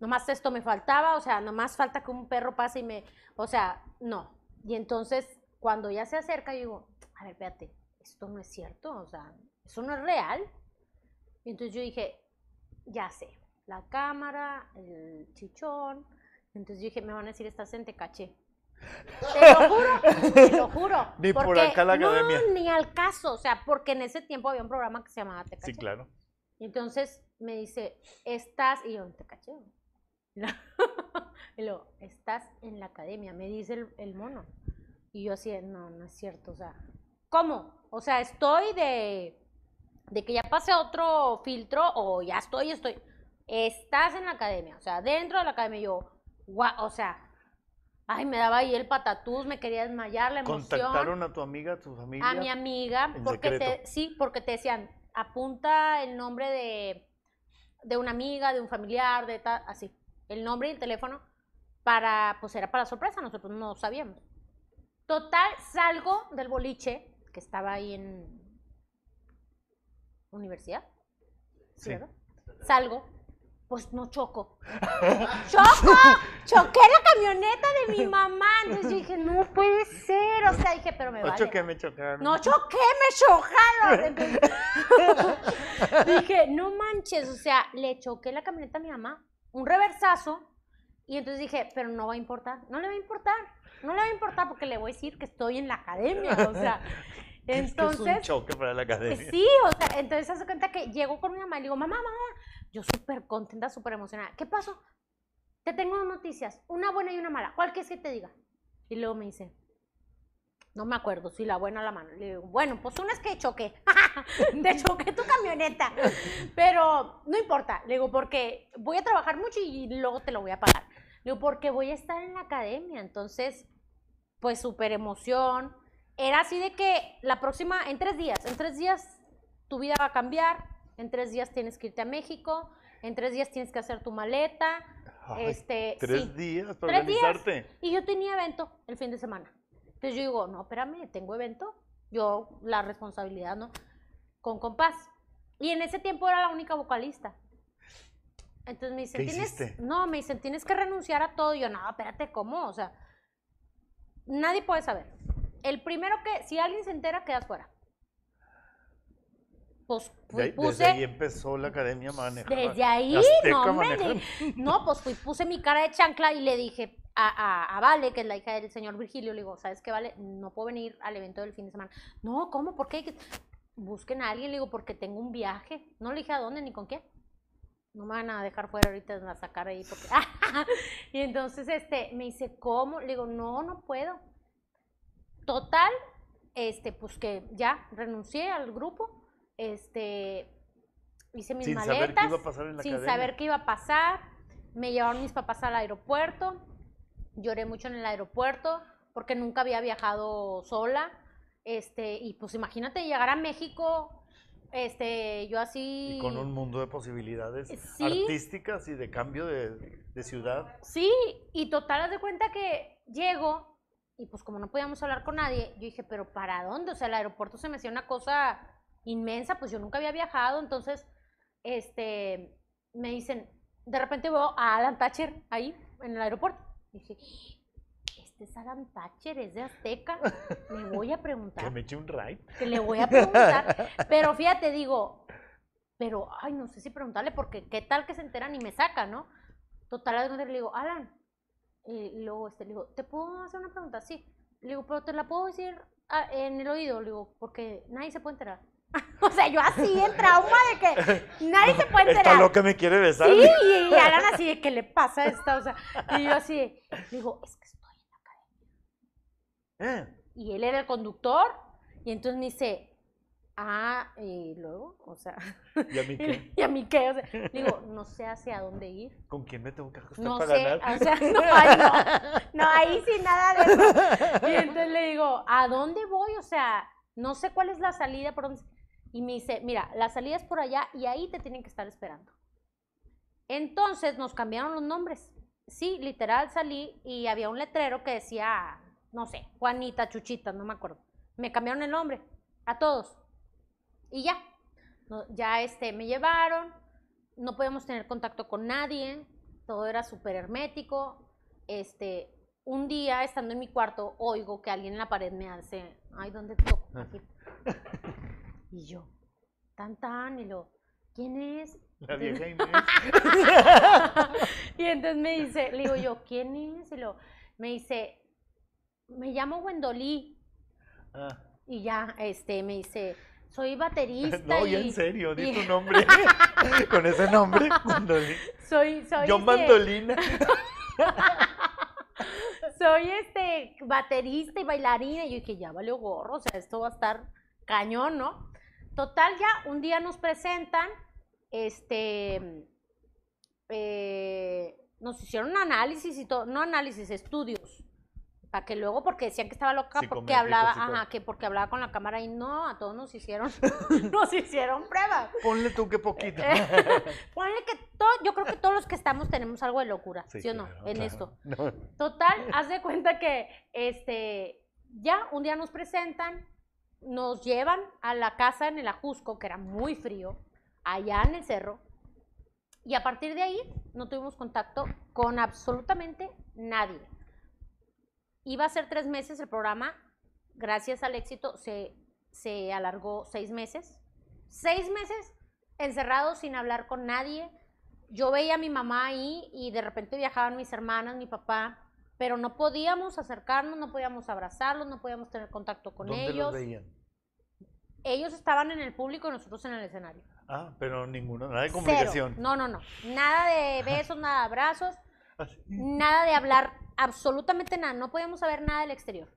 Nomás esto me faltaba, o sea, nomás falta que un perro pase y me, o sea, no. Y entonces, cuando ya se acerca, yo digo, a ver, espérate, esto no es cierto, o sea, eso no es real. Y entonces yo dije, ya sé, la cámara, el chichón. Entonces yo dije, me van a decir, estás en Tecaché. Te lo juro, te lo juro. Ni por acá la no, academia. ni al caso, o sea, porque en ese tiempo había un programa que se llamaba Tecaché. Sí, claro. Y entonces me dice, estás, y yo, te caché. Y luego, estás en la academia, me dice el, el mono. Y yo así, no, no es cierto, o sea, ¿cómo? O sea, estoy de, de que ya pase otro filtro o ya estoy, estoy. Estás en la academia, o sea, dentro de la academia, yo, guau, o sea, ay, me daba ahí el patatús, me quería desmayar la emoción Contactaron a tu amiga, a tu familia. a mi amiga, porque te, sí, porque te decían, apunta el nombre de, de una amiga, de un familiar, de tal, así, el nombre y el teléfono, para, pues era para sorpresa, nosotros no sabíamos. Total, salgo del boliche, que estaba ahí en universidad, ¿sí, Sí. verdad? Salgo, pues no choco. ¡Choco! Choqué la camioneta de mi mamá. Entonces yo dije, no puede ser. O sea, dije, pero me No vale. choqué, me chocaron. No choqué, me chocaron. Dije, no manches, o sea, le choqué la camioneta a mi mamá, un reversazo, y entonces dije, pero no va a importar, no le va a importar, no le va a importar porque le voy a decir que estoy en la academia, o sea, Es que es un Entonces, choque para la academia. sí, o sea, entonces hace cuenta que llego con mi mamá y le digo, mamá, mamá, yo súper contenta, súper emocionada. ¿Qué pasó? Te tengo dos noticias, una buena y una mala. ¿Cuál quieres que te diga? Y luego me dice, no me acuerdo si la buena o la mala. Le digo, bueno, pues una es que choqué. Te choqué tu camioneta. Pero no importa. Le digo, porque voy a trabajar mucho y luego te lo voy a pagar. Le digo, porque voy a estar en la academia. Entonces, pues súper emoción. Era así de que la próxima, en tres días, en tres días tu vida va a cambiar. En tres días tienes que irte a México. En tres días tienes que hacer tu maleta. Ay, este, Tres sí. días para Tres días. organizarte. Y yo tenía evento el fin de semana. Entonces yo digo, no, espérame, tengo evento. Yo, la responsabilidad, ¿no? Con compás. Y en ese tiempo era la única vocalista. Entonces me dicen, ¿Qué tienes. hiciste? No, me dicen, tienes que renunciar a todo. Y yo, no, espérate, ¿cómo? O sea, nadie puede saber. El primero que, si alguien se entera, quedas fuera. Pues De ahí- puse. Desde ahí empezó la academia a manejar. Desde ahí, no, hombre, no, pues fui, puse mi cara de chancla y le dije a, a, a Vale, que es la hija del señor Virgilio, le digo, ¿sabes qué, Vale? No puedo venir al evento del fin de semana. No, ¿cómo? ¿Por qué? Busquen a alguien, le digo, porque tengo un viaje. No le dije a dónde ni con qué. No me van a dejar fuera ahorita, me van a sacar ahí. Porque... y entonces este, me dice, ¿cómo? Le digo, no, no puedo. Total, este, pues que ya renuncié al grupo. Este, hice mis Sin maletas saber qué iba a pasar en la sin saber qué iba a pasar. Me llevaron mis papás al aeropuerto. Lloré mucho en el aeropuerto porque nunca había viajado sola. Este, y pues imagínate llegar a México, este, yo así. Y con un mundo de posibilidades Sí. artísticas y de cambio de, de ciudad. Sí, y total, haz de cuenta que llego y pues como no podíamos hablar con nadie, yo dije, pero ¿para dónde? O sea, el aeropuerto se me hacía una cosa inmensa, pues yo nunca había viajado, entonces, este, me dicen, de repente veo a Alan Thatcher ahí en el aeropuerto. Dije, este es Alan Thatcher, es de Azteca, le voy a Que preguntar me eche un ride. que le voy a preguntar. Pero fíjate, digo, pero, ay, no sé si preguntarle, porque qué tal que se enteran y me sacan, ¿no? Total, que le digo, Alan, y luego este, le digo, ¿te puedo hacer una pregunta? Sí. Le digo, pero te la puedo decir ah, en el oído, le digo, porque nadie se puede enterar. o sea, yo así en trauma de que nadie se puede enterar. loca me quiere besar. Sí, y Alan así de, ¿qué le pasa a esta? O sea, y yo así, de- le digo, es que estoy en la calle Eh, y él era el conductor y entonces me dice, ah, y luego, o sea, ¿Y a mí qué? ¿y a mí qué? O sea, digo, no sé hacia dónde ir. ¿Con quién me tengo que ajustar No para sé, ganar? o sea, no, ay, no, no, ahí sí nada de eso. Y entonces le digo, ¿a dónde voy? O sea, no sé cuál es la salida, por dónde. Y me dice, mira, la salida es por allá y ahí te tienen que estar esperando. Entonces nos cambiaron los nombres. Sí, literal salí y había un letrero que decía, no sé, Juanita, Chuchita, no me acuerdo. Me cambiaron el nombre a todos. Y ya, no, ya este, me llevaron, no podíamos tener contacto con nadie, todo era súper hermético. Este, un día, estando en mi cuarto, oigo que alguien en la pared me hace, ay, ¿dónde toco? Aquí. Y yo, tan tan, y lo, ¿quién es? La vieja Inés. y entonces me dice, le digo yo, ¿quién es? Y lo, me dice, me llamo Wendolí. Ah, Y ya, este, me dice, soy baterista. No, y, en serio, di y- tu nombre. Con ese nombre, Mandolina. Soy, soy, Yo este, Mandolina. soy este baterista y bailarina. Y yo dije, ya valió gorro, o sea, esto va a estar cañón, ¿no? Total, ya un día nos presentan, este, eh, nos hicieron análisis y todo, no análisis, estudios. Para que luego, porque decían que estaba loca porque hablaba, ajá, que porque hablaba con la cámara y no, a todos nos hicieron, nos hicieron pruebas. Ponle tú que poquito. Ponle que todo, yo creo que todos los que estamos tenemos algo de locura, ¿sí, o no? claro, en claro. esto. No. Total, haz de cuenta que este ya un día nos presentan, nos llevan a la casa en el Ajusco, que era muy frío, allá en el cerro, y a partir de ahí no tuvimos contacto con absolutamente nadie. Iba a ser tres meses el programa, gracias al éxito se, se alargó seis meses. Seis meses encerrados sin hablar con nadie. Yo veía a mi mamá ahí y de repente viajaban mis hermanas, mi papá, pero no podíamos acercarnos, no podíamos abrazarlos, no podíamos tener contacto con ¿Dónde ellos. los veían? ellos estaban en el público y nosotros en el escenario. Ah, pero ninguno, nada de Cero. comunicación. No, no, no. Nada de besos, nada de abrazos, Así. nada de hablar, absolutamente nada. No podíamos saber nada del exterior.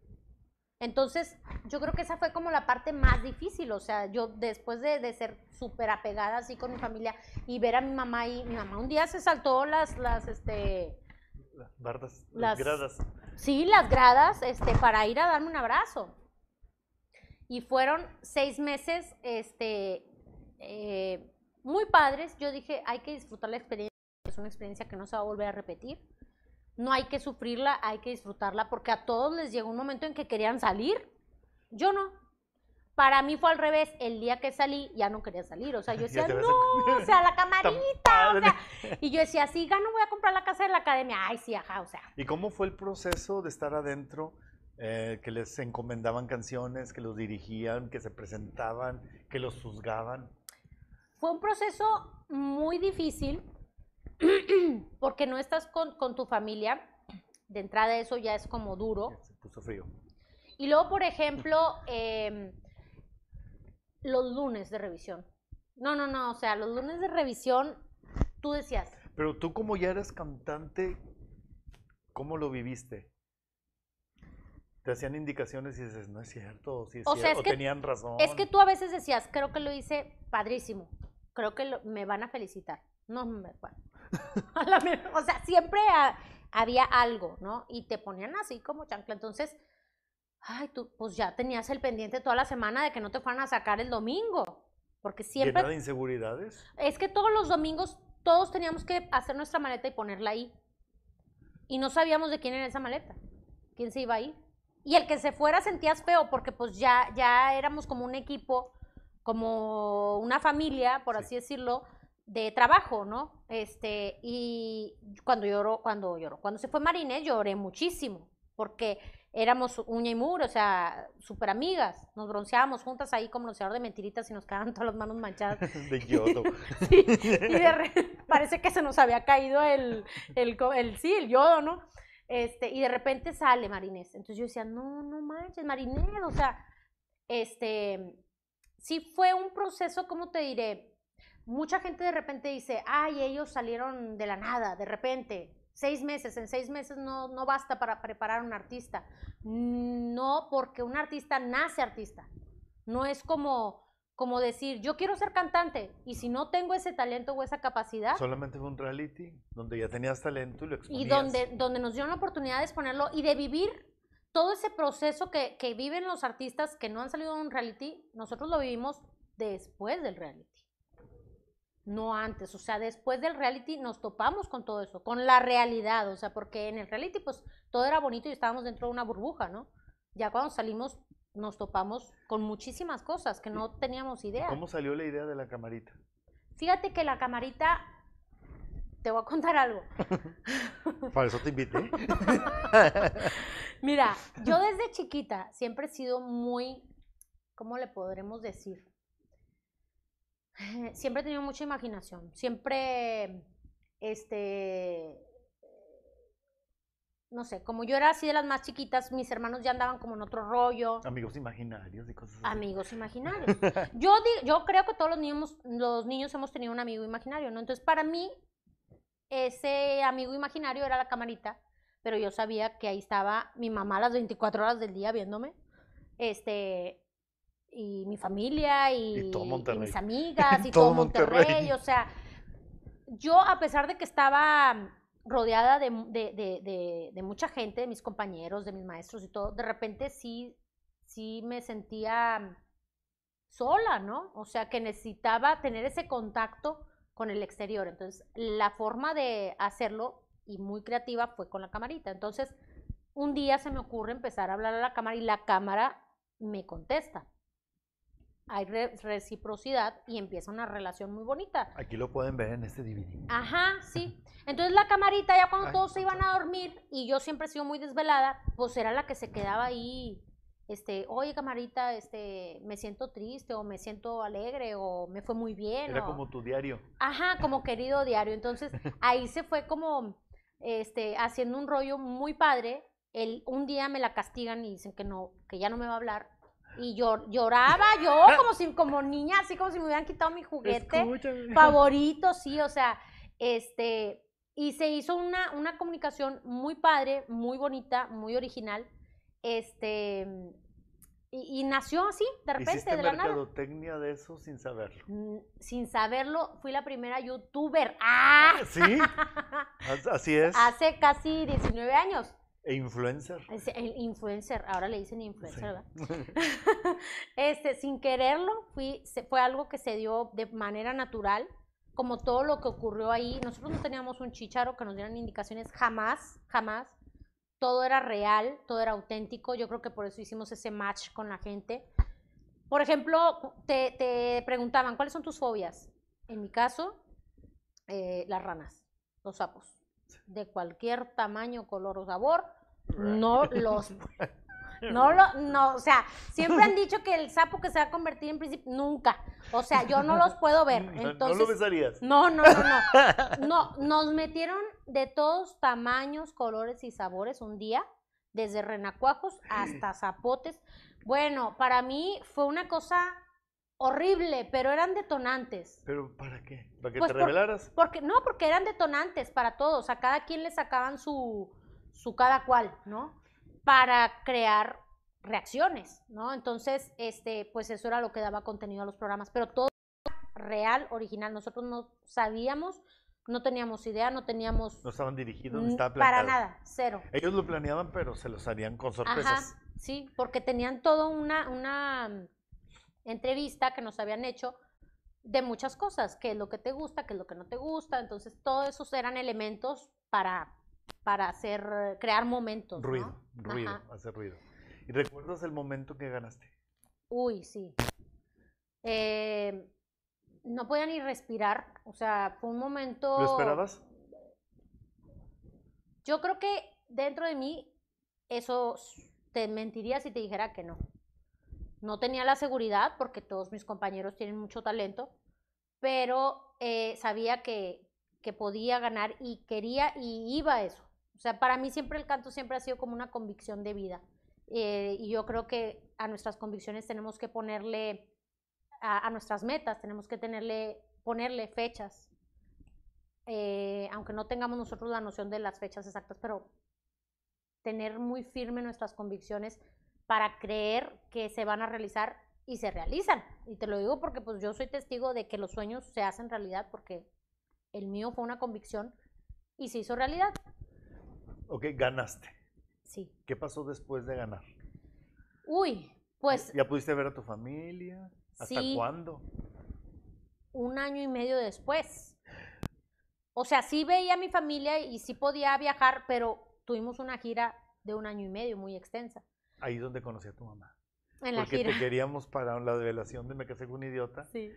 Entonces, yo creo que esa fue como la parte más difícil. O sea, yo después de, de ser súper apegada así con mi familia y ver a mi mamá y mi mamá un día se saltó las, las, este, Las bardas, las, Las- gradas. sí, las gradas, este, para ir a darme un abrazo. Y fueron seis meses, este, eh, muy padres. Yo dije, hay que disfrutar la experiencia. Es una experiencia que no se va a volver a repetir. No hay que sufrirla, hay que disfrutarla, porque a todos les llegó un momento en que querían salir. Yo no. Para mí fue al revés. El día que salí, ya no quería salir. O sea, yo decía, no, o sea, la camarita. o padre. sea, y yo decía, sí, gano, voy a comprar la casa de la academia. Ay, sí, ajá, o sea. ¿Y cómo fue el proceso de estar adentro? eh, que les encomendaban canciones, que los dirigían, que se presentaban, que los juzgaban. Fue un proceso muy difícil porque no estás con, con tu familia. De entrada eso ya es como duro. Se puso frío. Y luego, por ejemplo, em, los lunes de revisión. No, no, no, o sea, los lunes de revisión, tú decías, Pero tú como ya eres cantante, ¿cómo lo viviste? Te hacían indicaciones y dices, no es cierto, sí es O sea, cierto, es que- tenían razón. es que tú a veces decías, creo que lo hice padrísimo, creo que lo- me van a felicitar. No, me, bueno, a la o sea, siempre ha- había algo, ¿no? Y te ponían así como chancla. Entonces, ay, tú, pues ya tenías el pendiente toda la semana de que no te fueran a sacar el domingo. Porque siempre ¿Llena de inseguridades? Es que todos los domingos todos teníamos que hacer nuestra maleta y ponerla ahí. Y no sabíamos de quién era esa maleta, quién se iba a ir. Y el que se fuera sentías feo porque pues ya, ya éramos como un equipo, como una familia, por Sí. así decirlo, de trabajo, ¿no? Este, y cuando lloró, cuando lloró, cuando se fue Marinés lloré muchísimo, porque éramos uña y muro, o sea, súper amigas, nos bronceábamos juntas ahí como bronceador de mentiritas y nos quedaban todas las manos manchadas. de yodo. Sí, y de re- parece que se nos había caído el, el- sí, el yodo, ¿no? Este, y de repente sale Marinés. Entonces yo decía, no, no manches, Marinés, o sea, este, sí fue un proceso, ¿cómo te diré? Mucha gente de repente dice, ay, ellos salieron de la nada, de repente, seis meses, en seis meses no, no basta para preparar a un artista. No, porque un artista nace artista. No es como, como decir, yo quiero ser cantante y si no tengo ese talento o esa capacidad, Solamente fue un reality donde ya tenías talento y lo y exponías. donde, donde nos dieron la oportunidad de exponerlo y de vivir todo ese proceso que, que viven los artistas que no han salido de un reality, nosotros lo vivimos después del reality. No antes, o sea, después del reality nos topamos con todo eso, con la realidad, o sea, porque en el reality pues todo era bonito y estábamos dentro de una burbuja, ¿no? Ya cuando salimos nos topamos con muchísimas cosas que no teníamos idea. ¿Cómo salió la idea de la camarita? Fíjate que la camarita, te voy a contar algo. Para eso te invité. Mira, yo desde chiquita siempre he sido muy, ¿cómo le podremos decir? Siempre he tenido mucha imaginación. Siempre, este, no sé, como yo era así de las más chiquitas, mis hermanos ya andaban como en otro rollo. Amigos imaginarios y cosas así. Amigos imaginarios. Yo, di- yo creo que todos los niños, los niños hemos tenido un amigo imaginario, ¿no? Entonces, para mí, ese amigo imaginario era la camarita, pero yo sabía que ahí estaba mi mamá las 24 horas del día viéndome, este, y mi familia, y, Y todo Monterrey. mis amigas, y Todo todo, Monterrey. Monterrey. o sea, yo a pesar de que estaba rodeada de, de- de- de- de mucha gente, de mis compañeros, de mis maestros y todo, de repente sí, sí me sentía sola, ¿no? O sea, que necesitaba tener ese contacto con el exterior. Entonces, la forma de hacerlo, y muy creativa, fue con la camarita. Entonces, un día se me ocurre empezar a hablar a la cámara y la cámara me contesta. Hay re- reciprocidad y empieza una relación muy bonita. Aquí lo pueden ver en este DVD. Ajá, sí. Entonces la camarita, ya cuando Ay, todos se iban a dormir y yo siempre he sido muy desvelada, pues era la que se quedaba ahí, este, oye camarita, este, me siento triste o me siento alegre o me fue muy bien. Era o- como tu diario. Ajá, como querido diario. Entonces ahí se fue como, este, haciendo un rollo muy padre. El, un día me la castigan y dicen que no, que ya no me va a hablar. Y yo, lloraba yo como si, como niña, así como si me hubieran quitado mi juguete Escúchame. favorito, sí, o sea, este, y se hizo una, una comunicación muy padre, muy bonita, muy original, este, y, y nació así, de repente, de la nada. mercadotecnia de eso sin saberlo. Mm, Sin saberlo, fui la primera youtuber. ¡Ah! Sí, as- así es. Hace casi 19 años. E influencer. Es el influencer, ahora le dicen influencer, Sí. ¿verdad? este, sin quererlo, fui, fue algo que se dio de manera natural, como todo lo que ocurrió ahí. Nosotros no teníamos un chicharo que nos dieran indicaciones, jamás, jamás. Todo era real, todo era auténtico. Yo creo que por eso hicimos ese match con la gente. Por ejemplo, te, te preguntaban, ¿cuáles son tus fobias? En mi caso, eh, las ranas, los sapos, de cualquier tamaño, color o sabor. No los no lo, no, o sea, siempre han dicho que el sapo que se va a convertir en príncipe, nunca. O sea, yo no los puedo ver. No- no Entonces, lo besarías. no, no, no, no. No, nos metieron de todos tamaños, colores y sabores un día, desde renacuajos hasta zapotes. Bueno, para mí fue una cosa horrible, pero eran detonantes. ¿Pero para qué? ¿Para que Pues te por- revelaras? Porque, no, porque eran detonantes para todos. A cada quien le sacaban su, su cada cual, ¿no? Para crear reacciones, ¿no? Entonces, este, pues eso era lo que daba contenido a los programas. Pero todo era real, original. Nosotros no sabíamos, no teníamos idea, no teníamos No estaban dirigidos, no estaba para nada, cero. Ellos lo planeaban, pero se los harían con Ajá, sorpresas. sí, porque tenían todo una, una entrevista que nos habían hecho de muchas cosas, qué es lo que te gusta, qué es lo que no te gusta, entonces todos esos eran elementos para, para hacer, crear momentos, ¿no? Ruido, ruido, Ajá. hace ruido. ¿Y recuerdas el momento que ganaste? Uy, sí. Eh, no podía ni respirar, o sea, fue un momento... ¿Lo esperabas? Yo creo que dentro de mí eso te mentiría si te dijera que no. No tenía la seguridad porque todos mis compañeros tienen mucho talento, pero eh, sabía que, que podía ganar y quería y iba a eso. O sea, para mí siempre el canto siempre ha sido como una convicción de vida. Eh, y yo creo que a nuestras convicciones tenemos que ponerle, a, nuestras metas, tenemos que tenerle, ponerle fechas. Eh, aunque no tengamos nosotros la noción de las fechas exactas, pero tener muy firme nuestras convicciones para creer que se van a realizar y se realizan. Y te lo digo porque pues yo soy testigo de que los sueños se hacen realidad porque el mío fue una convicción y se hizo realidad. Ok, ganaste. Sí. ¿Qué pasó después de ganar? Uy, pues ¿Ya pudiste ver a tu familia? ¿Hasta Sí. cuándo? un año y medio después. O sea, sí veía a mi familia y sí podía viajar, pero tuvimos una gira de un año y medio muy extensa. Ahí es donde conocí a tu mamá. En la Porque gira. te queríamos para la revelación de Me casé con un idiota. Sí.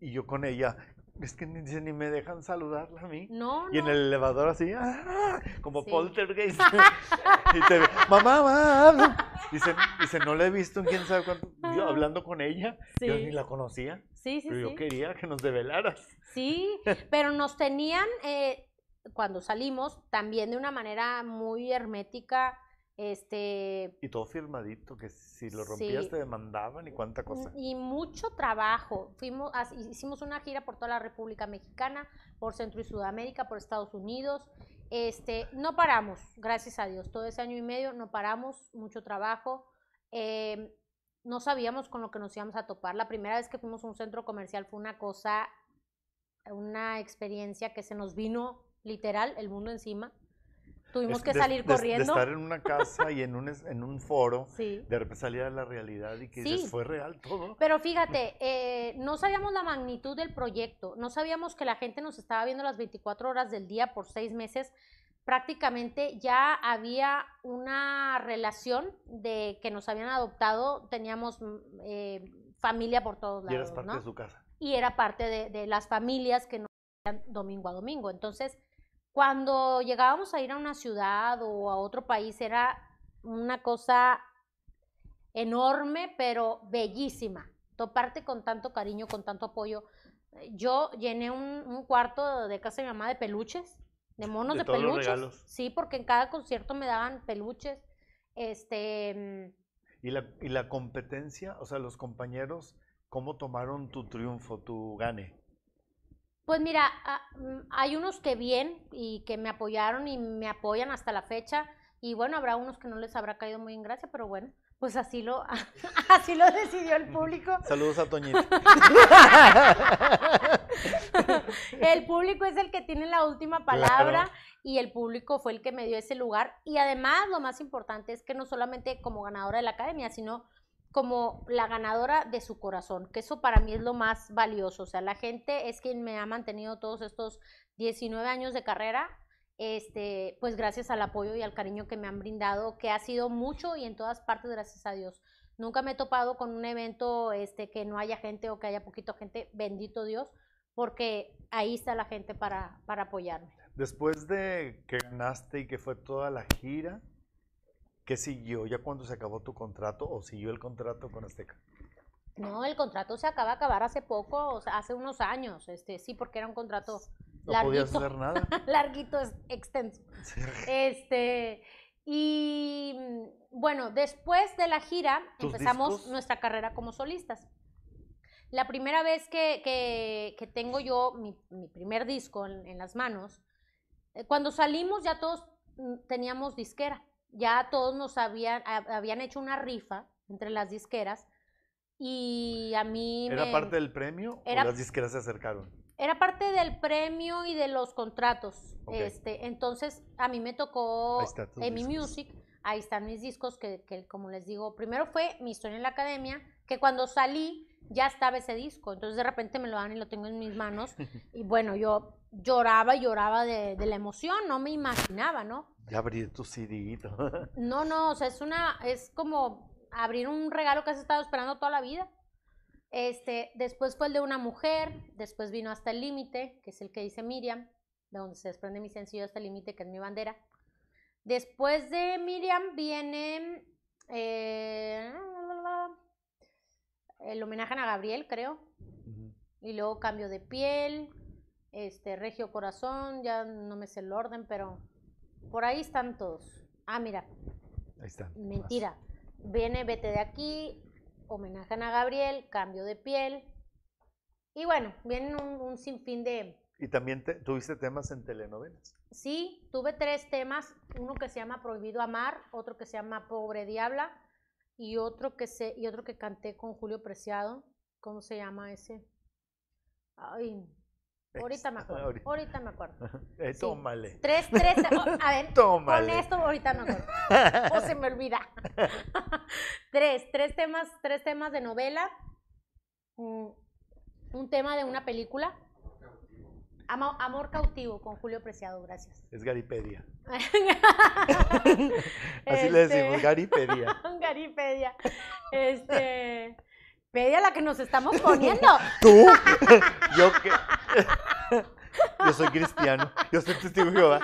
Y yo con ella, es que ni, ni me dejan saludarla a mí. No, Y en el elevador así, ¡ah! como Sí. poltergeist. y te ve, mamá, mamá. Dice, dice, no la he visto en quién sabe cuánto. Yo hablando con ella, yo Sí. ni la conocía. Sí, sí, Pero sí. yo quería que nos develaras. Sí, pero nos tenían, eh, cuando salimos, también de una manera muy hermética, este, Y todo firmadito, que si lo rompías Sí. te demandaban y cuánta cosa. y mucho trabajo. Fuimos, hicimos una gira por toda la República Mexicana, por Centro y Sudamérica, por Estados Unidos. Este, no paramos, gracias a Dios. Todo ese año y medio no paramos, mucho trabajo. Eh, no sabíamos con lo que nos íbamos a topar. La primera vez que fuimos a un centro comercial fue una cosa, una experiencia que se nos vino literal el mundo encima. Tuvimos Es que de- salir de- de corriendo. estar en una casa y en un, en un foro, Sí. de repente salir a la realidad y que Sí. dices, fue real todo. Pero fíjate, eh, no sabíamos la magnitud del proyecto, no sabíamos que la gente nos estaba viendo las 24 horas del día por seis meses. Prácticamente ya había una relación de que nos habían adoptado, teníamos mm, eh, familia por todos y eras lados, parte ¿no? de su casa. y era parte de, de las familias que nos domingo a domingo. Entonces, cuando llegábamos a ir a una ciudad o a otro país, era una cosa enorme, pero bellísima. Toparte con tanto cariño, con tanto apoyo. Yo llené un, un cuarto de casa de mi mamá de peluches, de monos De de, todos los peluches. regalos. Sí, porque en cada concierto me daban peluches. Este, mm, ¿Y la, ¿Y la competencia, o sea, los compañeros, cómo tomaron tu triunfo, tu gane? Pues mira, ah, mm, hay unos que bien y que me apoyaron y me apoyan hasta la fecha. Y bueno, habrá unos que no les habrá caído muy en gracia, pero bueno, pues así lo, así lo decidió el público. Saludos a Toñito. el público es el que tiene la última palabra y el público fue el que me dio ese lugar. Y además, lo más importante es que no solamente como ganadora de la academia, sino como la ganadora de su corazón, que eso para mí es lo más valioso. O sea, la gente es quien me ha mantenido todos estos 19 años de carrera, este, pues gracias al apoyo y al cariño que me han brindado, que ha sido mucho y en todas partes, gracias a Dios. Nunca me he topado con un evento este, que no haya gente o que haya poquito gente, bendito Dios, porque ahí está la gente para, para apoyarme. Después de que ganaste y que fue toda la gira, ¿Qué siguió? ¿Ya cuando se acabó tu contrato o siguió el contrato con Azteca? No, el contrato se acaba de acabar hace poco, o sea, hace unos años, este, sí, porque era un contrato no podías hacer nada. larguito, extenso. Este, y bueno, después de la gira empezamos nuestra carrera como solistas. La primera vez que, que, tengo yo mi, mi primer disco en, en, las manos, eh, cuando salimos ya todos mm, teníamos disquera ya todos nos habían, habían hecho una rifa entre las disqueras y a mí ¿Era parte del premio o las disqueras se acercaron? Era parte del premio y de los contratos. Este, entonces a mí me tocó en mi music, ahí están mis discos que, que, como les digo, primero fue mi historia en la academia, que cuando salí ya estaba ese disco, entonces de repente me lo dan y lo tengo en mis manos y bueno, yo lloraba y lloraba de, de la emoción, no me imaginaba, ¿no? Ya abrí tu CD. no, no, o sea, es una, es como abrir un regalo que has estado esperando toda la vida. Este, después fue el de una mujer, después vino Hasta el Límite, que es el que dice Miriam, de donde se desprende mi sencillo Hasta el Límite, que es mi bandera. Después de Miriam viene eh, el homenaje a Gabriel, creo. Y luego Cambio de Piel, este, Regio Corazón, ya no me sé el orden, pero por ahí están todos. Ah, mira. Ahí están. Mentira. Viene Vete de aquí, homenaje a Gabriel, cambio de piel. Y bueno, viene un, sinfín de... ¿Y también tuviste temas en telenovelas? Sí, tuve tres temas. Uno que se llama Prohibido Amar, otro que se llama Pobre Diabla y otro que, se, y otro que canté con Julio Preciado. ¿Cómo se llama ese? Ay, Ahorita me acuerdo. Ahorita me acuerdo. Eh, tómale. Tres, tres. Oh, a ver, tómale. con esto ahorita me acuerdo. o se me olvida. tres, tres temas, tres temas de novela. un tema de una película. Amor, cautivo con Julio Preciado, gracias. Es Garipedia. Así le decimos, este, Garipedia. Garipedia. Este. Pedia la que nos estamos poniendo. ¿Tú? Yo que. Yo soy cristiano. Yo soy testigo de Jehová.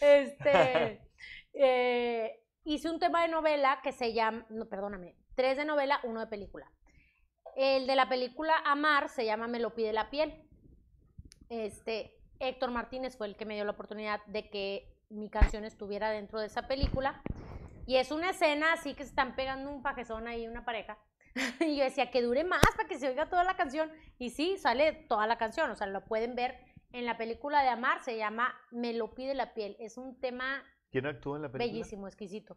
Este. Eh, hice un tema de novela que se llama. No, perdóname. Tres de novela, uno de película. El de la película Amar se llama Me lo pide la piel. Este. Héctor Martínez fue el que me dio la oportunidad de que mi canción estuviera dentro de esa película. Y es una escena así que se están pegando un pajezón ahí, una pareja. y yo decía que dure más para que se oiga toda la canción. Y sí, sale toda la canción. O sea, lo pueden ver en la película de Amar. Se llama Me lo pide la piel. Es un tema. ¿Quién actúa en la película? Bellísimo, exquisito.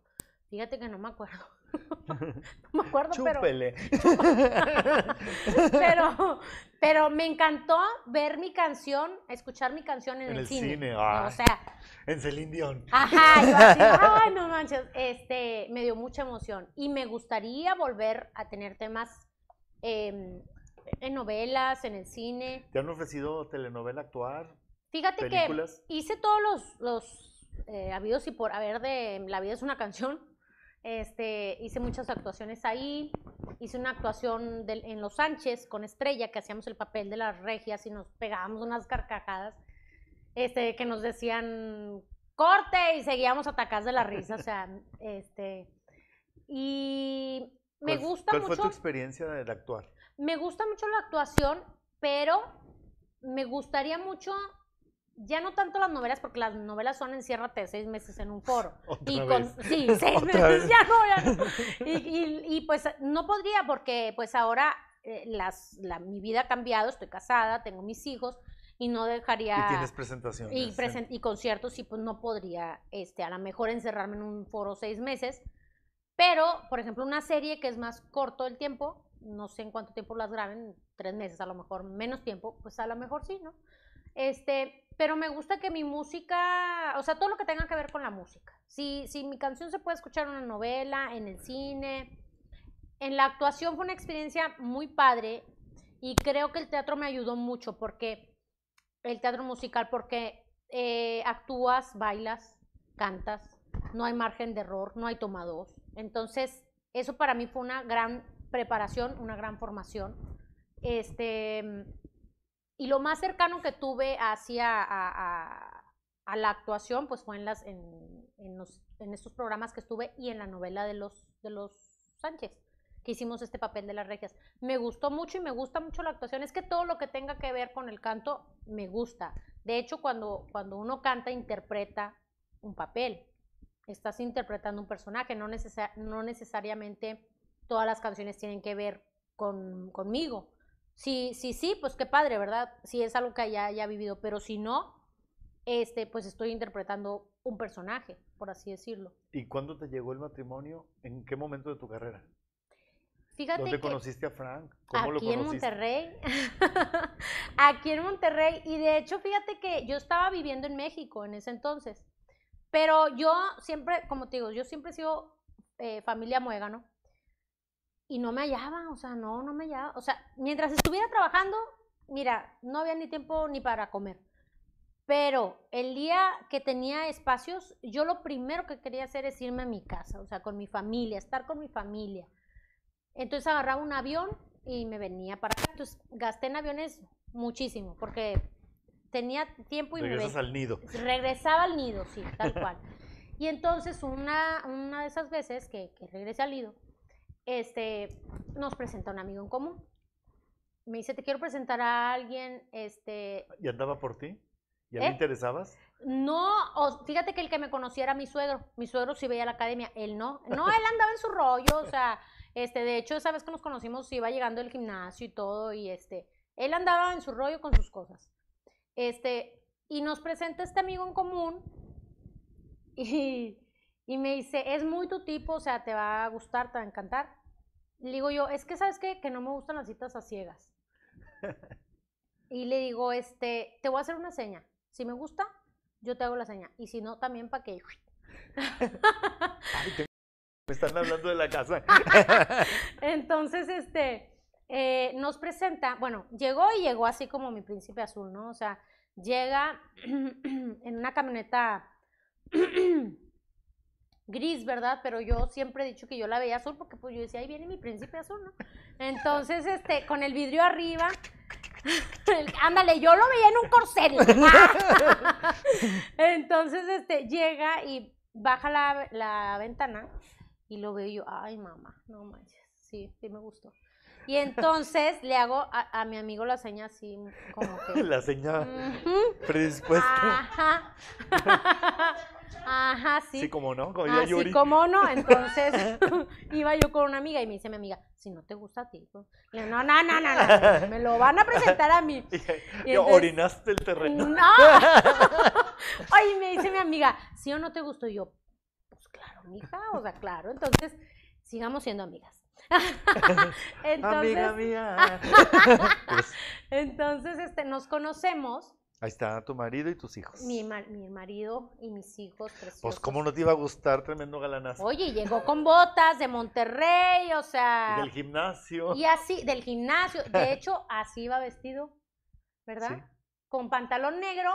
Fíjate que no me acuerdo. no me acuerdo, Chúpele. pero. pero. me encantó ver mi canción, escuchar mi canción en, el, cine. o sea. En Celine Dion. Ajá, yo así, ay, no manches. Este, me dio mucha emoción. Y me gustaría volver a tener temas em, en novelas, en el cine. ¿Te han ofrecido telenovela actuar? Fíjate que hice todos los, los eh, habidos y por haber de La vida es una canción este, hice muchas actuaciones ahí. Hice una actuación en Los Sánchez con Estrella, que hacíamos el papel de las regias y nos pegábamos unas carcajadas, este, que nos decían corte y seguíamos atacadas de la risa. O sea, este. Y me gusta mucho. ¿Cuál fue tu experiencia de actuar? Me gusta mucho la actuación, pero me gustaría mucho ya no tanto las novelas, porque las novelas son enciérrate seis meses en un foro. Otra y vez. sí, seis Otra meses, vez. ya no, ya no. Y, y- y, pues no podría, porque pues ahora eh, las, la, mi vida ha cambiado, estoy casada, tengo mis hijos, y no dejaría... Y tienes presentaciones. y, presen- y conciertos y pues no podría, este, a lo mejor encerrarme en un foro seis meses. Pero, por ejemplo, una serie que es más corto el tiempo, no sé en cuánto tiempo las graben, tres meses a lo mejor, menos tiempo, pues a lo mejor sí, ¿no? Este, pero me gusta que mi música, o sea, todo lo que tenga que ver con la música. Si, si mi canción se puede escuchar en una novela, en el cine, en la actuación fue una experiencia muy padre y creo que el teatro me ayudó mucho porque el teatro musical porque eh, actúas, bailas, cantas, no hay margen de error, no hay toma dos. Entonces, eso para mí fue una gran preparación, una gran formación. Este, y lo más cercano que tuve hacia a, la actuación, pues fue en, las, en, los- en estos programas que estuve y en la novela de los, de los Sánchez, que hicimos este papel de las regias. Me gustó mucho y me gusta mucho la actuación. Es que todo lo que tenga que ver con el canto me gusta. De hecho, cuando, cuando uno canta, interpreta un papel. Estás interpretando un personaje, no, necesa- no necesariamente todas las canciones tienen que ver con, conmigo. Sí, sí, sí, pues qué padre, ¿verdad? Si es algo que ya haya vivido, pero si no, este, pues estoy interpretando un personaje, por así decirlo. ¿Y cuándo te llegó el matrimonio? ¿En qué momento de tu carrera? Fíjate ¿Dónde que conociste a Frank? ¿Cómo lo aquí en conociste? Monterrey, aquí en Monterrey, y de hecho, fíjate que yo estaba viviendo en México en ese entonces, pero yo siempre, como te digo, yo siempre he sido eh, familia muégano y no me hallaba, o sea, no, no me hallaba, o sea, mientras estuviera trabajando, mira, no había ni tiempo ni para comer. Pero el día que tenía espacios, yo lo primero que quería hacer es irme a mi casa, o sea, con mi familia, estar con mi familia. Entonces agarraba un avión y me venía para acá. Entonces gasté en aviones muchísimo porque tenía tiempo y me Regresas ven- al nido. regresaba al nido, sí, tal cual. Y entonces una, una de esas veces que, que regresé al nido, este, nos presenta un amigo en común. Me dice, te quiero presentar a alguien, este, ¿Y andaba por ti? ¿Ya ¿Eh? le interesabas? no, o- fíjate que el que me conocía era mi suegro. Mi suegro sí veía la academia, él no. No, él andaba en su rollo, o sea, este, de hecho, esa vez que nos conocimos iba llegando el gimnasio y todo, y este, él andaba en su rollo con sus cosas. Este, y nos presenta este amigo en común, y, y me dice, es muy tu tipo, o sea, te va a gustar, te va a encantar. Le digo yo, es que, ¿sabes qué? Que no me gustan las citas a ciegas. Y le digo, este, te voy a hacer una seña. Si me gusta, yo te hago la seña. Y si no, también para que... Ay, te- Me están hablando de la casa. Entonces, este, eh, nos presenta, bueno, llegó y llegó así como mi príncipe azul, ¿no? O sea, llega en una camioneta gris, ¿verdad? Pero yo siempre he dicho que yo la veía azul porque pues yo decía, ahí viene mi príncipe azul, ¿no? Entonces, este, con el vidrio arriba, ándale, yo lo veía en un corcel. Entonces, este, llega y baja la, la ventana y lo veo yo, ay, mamá, no manches, sí, sí me gustó. Y entonces le hago a, a mi amigo la seña así, como que... La señora "Ujú, predispuesta. Ajá. Ajá, sí. Sí, como no, como Así Yuri. como no, entonces iba yo con una amiga y me dice mi amiga, si no te gusta a ti, pues, no, no, no, no, no, me lo van a presentar a mí. Y, Y y entonces- orinaste el terreno. No. Oye, me dice mi amiga, ¿sí o no te gustó? Y yo, pues claro, mija, o sea, claro. Entonces, sigamos siendo amigas. entonces, Amiga mía. Pues, entonces, este, nos conocemos, ahí está tu marido y tus hijos. mi, ma- mi marido y mis hijos preciosos. Pues, ¿cómo no te iba a gustar? Tremendo galanazo. Oye, llegó con botas de Monterrey, o sea, Del gimnasio. y así, del gimnasio. De hecho, así iba vestido, ¿verdad? Sí. Con pantalón negro,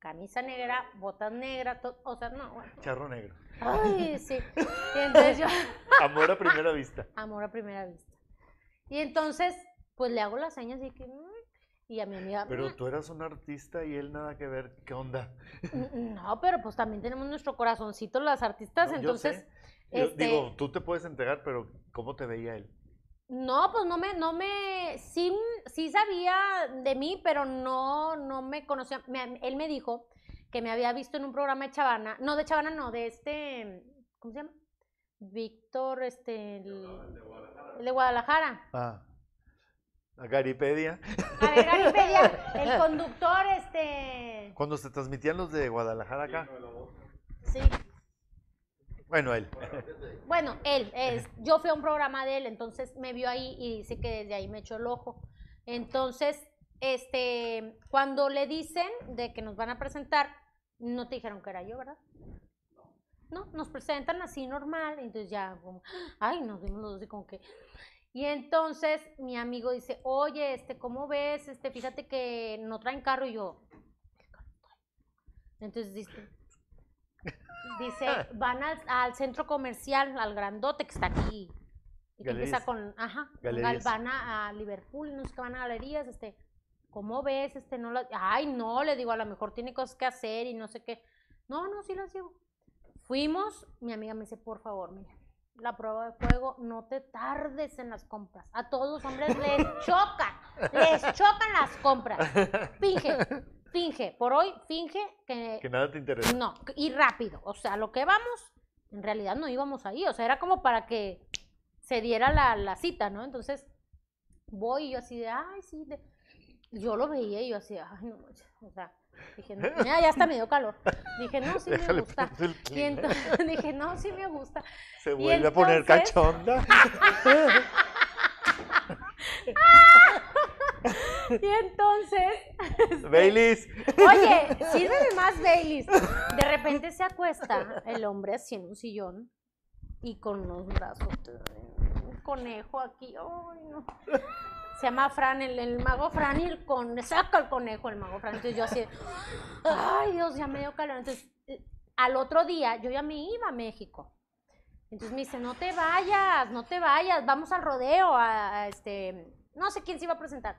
camisa negra, botas negras, to- o sea, no, bueno. Charro negro. Ay, sí. Y entonces yo, Amor a primera vista. amor a primera vista. Y entonces, pues le hago las señas y que, mm, y a mi amiga, Pero mm, tú eras un artista y él nada que ver. ¿Qué onda? mm, no, pero pues también tenemos nuestro corazoncito las artistas, No, yo entonces, sé. Yo este- Digo, tú te puedes entregar, pero ¿cómo te veía él? No, pues no me, no me, sí, sí sabía de mí, pero no, no me conocía. Me- él me dijo que me había visto en un programa de Chavana, no de Chavana, no, de este, ¿cómo se llama? Víctor, este, el, el de Guadalajara. Ah. La Garipedia. A ver, Garipedia, el conductor, este, Cuando se transmitían los de Guadalajara acá. sí. Bueno, él. Bueno, él, es, yo fui a un programa de él, entonces me vio ahí y dice que desde ahí me echó el ojo. Entonces, este, cuando le dicen de que nos van a presentar, no te dijeron que era yo, ¿verdad? No, nos presentan así normal, entonces ya, como, ay, nos dimos los dos así como que... Y entonces mi amigo dice, oye, este, ¿cómo ves? Este, fíjate que no traen carro y yo. Entonces dice, dice, van al, al centro comercial, al grandote que está aquí. Y que empieza con, ajá, Galerías. van a, a Liverpool, no sé qué van a galerías, este, ¿cómo ves? Este, no la, ay, no, le digo, a lo mejor tiene cosas que hacer y no sé qué. No, no, sí las llevo. Fuimos, mi amiga me dice, por favor, mira, la prueba de fuego, no te tardes en las compras. A todos los hombres les chocan, les chocan las compras. Finge, finge, por hoy finge que, Que nada te interesa. no, y rápido. O sea, lo que vamos, en realidad no íbamos ahí. O sea, era como para que se diera la, la cita, ¿no? Entonces, voy y yo así de, ay, sí. de-". Yo lo veía y yo así, ay, no. O sea, dije, no, mira, ya hasta me dio calor. Dije, no, sí me gusta. Y entonces dije, no, sí me gusta. Se y vuelve a poner cachonda. Y entonces, Baileys. Oye, sírveme más Baileys. De repente se acuesta el hombre así en un sillón y con unos brazos, conejo aquí. Ay, no. Se llama Fran, el, el mago Fran y con, saca el conejo el mago Fran. Entonces yo así, ay Dios, ya me dio calor. Entonces, al otro día yo ya me iba a México. Entonces me dice, no te vayas, no te vayas, vamos al rodeo, a este, no sé quién se iba a presentar.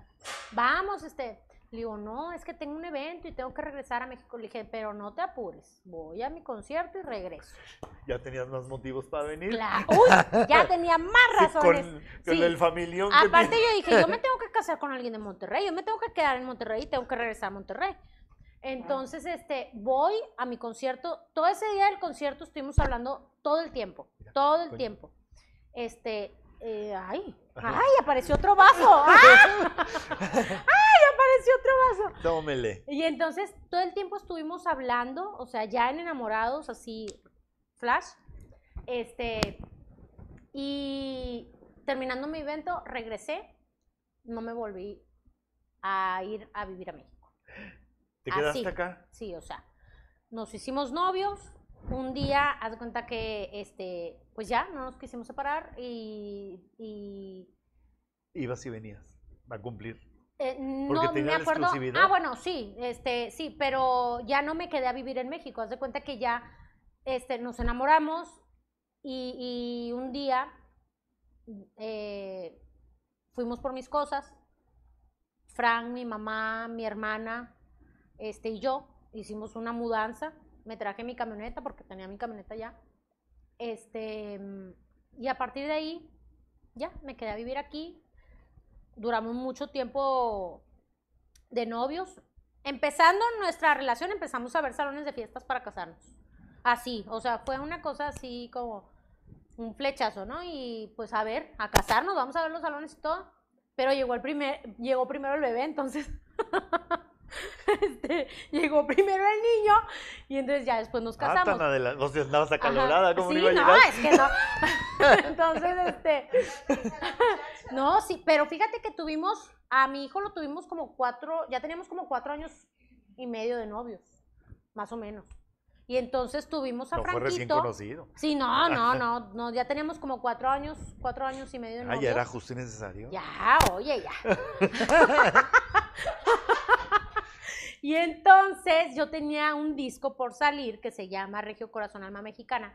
Vamos, este. Le digo, no, es que tengo un evento y tengo que regresar a México. Le dije, pero no te apures, voy a mi concierto y regreso. Ya tenías más motivos para venir. Claro. Uy, ya tenía más Sí, razones. con, con Sí. el familión Aparte yo dije, yo me tengo que casar con alguien de Monterrey, yo me tengo que quedar en Monterrey y tengo que regresar a Monterrey. Entonces, este, voy a mi concierto. Todo ese día del concierto estuvimos hablando todo el tiempo, todo el tiempo. Este, eh, ay, ay, apareció otro vaso. ¡Ah! ¡Ay, apareció otro vaso! Tómele. Y entonces todo el tiempo estuvimos hablando, o sea, ya en enamorados, así, flash. Este, y terminando mi evento, regresé, no me volví a ir a vivir a México. ¿Te Así. quedaste acá? Sí, o sea, nos hicimos novios. Un día, haz de cuenta que, este, pues ya, no nos quisimos separar y, y Ibas y venías. Va a cumplir. Eh, Porque no tenía me la acuerdo. exclusividad. Ah, bueno, sí, este, sí, pero ya no me quedé a vivir en México. Haz de cuenta que ya este, nos enamoramos y, y un día eh, fuimos por mis cosas. Frank, mi mamá, mi hermana, este y yo hicimos una mudanza. Me traje mi camioneta porque tenía mi camioneta ya. Este, y a partir de ahí, ya me quedé a vivir aquí. Duramos mucho tiempo de novios. Empezando nuestra relación, empezamos a ver salones de fiestas para casarnos. Así, o sea, fue una cosa así como un flechazo, ¿no? Y pues a ver, a casarnos, vamos a ver los salones y todo. Pero llegó el primer, llegó primero el bebé, entonces este, llegó primero el niño y entonces ya después nos Ah, casamos. tan adelante. Sea, andabas acalorada. ¿Cómo sí, no iba a no, llegar? es que no. Entonces, este. no, sí, pero fíjate que tuvimos, a mi hijo lo tuvimos como cuatro, ya teníamos como cuatro años y medio de novios, más o menos. Y entonces tuvimos a No fue recién Franquito. conocido. Sí, no, no, no, no, ya teníamos como cuatro años, cuatro años y medio de Ah, novios. ya era justo y necesario. Ya, oye, ya. Y entonces yo tenía un disco por salir que se llama Regio Corazón Alma Mexicana.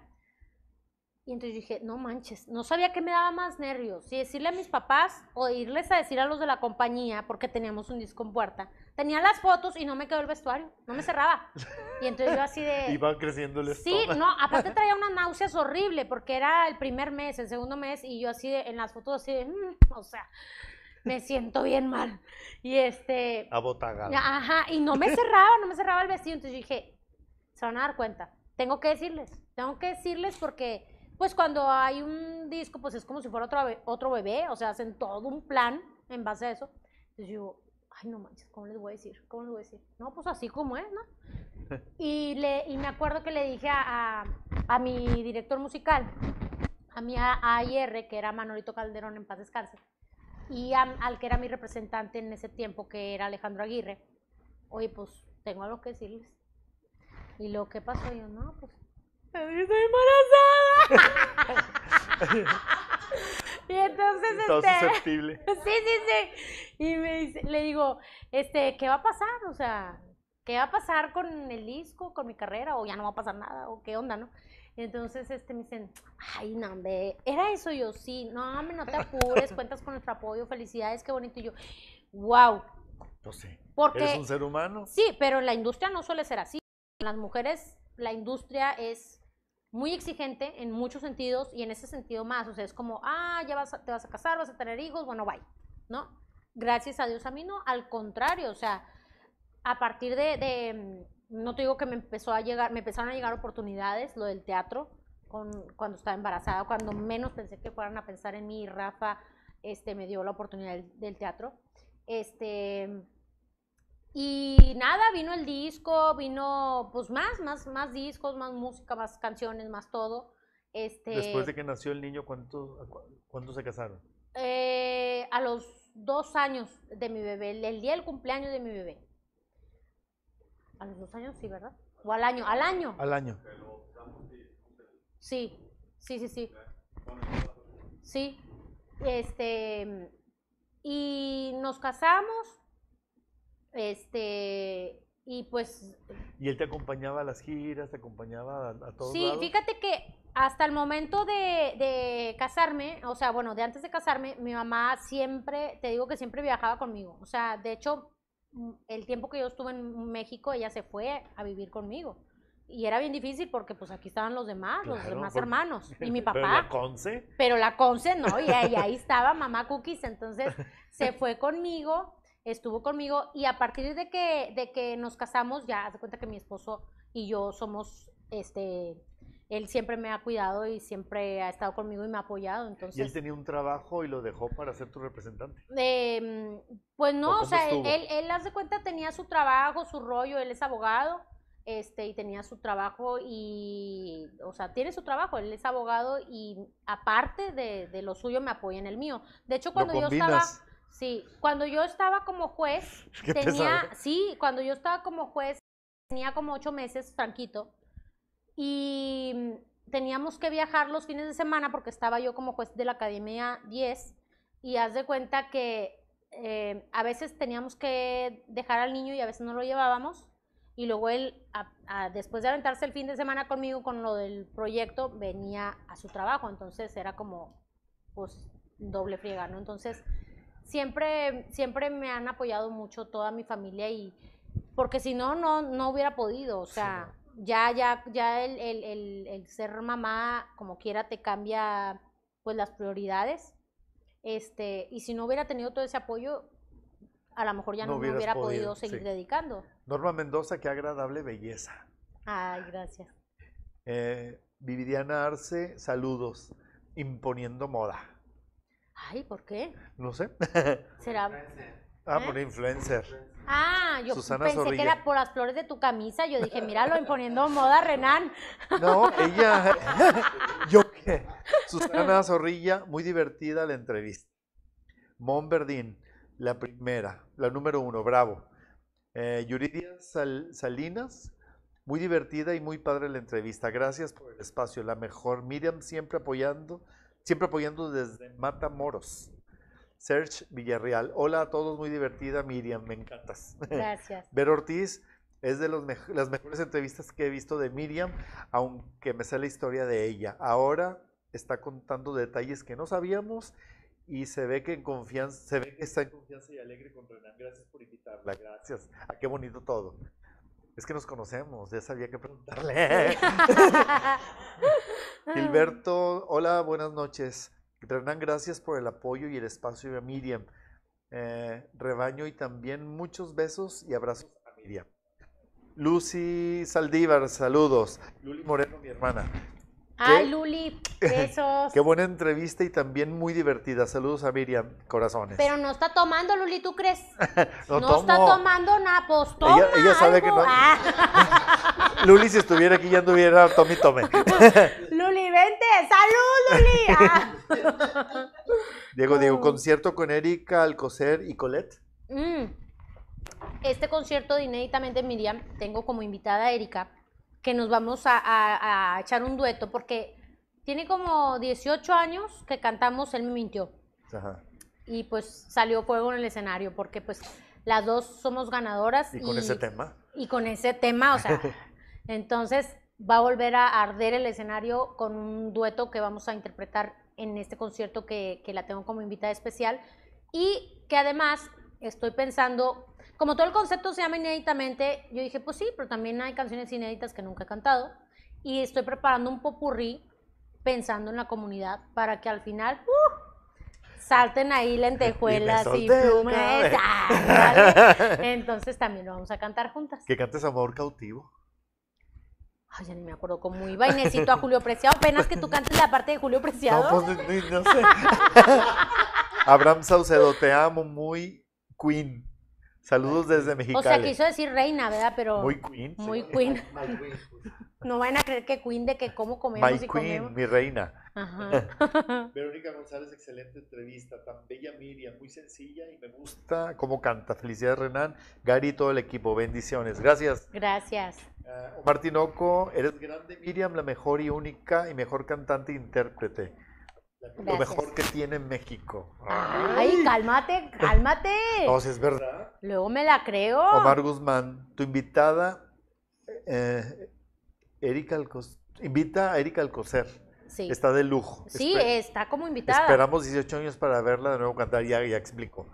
Y entonces dije, no manches, no sabía qué me daba más nervios, si decirle a mis papás o irles a decir a los de la compañía, porque teníamos un disco en puerta. Tenía las fotos y no me quedó el vestuario, no me cerraba. Y entonces yo así de... Iba creciendo el Sí, no, aparte traía unas náuseas horrible, porque era el primer mes, el segundo mes, y yo así de, en las fotos así de, "Mm", o sea, me siento bien mal. Y este... Abotagada. Ajá, y no me cerraba, no me cerraba el vestido. Entonces yo dije, se van a dar cuenta. Tengo que decirles, tengo que decirles porque, pues cuando hay un disco, pues es como si fuera otro, otro bebé, o sea, hacen todo un plan en base a eso. Entonces yo, ay, no manches, ¿cómo les voy a decir? ¿Cómo les voy a decir? No, pues así como es, ¿no? Y, le, y me acuerdo que le dije a, a, a mi director musical, a mi AIR, que era Manolito Calderón, en paz descanse, y a- al que era mi representante en ese tiempo, que era Alejandro Aguirre, oye, pues tengo algo que decirles. Y lo que pasó, yo, no, pues, estoy embarazada. y entonces, Todo este, susceptible. Sí, sí, sí. Y me dice- le digo, este, ¿qué va a pasar? O sea, ¿qué va a pasar con el disco, con mi carrera? O ya no va a pasar nada, o qué onda, ¿no? Y entonces este, me dicen, ay, no, hombre, ¿era eso? yo, sí, no, hombre, no te apures, cuentas con nuestro apoyo, felicidades, qué bonito. Y yo, wow, Pues sí. porque... Eres un ser humano. Sí, pero la industria no suele ser así. Las mujeres, la industria es muy exigente en muchos sentidos y en ese sentido más. O sea, es como, ah, ya vas a- te vas a casar, vas a tener hijos, bueno, bye. ¿No? Gracias a Dios a mí no, al contrario, o sea, a partir de, de, no te digo que me empezó a llegar, me empezaron a llegar oportunidades, lo del teatro, con, cuando estaba embarazada, cuando menos pensé que fueran a pensar en mí, Rafa, este, me dio la oportunidad del, del teatro. Este, y nada, vino el disco, vino pues más, más, más discos, más música, más canciones, más todo. Este, Después de que nació el niño, ¿cuánto, a cu- ¿cuándo se casaron? eh, a los dos años de mi bebé, el día del cumpleaños de mi bebé. A los dos años, sí, ¿verdad? O al año, al año. Al año. Sí, sí, sí, sí. Sí, este, y nos casamos, este, y pues ¿Y él te acompañaba a las giras, te acompañaba a, a todos Sí, lados? fíjate que hasta el momento de, de casarme, o sea, bueno, de antes de casarme, mi mamá siempre, te digo que siempre viajaba conmigo. O sea, de hecho, el tiempo que yo estuve en México, ella se fue a vivir conmigo. Y era bien difícil porque pues aquí estaban los demás, los demás por- hermanos y mi Pero papá. la Conce, Pero la Conce no, y ahí, ahí estaba mamá Cookies, entonces se fue conmigo, estuvo conmigo, y a partir de que, de que nos casamos, ya haz de cuenta que mi esposo y yo somos, este, él siempre me ha cuidado y siempre ha estado conmigo y me ha apoyado, y él entonces, tenía un trabajo y lo dejó para ser tu representante. em, pues ¿O no, o sea, él, de cuenta, tenía su trabajo, su rollo, él es abogado, este, y tenía su trabajo y, o sea, tiene su trabajo, él es abogado y aparte de, de lo suyo me apoya en el mío. De hecho, cuando yo estaba, sí, cuando yo estaba como juez, tenía, pesado. sí, cuando yo estaba como juez, tenía como ocho meses, franquito, y mm, teníamos que viajar los fines de semana porque estaba yo como juez de la Academia 10 y haz de cuenta que eh, a veces teníamos que dejar al niño y a veces no lo llevábamos y luego él, a- a- después de aventarse el fin de semana conmigo con lo del proyecto, venía a su trabajo, entonces era como, pues, doble friega, ¿no? Entonces, siempre, siempre me han apoyado mucho toda mi familia y, porque si no, no, no hubiera podido, o Sí, sea, ya, ya, ya el, el, el, el ser mamá, como quiera, te cambia, pues, las prioridades, este, y si no hubiera tenido todo ese apoyo, a lo mejor ya No no, me hubiera podido, podido seguir sí. dedicando. Norma Mendoza, qué agradable belleza. Ay, gracias. Eh, Vividiana Arce, saludos. Imponiendo moda. Ay, ¿por qué? No sé. ¿Será? Ah, ¿Eh? por influencer. Ah, yo Susana pensé Zorrilla. que era por las flores de tu camisa. Yo dije, míralo, imponiendo moda, Renan. No, ella. ¿Yo qué? Susana Zorrilla, muy divertida la entrevista. Mon Verdín, la primera, la número uno, bravo. Eh, Yuridia Sal- Salinas, muy divertida y muy padre la entrevista. Gracias por el espacio, la mejor. Miriam siempre apoyando, siempre apoyando desde Matamoros. Serge Villarreal, hola a todos, muy divertida Miriam, me encantas. Gracias. Ver Ortiz es de los las mejores entrevistas que he visto de Miriam, aunque me sé la historia de ella. Ahora está contando detalles que no sabíamos y se ve que en confianza, se ve que está en confianza y alegre con Renan. Gracias por invitarla, gracias. Ah, qué bonito todo. Es que nos conocemos, ya sabía que preguntarle. Gilberto, hola, buenas noches. Renan, gracias por el apoyo y el espacio a Miriam. Eh, rebaño y también muchos besos y abrazos a Miriam. Lucy Saldívar, saludos. Luli Moreno, mi hermana. Ay, Luli, besos. Qué buena entrevista y también muy divertida. Saludos a Miriam, corazones. Pero no está tomando, Luli, ¿tú crees? no, No, está tomando nada, pues toma Ella- ella sabe que no- Ah. Luli, si estuviera aquí ya anduviera tome y tome. Luli, vente, salud, Luli. Ah. Diego, Diego, Oh. concierto con Erika Alcocer y Colette. Mm. Este concierto de Inéditamente Miriam, tengo como invitada a Erika, que nos vamos a, a- a echar un dueto, porque tiene como 18 años que cantamos Él me mintió. Ajá. Y pues salió fuego en el escenario, porque pues las dos somos ganadoras. Y con ese tema. Y con ese tema, o sea, entonces va a volver a arder el escenario con un dueto que vamos a interpretar en este concierto que, que la tengo como invitada especial y que además estoy pensando, como todo el concepto se llama inéditamente, yo dije, pues sí, pero también hay canciones inéditas que nunca he cantado y estoy preparando un popurrí pensando en la comunidad para que al final ¡uh! salten ahí lentejuelas y, el plumas. Ah. Entonces también lo vamos a cantar juntas. Que cantes Amor Cautivo. Ay, ya ni me acuerdo cómo iba. Y necesito a Julio Preciado. Apenas que tú cantes la parte de Julio Preciado. No, pues no sé. Abraham Saucedo, te amo, muy queen. Saludos desde Mexicali. o sea, quiso decir reina, ¿verdad? Pero Muy queen. muy queen. Queen. No van a creer que queen de que cómo comemos My y queen, comemos. mi reina. Ajá. Verónica González, excelente entrevista, tan bella Miriam, muy sencilla y me gusta cómo canta. Felicidades Renan, Gary y todo el equipo, bendiciones. Gracias. Gracias. Ah, Omar Tinoco, eres grande Miriam, la mejor y única y mejor cantante e intérprete. Lo mejor que tiene México. Ay, cálmate, cálmate. No, si es verdad. Luego me la creo. Omar Guzmán, tu invitada, eh, Erika Alcocer, invita a Erika Alcocer. Sí, Está de lujo. sí, Espe- está como invitada. Esperamos 18 años para verla de nuevo cantar, ya, ya explico.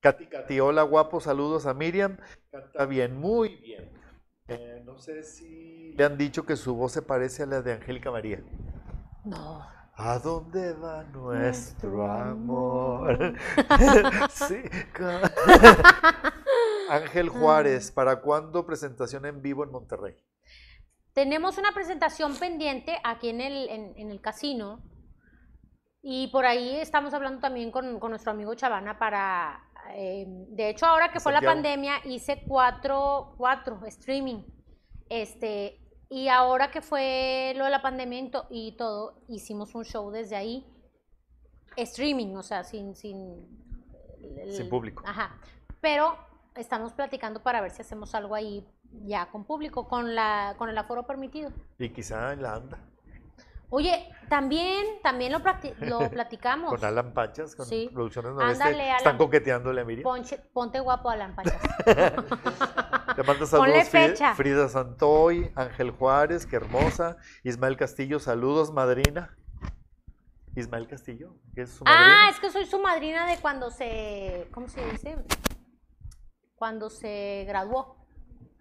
Katy, Katy, hola guapo, saludos a Miriam. Canta bien, muy bien. Eh, no sé si le han dicho que su voz se parece a la de Angélica María. No. ¿A dónde va nuestro amor? sí. Ángel Juárez, ¿para cuándo presentación en vivo en Monterrey? Tenemos una presentación pendiente aquí en el, en, en el casino y por ahí estamos hablando también con, con nuestro amigo Chavana para, eh, de hecho ahora que fue la pandemia hice cuatro, cuatro streaming, este, y ahora que fue lo de la pandemia y to- y todo, hicimos un show desde ahí, streaming, o sea, sin... Sin, el- Sin público. Ajá, pero estamos platicando para ver si hacemos algo ahí ya con público, con, la, con el aforo permitido. Y quizá en la anda, Oye, también, también lo, platicamos. con Alan Pachas, con Sí. Producciones Noreste. Ándale, Están coqueteándole a Miriam. Ponche- ponte guapo, Alan Pachas. Te mando saludos fecha. Frida Santoy, Ángel Juárez, qué hermosa. Ismael Castillo, saludos, madrina. Ismael Castillo, que es su ah, madrina. es que soy su madrina de cuando se, ¿cómo se dice? Cuando se graduó.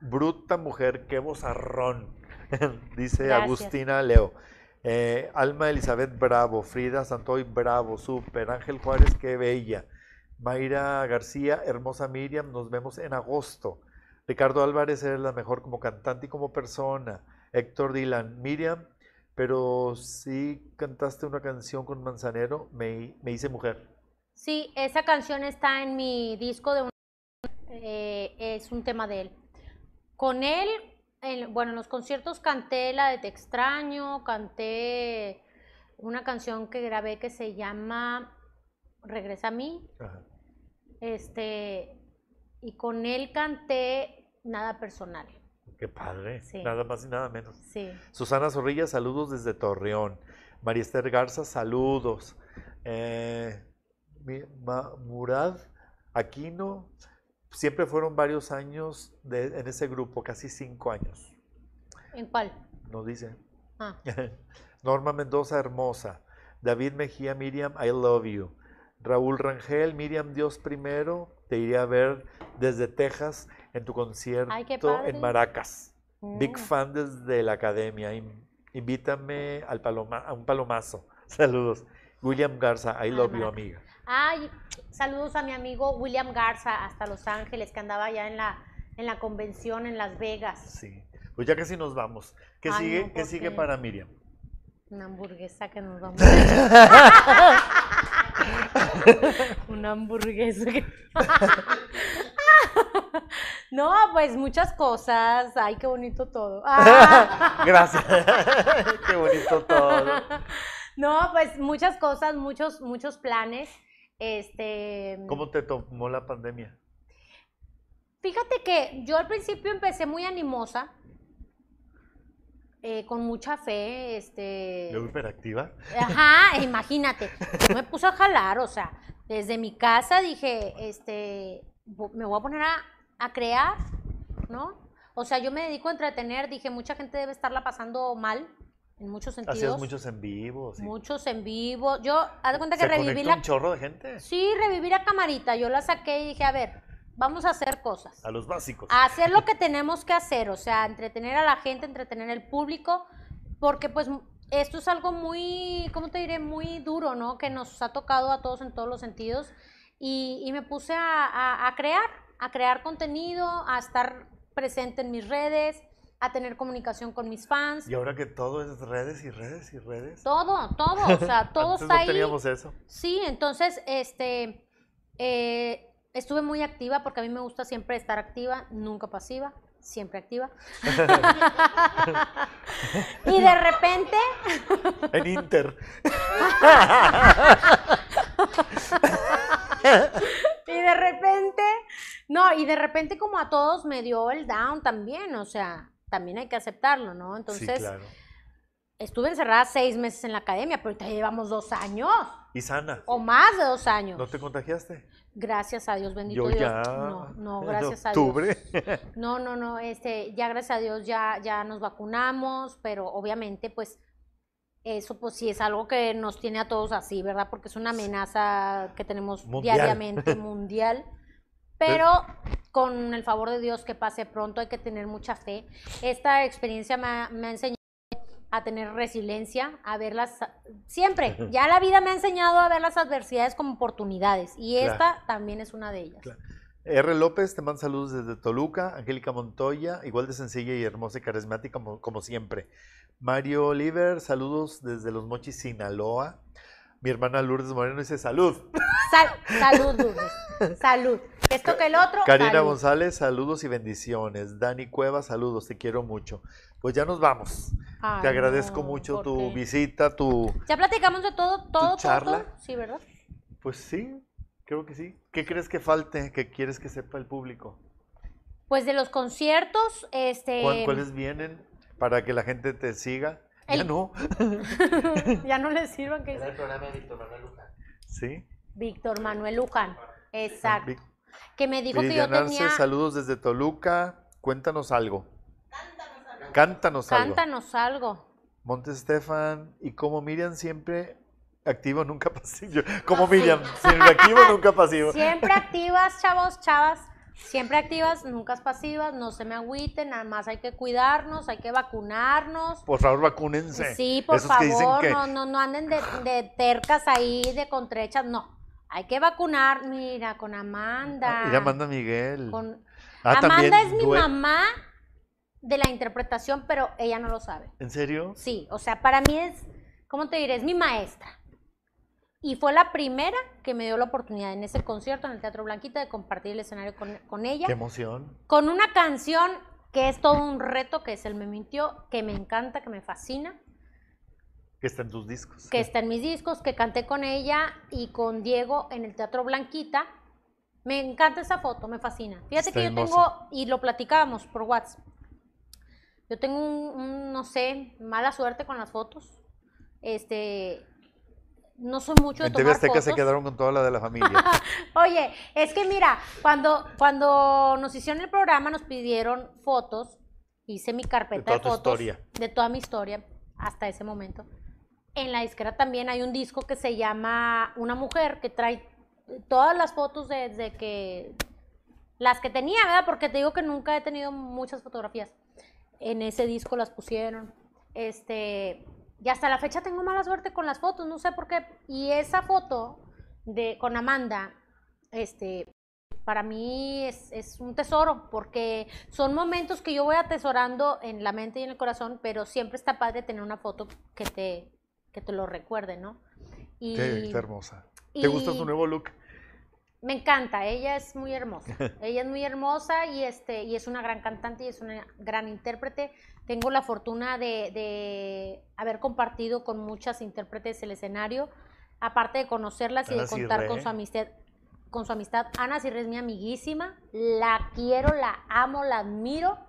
Bruta mujer, qué bozarrón, dice Gracias. Agustina Leo. Eh, Alma Elizabeth Bravo, Frida Santoy Bravo, súper. Ángel Juárez, qué bella. Mayra García, hermosa Miriam, nos vemos en agosto. Ricardo Álvarez, eres la mejor como cantante y como persona. Héctor Dylan, Miriam, pero sí cantaste una canción con Manzanero, me, me hice mujer. Sí, esa canción está en mi disco de un... eh, es un tema de él. Con él, en- bueno, en los conciertos canté la de Te extraño, canté una canción que grabé que se llama Regresa a mí, Ajá. este, y con él canté Nada Personal. Qué padre, Sí. nada más y nada menos. Sí. Susana Zorrilla, saludos desde Torreón. María Esther Garza, saludos. Eh, Murad Aquino, siempre fueron varios años de- en ese grupo, casi cinco años, ¿En cuál? nos dice. Ah, Norma Mendoza, hermosa. David Mejía, Miriam, I love you. Raúl Rangel, Miriam, Dios primero, te iré a ver desde Texas en tu concierto Ay, en Maracas. Big Mm. fan desde la academia. In- Invítame al paloma, a un palomazo. Saludos. William Garza, I love you, amiga. Ay, saludos a mi amigo William Garza hasta Los Ángeles, que andaba ya en la, en la convención en Las Vegas. Sí. Pues ya casi nos vamos. ¿Qué Ay, sigue, no, ¿qué ¿por sigue para Miriam? Una hamburguesa que nos vamos. Una hamburguesa que... No, pues muchas cosas. Ay, qué bonito todo. Ah. Gracias. Qué bonito todo. No, pues muchas cosas, muchos, muchos planes. Este. ¿Cómo te tomó la pandemia? Fíjate que yo al principio empecé muy animosa, eh, con mucha fe, este. ¿Luego hiperactiva? Ajá, imagínate. Yo me puse a jalar, o sea, desde mi casa dije, este, me voy a poner a, a crear, ¿no? O sea, yo me dedico a entretener, dije, mucha gente debe estarla pasando mal, en muchos sentidos. Hacías muchos en vivo. sí. Muchos en vivo. Yo, haz de cuenta que ¿Se reviví la... un chorro de gente? Sí, reviví la camarita. Yo la saqué y dije, a ver, vamos a hacer cosas. A los básicos. A hacer lo que tenemos que hacer, o sea, entretener a la gente, entretener al público, porque pues esto es algo muy, ¿cómo te diré? Muy duro, ¿no? Que nos ha tocado a todos en todos los sentidos. Y, y me puse a, a- a crear, a crear contenido, a estar presente en mis redes, a tener comunicación con mis fans. Y ahora que todo es redes y redes y redes. Todo, todo, o sea, todo Antes está no ahí. teníamos eso. Sí, entonces, este, eh, estuve muy activa porque a mí me gusta siempre estar activa, nunca pasiva, siempre activa. y de repente, En Inter. y de repente, no, y de repente como a todos me dio el down también, o sea, también hay que aceptarlo, ¿no? Entonces, sí, claro. estuve encerrada seis meses en la academia, pero ahorita llevamos dos años, Y sana. o más de dos años. ¿No te contagiaste? Gracias a Dios, bendito Yo Dios. ya. No, no, gracias a Dios. octubre. No, no, no, este, ya gracias a Dios ya, ya nos vacunamos, pero obviamente pues eso pues sí es algo que nos tiene a todos así, ¿verdad? Porque es una amenaza que tenemos Mundial. diariamente mundial. Pero con el favor de Dios que pase pronto, hay que tener mucha fe. Esta experiencia me ha, me ha enseñado a tener resiliencia, a verlas siempre. Ya la vida me ha enseñado a ver las adversidades como oportunidades y Claro. esta también es una de ellas. Claro. R. López te manda saludos desde Toluca. Angélica Montoya, igual de sencilla y hermosa y carismática como, como siempre. Mario Oliver, saludos desde Los Mochis, Sinaloa. Mi hermana Lourdes Moreno dice salud. Sal- salud, Lourdes. Salud. Esto que el otro. Karina salud. González, saludos y bendiciones. Dani Cueva, saludos, te quiero mucho. Pues ya nos vamos. Ay, te agradezco no, mucho ¿por tu qué? visita, tu... Ya platicamos de todo, todo, todo, charla? todo. Sí, ¿verdad? Pues sí, creo que sí. ¿Qué crees que falte? ¿Qué quieres que sepa el público? Pues de los conciertos, este. ¿Cuál- ¿Cuáles vienen para que la gente te siga? Ya no. ya no les sirvan que Era el programa de Víctor Manuel Luján. Sí. Víctor Manuel Luján. Exacto. Vic- Que me dijo que yo tenía. saludos desde Toluca. Cuéntanos algo. Cántanos algo. Cántanos algo. Monte Estefan. Y como Miriam siempre activo, nunca pasivo. Como Miriam, siempre activo, nunca pasivo. Siempre activas, chavos, chavas. Siempre activas, nunca pasivas. No se me agüiten, nada más hay que cuidarnos, hay que vacunarnos. Por favor, vacúnense. Sí, por Esos favor, que- no, no, no anden de, de tercas ahí, de contrechas, no. Hay que vacunar, mira, con Amanda. Ah, Ya manda Miguel. con- Ah, Amanda es mi mamá de la interpretación, pero ella no lo sabe. ¿En serio? Sí, o sea, para mí es, ¿cómo te diré? Es mi maestra. Y fue la primera que me dio la oportunidad en ese concierto en el Teatro Blanquita de compartir el escenario con, con ella Qué emoción. con una canción que es todo un reto, que es el Me Mintió, que me encanta, que me fascina, Que está en tus discos. que está en mis discos, que canté con ella y con Diego en el Teatro Blanquita. Me encanta esa foto, me fascina. Fíjate Está que yo hermosa. tengo, y lo platicábamos por WhatsApp, yo tengo un, un, no sé, mala suerte con las fotos. Este, no soy mucho de En TV tomar Azteca se quedaron con toda la de la familia. Oye, es que mira, cuando, cuando nos hicieron el programa nos pidieron fotos, hice mi carpeta De de, toda tu fotos historia. de toda mi historia hasta ese momento. en la disquera también hay un disco que se llama Una mujer que trae todas las fotos desde que las que tenía, ¿verdad? Porque te digo que nunca he tenido muchas fotografías. En ese disco las pusieron. Este, y hasta la fecha tengo mala suerte con las fotos, no sé por qué. Y esa foto de con Amanda, este, para mí es, es, un tesoro, porque son momentos que yo voy atesorando en la mente y en el corazón, pero siempre está padre tener una foto que te, que te lo recuerde, ¿no? Y, Qué, hermosa. ¿Te gusta su nuevo look? Me encanta, ella es muy hermosa. ella es muy hermosa y, este, y es una gran cantante y es una gran intérprete. Tengo la fortuna de, de haber compartido con muchas intérpretes el escenario, aparte de conocerlas y de contar con su amistad. Con su amistad, Ana Cirre es mi amiguísima, la quiero, la amo, la admiro.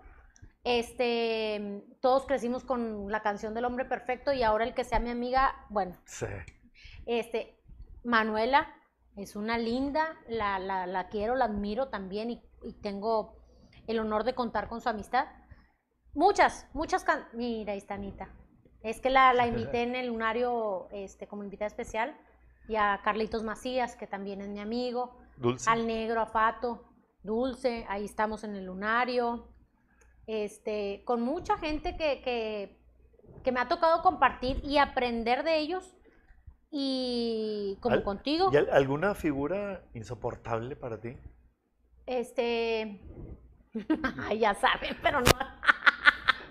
Este, todos crecimos con la canción del hombre perfecto y ahora el que sea mi amiga, bueno. Sí. Este, Manuela, es una linda, la, la, la quiero, la admiro también y, y, tengo el honor de contar con su amistad. Muchas, muchas can Mira, ahí está Anita. Es que la, la invité en el lunario este, como invitada especial y a Carlitos Macías, que también es mi amigo. Dulce. Al negro, a Fato, Dulce, ahí estamos en el lunario. Este, con mucha gente que, que, que me ha tocado compartir y aprender de ellos y como ¿Al- contigo, ¿Y al- alguna figura insoportable para ti? este, ya saben, pero no.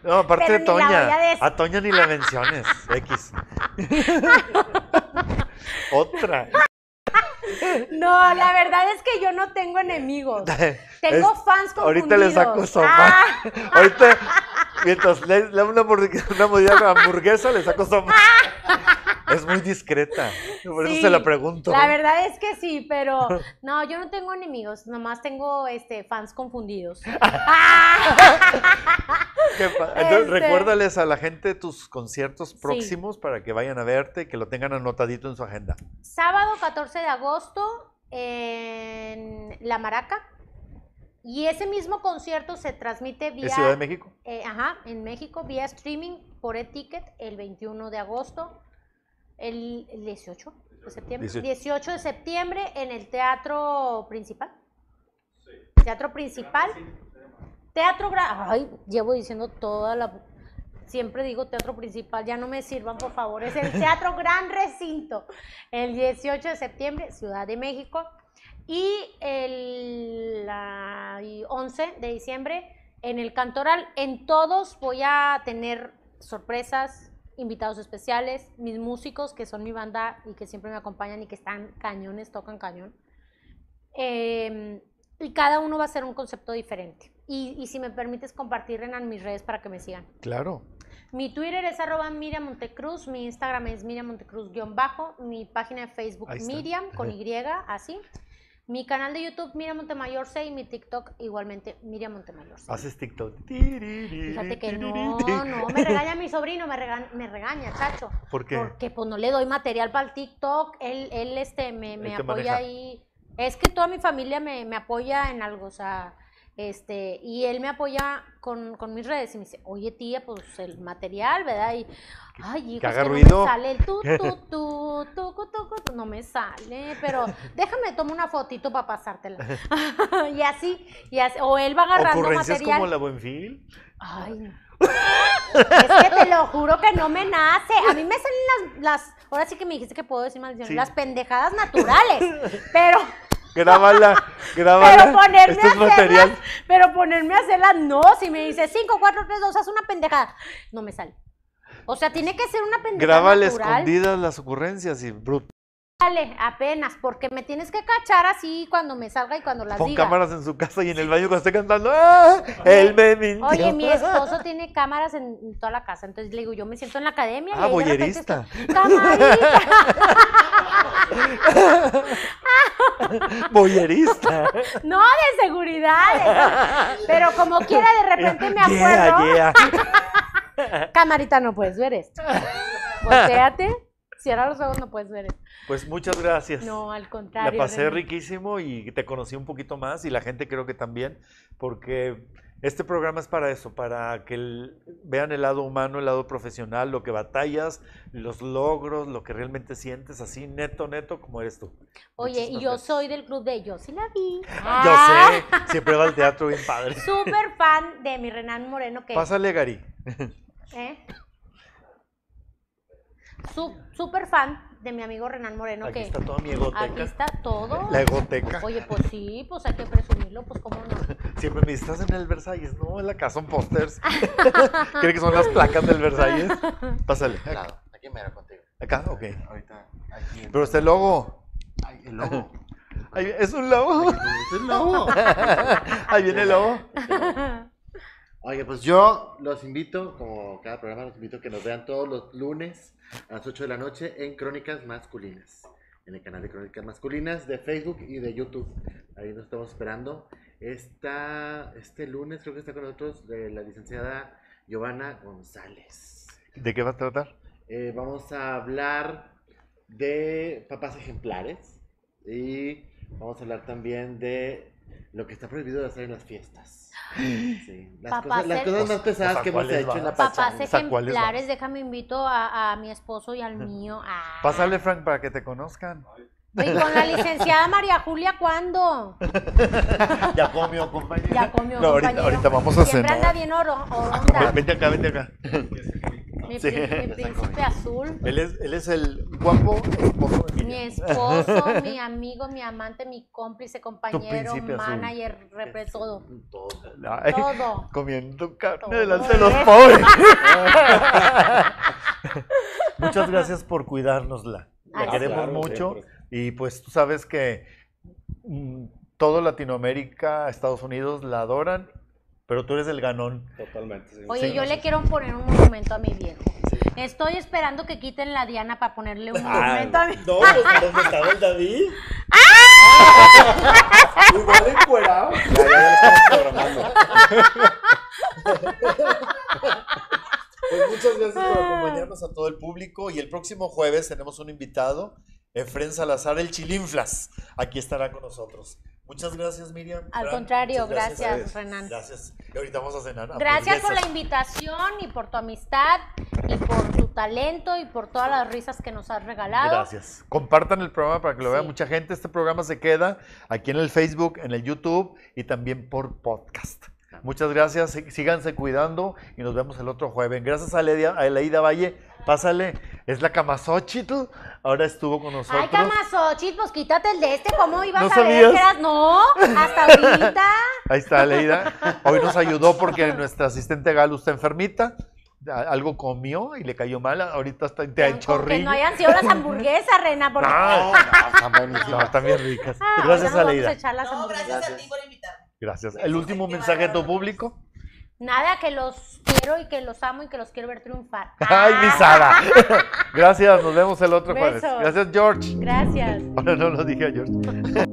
No, aparte Pero de Toña. a Toña ni la menciones. X. Otra. No, la verdad es que yo no tengo enemigos. Tengo Es- fans confundidos. Ahorita le saco sopa. Ah, Ahorita, mientras le le da una, hamburguesa, una hamburguesa, le saco sopa. Es muy discreta. Por eso se la pregunto. La verdad es que sí, pero no, yo no tengo enemigos, nomás tengo este fans confundidos. Entonces, Este- recuérdales a la gente tus conciertos próximos para que vayan a verte y que lo tengan anotadito en su agenda. Sábado 14 de agosto en La Maraca. Y ese mismo concierto se transmite vía ¿Es Ciudad de México? Eh, ajá, en México, vía streaming por e-ticket el 21 de agosto, el, el 18 de septiembre. 18. 18 de septiembre en el teatro principal. Teatro principal. Teatro Gran. Ay, llevo diciendo toda la. Siempre digo teatro principal, ya no me sirvan, por favor. Es el Teatro Gran Recinto. El 18 de septiembre, Ciudad de México. Y el la- y 11 de diciembre en el Cantoral. En todos voy a tener sorpresas, invitados especiales, mis músicos que son mi banda y que siempre me acompañan y que están cañones, tocan cañón. Eh, y cada uno va a ser un concepto diferente. Y, y si me permites compartir en mis redes para que me sigan. Claro. Mi Twitter es arroba Miriam Montecruz, mi Instagram es Miriam Montecruz-bajo, mi página de Facebook. Miriam con Y, así. Mi canal de YouTube Miriam Montemayor 6 y mi TikTok igualmente Miriam Montemayor 6. Haces TikTok. Fíjate que no, no, me regaña mi sobrino, me regaña, me regaña, chacho. ¿Por qué? Porque pues no le doy material para el TikTok, él, él este, me, me apoya maneja. ahí. Es que toda mi familia me, me apoya en algo, o sea, este, y él me apoya con, con mis redes y me dice, oye tía, pues el material, ¿verdad? Y, ay, hijo, que haga que ruido. no me sale el tu, tu, tu, tucu, tucu, tu, no me sale, pero déjame tomar una fotito para pasártela. y así, y así, o él va agarrando ¿Ocurrencias material. como la Buenfil? Ay, no. Es que te lo juro que no me nace. A mí me salen las, las ahora sí que me dijiste que puedo decir maldición, Sí. las pendejadas naturales. Pero, Grábala, grábala. pero ponerme Esto a material. hacerlas, pero ponerme a hacerlas, no. Si me dice 5, 4, 3, 2, haz una pendejada. No me sale. O sea, tiene que ser una pendejada Grábale natural. escondidas las ocurrencias y brut. Dale, apenas, porque me tienes que cachar así cuando me salga y cuando las Pon diga. cámaras en su casa y en el baño cuando esté cantando. ¡Ah! Él me mintió. Oye, mi esposo tiene cámaras en, toda la casa, entonces le digo, yo me siento en la academia. Ah, y boyerista. ¡Camarita! Boyerista. No, de seguridad. Pero como quiera, de repente me acuerdo. Yeah, yeah. Camarita, no puedes ver esto. Volteate, cierra los ojos, no puedes ver esto. Pues muchas gracias. No, al contrario. La pasé René. riquísimo y te conocí un poquito más y la gente creo que también, porque Este programa es para eso, para que el- vean el lado humano, el lado profesional, lo que batallas, los logros, lo que realmente sientes, así neto, neto, como eres tú. Oye, y yo gracias. soy del club de Yo sí la vi. Yo Ah, sé, siempre va al teatro bien padre. Súper fan de mi Renan Moreno que Pásale, Gary. ¿Eh? Súper fan de mi amigo Renan Moreno Aquí que está toda mi aquí egoteca. está todo. La egoteca. Oye, pues sí, pues hay que presumirlo, pues cómo no. Siempre me dices, ¿estás en el Versalles? No, en la casa son pósters. ¿Cree que son las placas del Versalles? Pásale. Acá. Claro, aquí me era contigo. Acá, ok. Ahorita, aquí. Pero este logo. Ay, el lobo. Ahí- ¿Es un lobo? el lobo. Ahí viene el lobo. Oye, pues yo los invito, como cada programa, los invito a que nos vean todos los lunes a las 8 de la noche en Crónicas Masculinas. En el canal de Crónicas Masculinas de Facebook y de YouTube. Ahí nos estamos esperando. Esta, este lunes creo que está con nosotros eh, la licenciada Giovanna González. ¿De qué va a tratar? Eh, vamos a hablar de papás ejemplares y vamos a hablar también de lo que está prohibido de hacer en las fiestas. Sí, las, Papás cosas, las cosas más pesadas Pues, que hemos ¿cuáles hecho en la? Papás. ¿A ejemplares, déjame invito a, a mi esposo y al mío. Ah. Pásale, Frank, para que te conozcan. Y con la licenciada María Julia, ¿cuándo? Ya comió, compañero. Ya comió, No, ahorita, compañero. ahorita vamos a Siempre anda bien oro, oronda. Vente acá, vente acá. Mi, Sí. pri- mi príncipe azul. Él es, él es el guapo esposo de Mi esposo, mi amigo, mi amante, mi cómplice, compañero, manager, repre, todo. Todo. Ay, Todo. Comiendo carne Todo delante de los pobres. Muchas gracias por cuidárnosla. La Ah, queremos claro, mucho. siempre. Y pues tú sabes que mm, todo Latinoamérica, Estados Unidos la adoran, pero tú eres el ganón. Totalmente. sí. Oye, Sí, yo no le sé. quiero poner un monumento a mi viejo. Estoy esperando que quiten la Diana para ponerle un Ah, monumento a mi no, pues, ¿dónde estaba el David? Igual encuerado. Ya, ya, ya lo estamos programando. Pues muchas gracias por acompañarnos a todo el público y el próximo jueves tenemos un invitado, Efren Salazar, el Chilinflas. Aquí estará con nosotros. Muchas gracias, Miriam. Al Fran, contrario, muchas gracias, Renan. Gracias. Y ahorita vamos a cenar. Gracias por la invitación y por tu amistad y por tu talento y por todas las risas que nos has regalado. Gracias. Compartan el programa para que lo vea mucha gente. Este programa se queda aquí en el Facebook, en el YouTube y también por podcast. Muchas gracias, sí- síganse cuidando y nos vemos el otro jueves. Gracias a Leida, a Leida Valle, pásale, es la Camasochitl, ahora estuvo con nosotros. Ay, Camasochit, pues quítate el de este, ¿cómo ibas ¿No a ver sabías? que eras? No, hasta ahorita. Ahí está Leida. Hoy nos ayudó porque nuestra asistente Galo está enfermita. Algo comió y le cayó mal. Ahorita está te ha que no hayan sido las hamburguesas, Rena, porque... No, No, no, están buenísimas. No, están bien ricas. Ah, Gracias a Leida. echar las No, gracias a ti por invitarme. Gracias. El último mensaje de tu público. Nada, que los quiero y que los amo y que los quiero ver triunfar. Ay, mi Sara. Gracias, nos vemos el otro jueves. Besos. Gracias, George. Gracias. Ahora no lo dije a George.